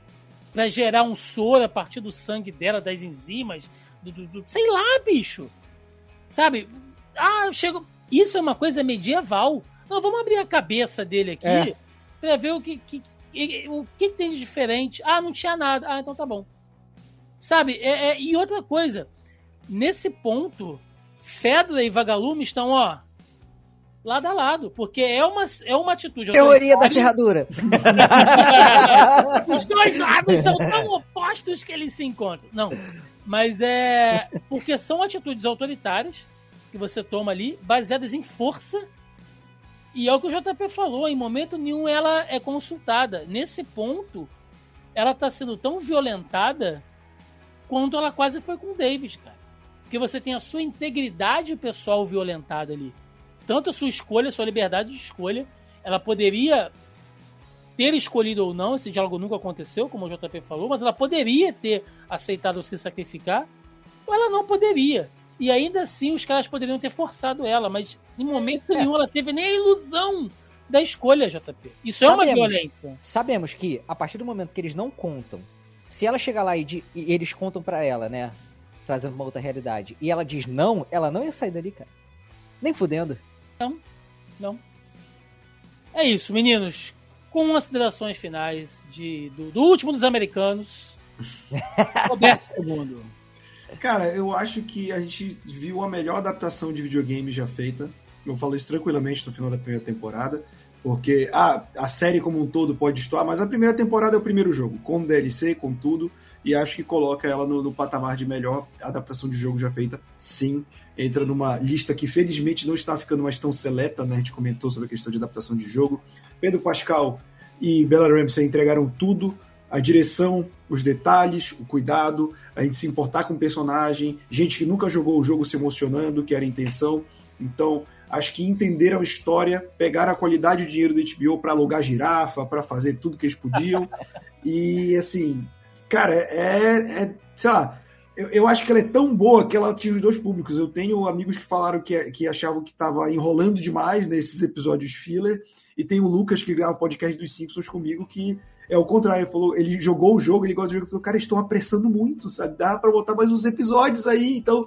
pra gerar um soro a partir do sangue dela, das enzimas, do, do- do- sei lá, bicho. Sabe? Ah, chego. Isso é uma coisa medieval. Não, vamos abrir a cabeça dele aqui É. pra ver o que, que- que- o que tem de diferente. Ah, não tinha nada. Ah, então tá bom. Sabe? É- é- e outra coisa, nesse ponto, Fedra e Vagalume estão, ó, lado a lado, porque é uma, é uma atitude. Teoria da ferradura. Os dois lados são tão opostos que eles se encontram. Não, mas é porque são atitudes autoritárias que você toma ali, baseadas em força. E é o que o JP falou, em momento nenhum ela é consultada. Nesse ponto, ela tá sendo tão violentada quanto ela quase foi com o David, cara. Porque você tem a sua integridade pessoal violentada ali. Tanto a sua escolha, a sua liberdade de escolha. Ela poderia ter escolhido ou não, esse diálogo nunca aconteceu, como o JP falou, mas ela poderia ter aceitado se sacrificar, ou ela não poderia. E ainda assim os caras poderiam ter forçado ela, mas em momento É. nenhum ela teve nem a ilusão da escolha, JP. Isso é uma Sabemos. violência. Sabemos que, a partir do momento que eles não contam, se ela chegar lá e, di- e eles contam pra ela, né? Trazendo uma outra realidade, e ela diz não, ela não ia sair dali, cara. Nem fudendo. É isso, meninos. considerações finais de, do, do último dos americanos, Roberto II. Cara, eu acho que a gente viu a melhor adaptação de videogame já feita. Eu falo isso tranquilamente no final da primeira temporada. Porque ah, a série como um todo pode estar, mas a primeira temporada é o primeiro jogo, com DLC, com tudo, e acho que coloca ela no, no patamar de melhor adaptação de jogo já feita, sim. Entra numa lista que felizmente não está ficando mais tão seleta, né? A gente comentou sobre a questão de adaptação de jogo. Pedro Pascal e Bella Ramsey entregaram tudo, a direção, os detalhes, o cuidado, a gente se importar com o personagem, gente que nunca jogou o jogo se emocionando, que era a intenção. Então, acho que entenderam a história, pegaram a qualidade do dinheiro do HBO para alugar girafa, para fazer tudo que eles podiam. e assim, cara, é, é sei lá, eu, eu, acho que ela é tão boa que ela atinge os dois públicos. Eu tenho amigos que falaram que, que achavam que estava enrolando demais nesses episódios filler, e tem o Lucas que grava o podcast dos Simpsons comigo que é o contrário, ele falou, ele jogou o jogo, ele gosta do jogo, falou, cara, estão apressando muito, sabe? Dá para botar mais uns episódios aí. Então,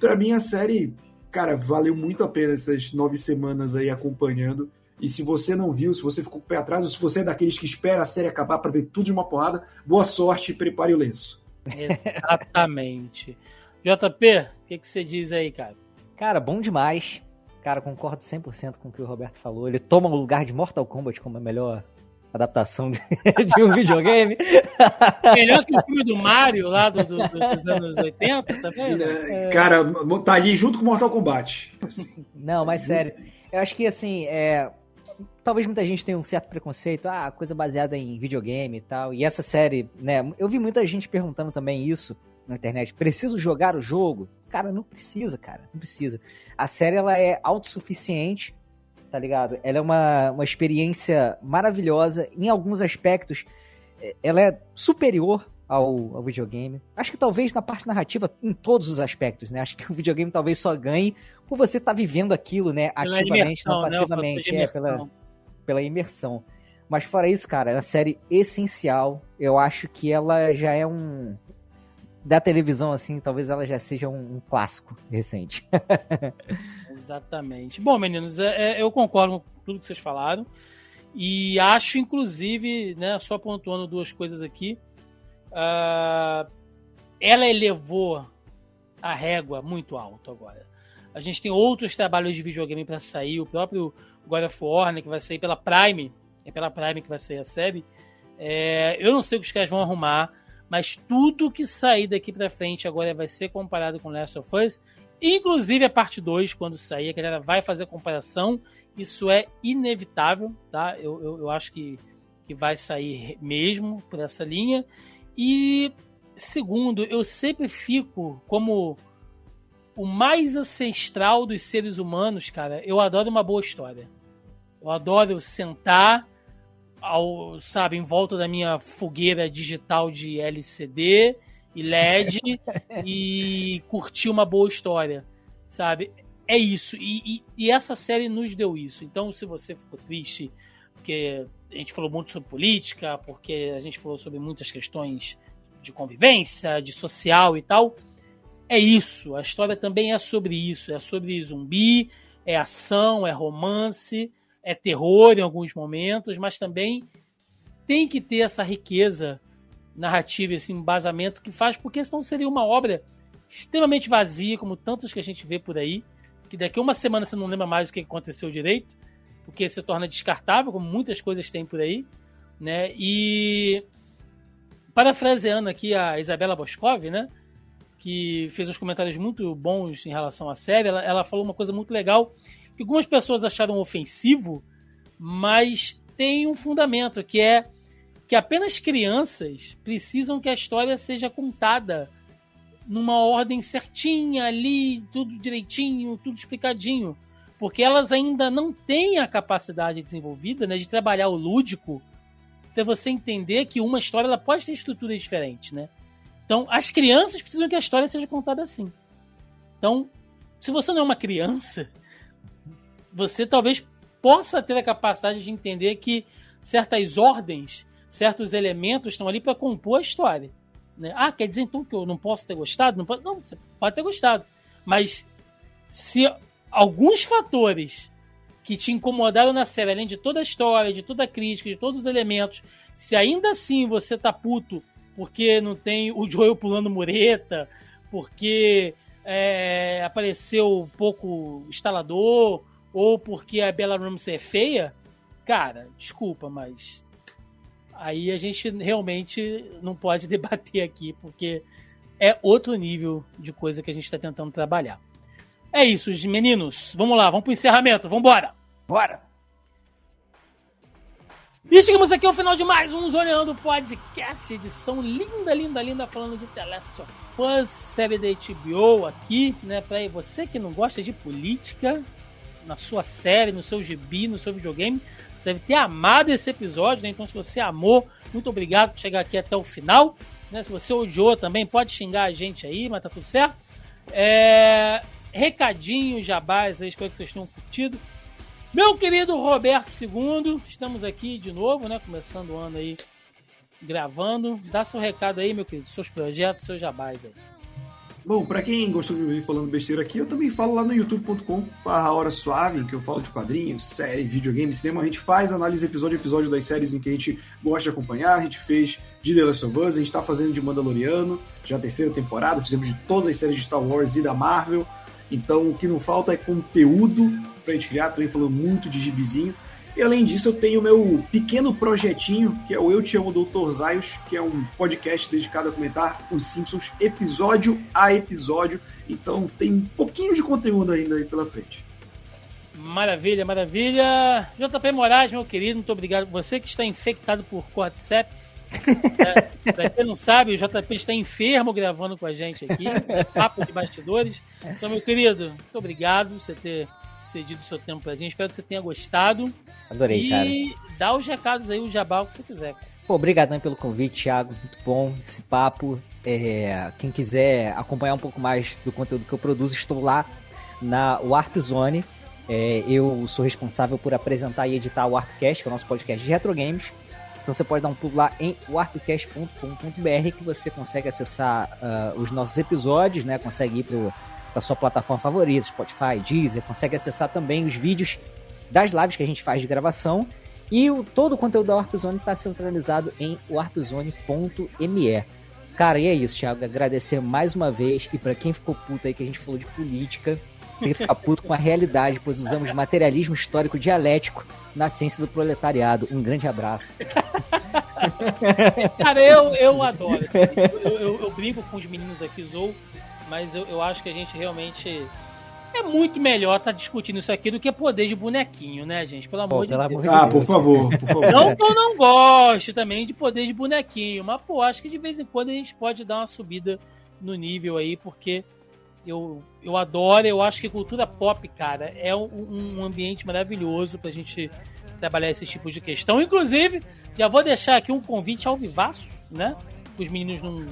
para mim a série cara, valeu muito a pena essas nove semanas aí acompanhando. E se você não viu, se você ficou com o pé atrás, ou se você é daqueles que espera a série acabar para ver tudo de uma porrada, boa sorte e prepare o lenço. Exatamente. JP, o que, que você diz aí, cara? Cara, bom demais. Cara, concordo 100% com o que o Roberto falou. Ele toma o lugar de Mortal Kombat como a melhor adaptação de, de um videogame. Melhor que o filme do Mario lá do, do, dos anos 80, tá vendo? É, cara, tá ali junto com Mortal Kombat. Não, mas sério. Eu acho que assim, é, talvez muita gente tenha um certo preconceito, ah, coisa baseada em videogame e tal. E essa série, né? Eu vi muita gente perguntando também isso na internet. Preciso jogar o jogo? Cara, não precisa, cara. Não precisa. A série ela é autossuficiente tá ligado? Ela é uma, uma experiência maravilhosa. Em alguns aspectos, é, ela é superior ao, ao, videogame. Acho que talvez na parte narrativa, em todos os aspectos, né? Acho que o videogame talvez só ganhe por você estar tá vivendo aquilo, né? Pela ativamente, imersão, não né? passivamente. É, pela, pela imersão. Mas fora isso, cara, é uma série essencial. Eu acho que ela já é um. Da televisão, assim, talvez ela já seja um, um clássico recente. Exatamente. Bom, meninos, é, é, eu concordo com tudo que vocês falaram. E acho, inclusive, né, só pontuando duas coisas aqui. Uh, ela elevou a régua muito alto agora. A gente tem outros trabalhos de videogame para sair, o próprio God of War, né, que vai sair pela Prime, é pela Prime que vai sair a série. É, eu não sei o que os caras vão arrumar, mas tudo que sair daqui para frente agora vai ser comparado com Last of Us Inclusive a parte 2, quando sair, a galera vai fazer a comparação. Isso é inevitável, tá? Eu, eu, eu acho que, que vai sair mesmo por essa linha. E segundo, eu sempre fico como o mais ancestral dos seres humanos, cara. Eu adoro uma boa história. Eu adoro sentar ao, sabe, em volta da minha fogueira digital de LCD e LED e curtir uma boa história, sabe? É isso. E, e, e, essa série nos deu isso. Então, se você ficou triste, porque a gente falou muito sobre política, porque a gente falou sobre muitas questões de convivência, de social e tal, é isso. A história também é sobre isso. É sobre zumbi, é ação, é romance, é terror em alguns momentos, mas também tem que ter essa riqueza narrativa, esse embasamento que faz, porque senão seria uma obra extremamente vazia, como tantos que a gente vê por aí, que daqui a uma semana você não lembra mais o que aconteceu direito, porque se torna descartável, como muitas coisas tem por aí, né? E parafraseando aqui a Isabela Boscov, né? Que fez uns comentários muito bons em relação à série, ela, ela falou uma coisa muito legal, que algumas pessoas acharam ofensivo, mas tem um fundamento, que é que apenas crianças precisam que a história seja contada numa ordem certinha ali, tudo direitinho, tudo explicadinho, porque elas ainda não têm a capacidade desenvolvida né, de trabalhar o lúdico para você entender que uma história ela pode ter estruturas diferentes, né? Então, as crianças precisam que a história seja contada assim. Então, se você não é uma criança, você talvez possa ter a capacidade de entender que certas ordens certos elementos estão ali para compor a história. Né? Ah, quer dizer então que eu não posso ter gostado? Não, pode... não, você pode ter gostado. Mas se alguns fatores que te incomodaram na série, além de toda a história, de toda a crítica, de todos os elementos, se ainda assim você tá puto porque não tem o Joel pulando mureta, porque é, apareceu pouco instalador, ou porque a Bella Ramsey é feia, cara, desculpa, mas aí a gente realmente não pode debater aqui, porque é outro nível de coisa que a gente está tentando trabalhar. É isso, meninos. Vamos lá, vamos pro encerramento. Vambora! Bora! E chegamos aqui ao final de mais um Zoneando Podcast, edição linda, linda, linda, falando de The Last of Us, série da HBO aqui, né? Pra você que não gosta de política, na sua série, no seu gibi, no seu videogame, você deve ter amado esse episódio, né? Então, se você amou, muito obrigado por chegar aqui até o final. Né? Se você odiou também, pode xingar a gente aí, mas tá tudo certo. É... Recadinho, jabás aí, espero que vocês tenham curtido. Meu querido Roberto II, estamos aqui de novo, né? Começando o ano aí, gravando. Dá seu recado aí, meu querido, seus projetos, seus jabás aí. Bom, para quem gostou de me ouvir falando besteira aqui, eu também falo lá no youtube.com Hora Suave, que eu falo de quadrinhos, série, videogame, cinema. A gente faz análise episódio a episódio das séries em que a gente gosta de acompanhar. A gente fez de The Last of Us, a gente tá fazendo de Mandaloriano, já a terceira temporada, fizemos de todas as séries de Star Wars e da Marvel. Então o que não falta é conteúdo pra gente criar, também falando muito de gibizinho. E além disso, eu tenho meu pequeno projetinho, que é o Eu Te Amo Doutor Zaios, que é um podcast dedicado a comentar os Simpsons episódio a episódio. Então tem um pouquinho de conteúdo ainda aí pela frente. Maravilha, maravilha. JP Moraes, meu querido, muito obrigado. Você que está infectado por Cordyceps. é, pra quem não sabe, o JP está enfermo gravando com a gente aqui. Papo de bastidores. Então, meu querido, muito obrigado por você ter cedido o seu tempo pra gente. Espero que você tenha gostado. Adorei, e cara. E dá os recados aí, o jabal que você quiser. Pô, obrigadão pelo convite, Thiago. Muito bom esse papo. É, quem quiser acompanhar um pouco mais do conteúdo que eu produzo, estou lá na Warp Zone. É, eu sou responsável por apresentar e editar o Warpcast, que é o nosso podcast de retro games. Então você pode dar um pulo lá em warpcast.com.br que você consegue acessar uh, os nossos episódios, né? Consegue ir pro, pra sua plataforma favorita, Spotify, Deezer, consegue acessar também os vídeos das lives que a gente faz de gravação. E o, todo o conteúdo da Warpzone está centralizado em warpzone.me. Cara, e é isso, Thiago. Agradecer mais uma vez. E para quem ficou puto aí que a gente falou de política, tem que ficar puto com a realidade, pois usamos materialismo histórico dialético na ciência do proletariado. Um grande abraço. Cara, eu, eu adoro. Eu, eu, eu brinco com os meninos aqui, Zou, mas eu, eu acho que a gente realmente é muito melhor estar tá discutindo isso aqui do que poder de bonequinho, né, gente? Pelo amor, Pô, de, pelo Deus. amor de Ah, Deus. por favor, por favor. Não que eu não goste também de poder de bonequinho, mas pô, acho que de vez em quando a gente pode dar uma subida no nível aí, porque eu, eu adoro, eu acho que cultura pop, cara, é um, um ambiente maravilhoso pra gente trabalhar esses tipos de questão. Inclusive, já vou deixar aqui um convite ao vivaço, né? Os meninos não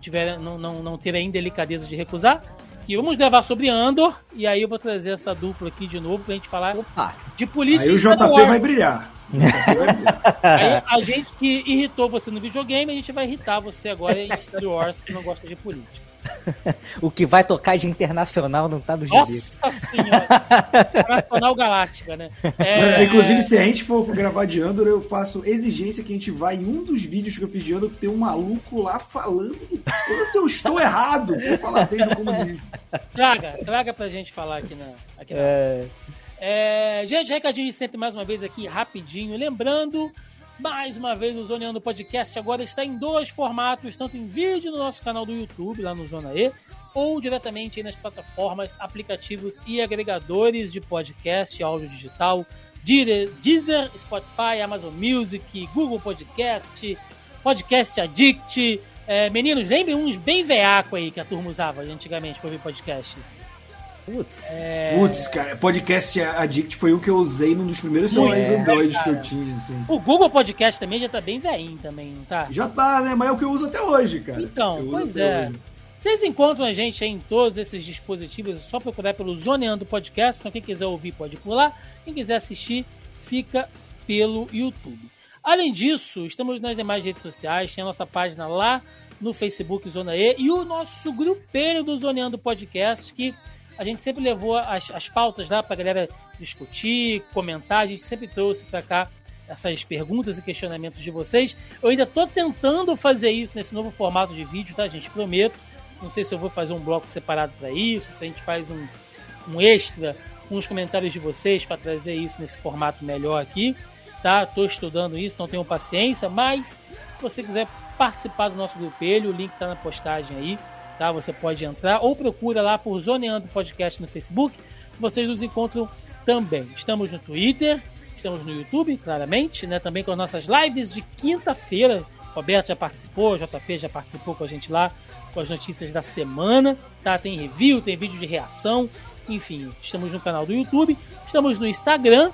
tiverem, não, não, não terem ainda delicadeza de recusar. E vamos gravar sobre Andor, e aí eu vou trazer essa dupla aqui de novo pra gente falar Opa! de política Aí o e Star JP Wars. vai brilhar. O JP vai brilhar. Aí a gente que irritou você no videogame, a gente vai irritar você agora em Star Wars que não gosta de política. O que vai tocar de internacional não tá no gibi. Nossa senhora! Nacional Galáctica, né? É, Inclusive, se a gente for gravar de Andor, eu faço exigência que a gente vá em um dos vídeos que eu fiz de Andor ter um maluco lá falando do quanto eu estou errado por falar bem do comunismo. traga, traga pra gente falar aqui na. Aqui na É, É, gente, recadinho de sempre mais uma vez aqui, rapidinho. Lembrando, mais uma vez, o Zoneando Podcast agora está em dois formatos, tanto em vídeo no nosso canal do YouTube, lá no Zona E, ou diretamente nas plataformas, aplicativos e agregadores de podcast áudio digital, Deezer, Spotify, Amazon Music, Google Podcast, Podcast Addict. É, meninos, lembrem uns bem veaco aí que a turma usava antigamente para ouvir podcast. Putz. É, Putz, cara, podcast Addict foi o que eu usei num dos primeiros celulares é, Android que cara. eu tinha, assim. O Google Podcast também já tá bem veinho também, não tá? Já tá, né? Mas é o que eu uso até hoje, cara. Então, pois é. hoje. Vocês encontram a gente aí em todos esses dispositivos, é só procurar pelo Zoneando Podcast. Então, quem quiser ouvir pode pular. Quem quiser assistir, fica pelo YouTube. Além disso, estamos nas demais redes sociais, tem a nossa página lá no Facebook Zona E e o nosso grupelho do Zoneando Podcast, que a gente sempre levou as, as pautas lá pra galera discutir, comentar, a gente sempre trouxe pra cá essas perguntas e questionamentos de vocês. Eu ainda tô tentando fazer isso nesse novo formato de vídeo, tá, gente? Prometo. Não sei se eu vou fazer um bloco separado para isso, se a gente faz um, um extra com os comentários de vocês para trazer isso nesse formato melhor aqui, tá? Tô estudando isso, não tenho paciência, mas se você quiser participar do nosso grupelho, o link tá na postagem aí, tá? Você pode entrar ou procura lá por Zoneando Podcast no Facebook, vocês nos encontram também. Estamos no Twitter, estamos no YouTube, claramente, né? Também com as nossas lives de quinta-feira. Roberto já participou, JP já participou com a gente lá com as notícias da semana, tá? Tem review, tem vídeo de reação, enfim, estamos no canal do YouTube, estamos no Instagram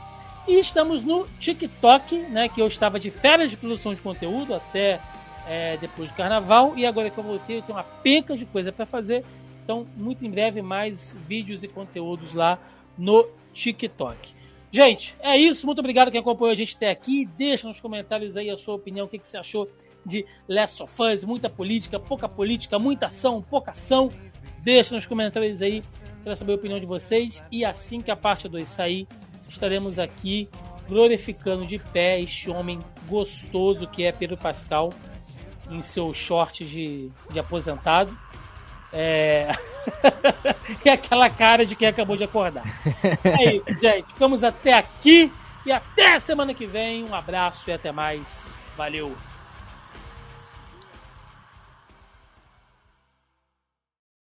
e estamos no TikTok, né? Que eu estava de férias de produção de conteúdo até é, depois do carnaval e agora que eu voltei eu tenho uma penca de coisa para fazer. Então, muito em breve, mais vídeos e conteúdos lá no TikTok. Gente, é isso. Muito obrigado quem acompanhou a gente até aqui. Deixa nos comentários aí a sua opinião, o que, que você achou de Last of Us. Muita política, pouca política, muita ação, pouca ação. Deixa nos comentários aí para saber a opinião de vocês. E assim que a parte 2 sair, estaremos aqui glorificando de pé este homem gostoso que é Pedro Pascal em seu short de, de aposentado. É... e aquela cara de quem acabou de acordar. É isso, gente. Ficamos até aqui e até semana que vem. Um abraço e até mais. Valeu!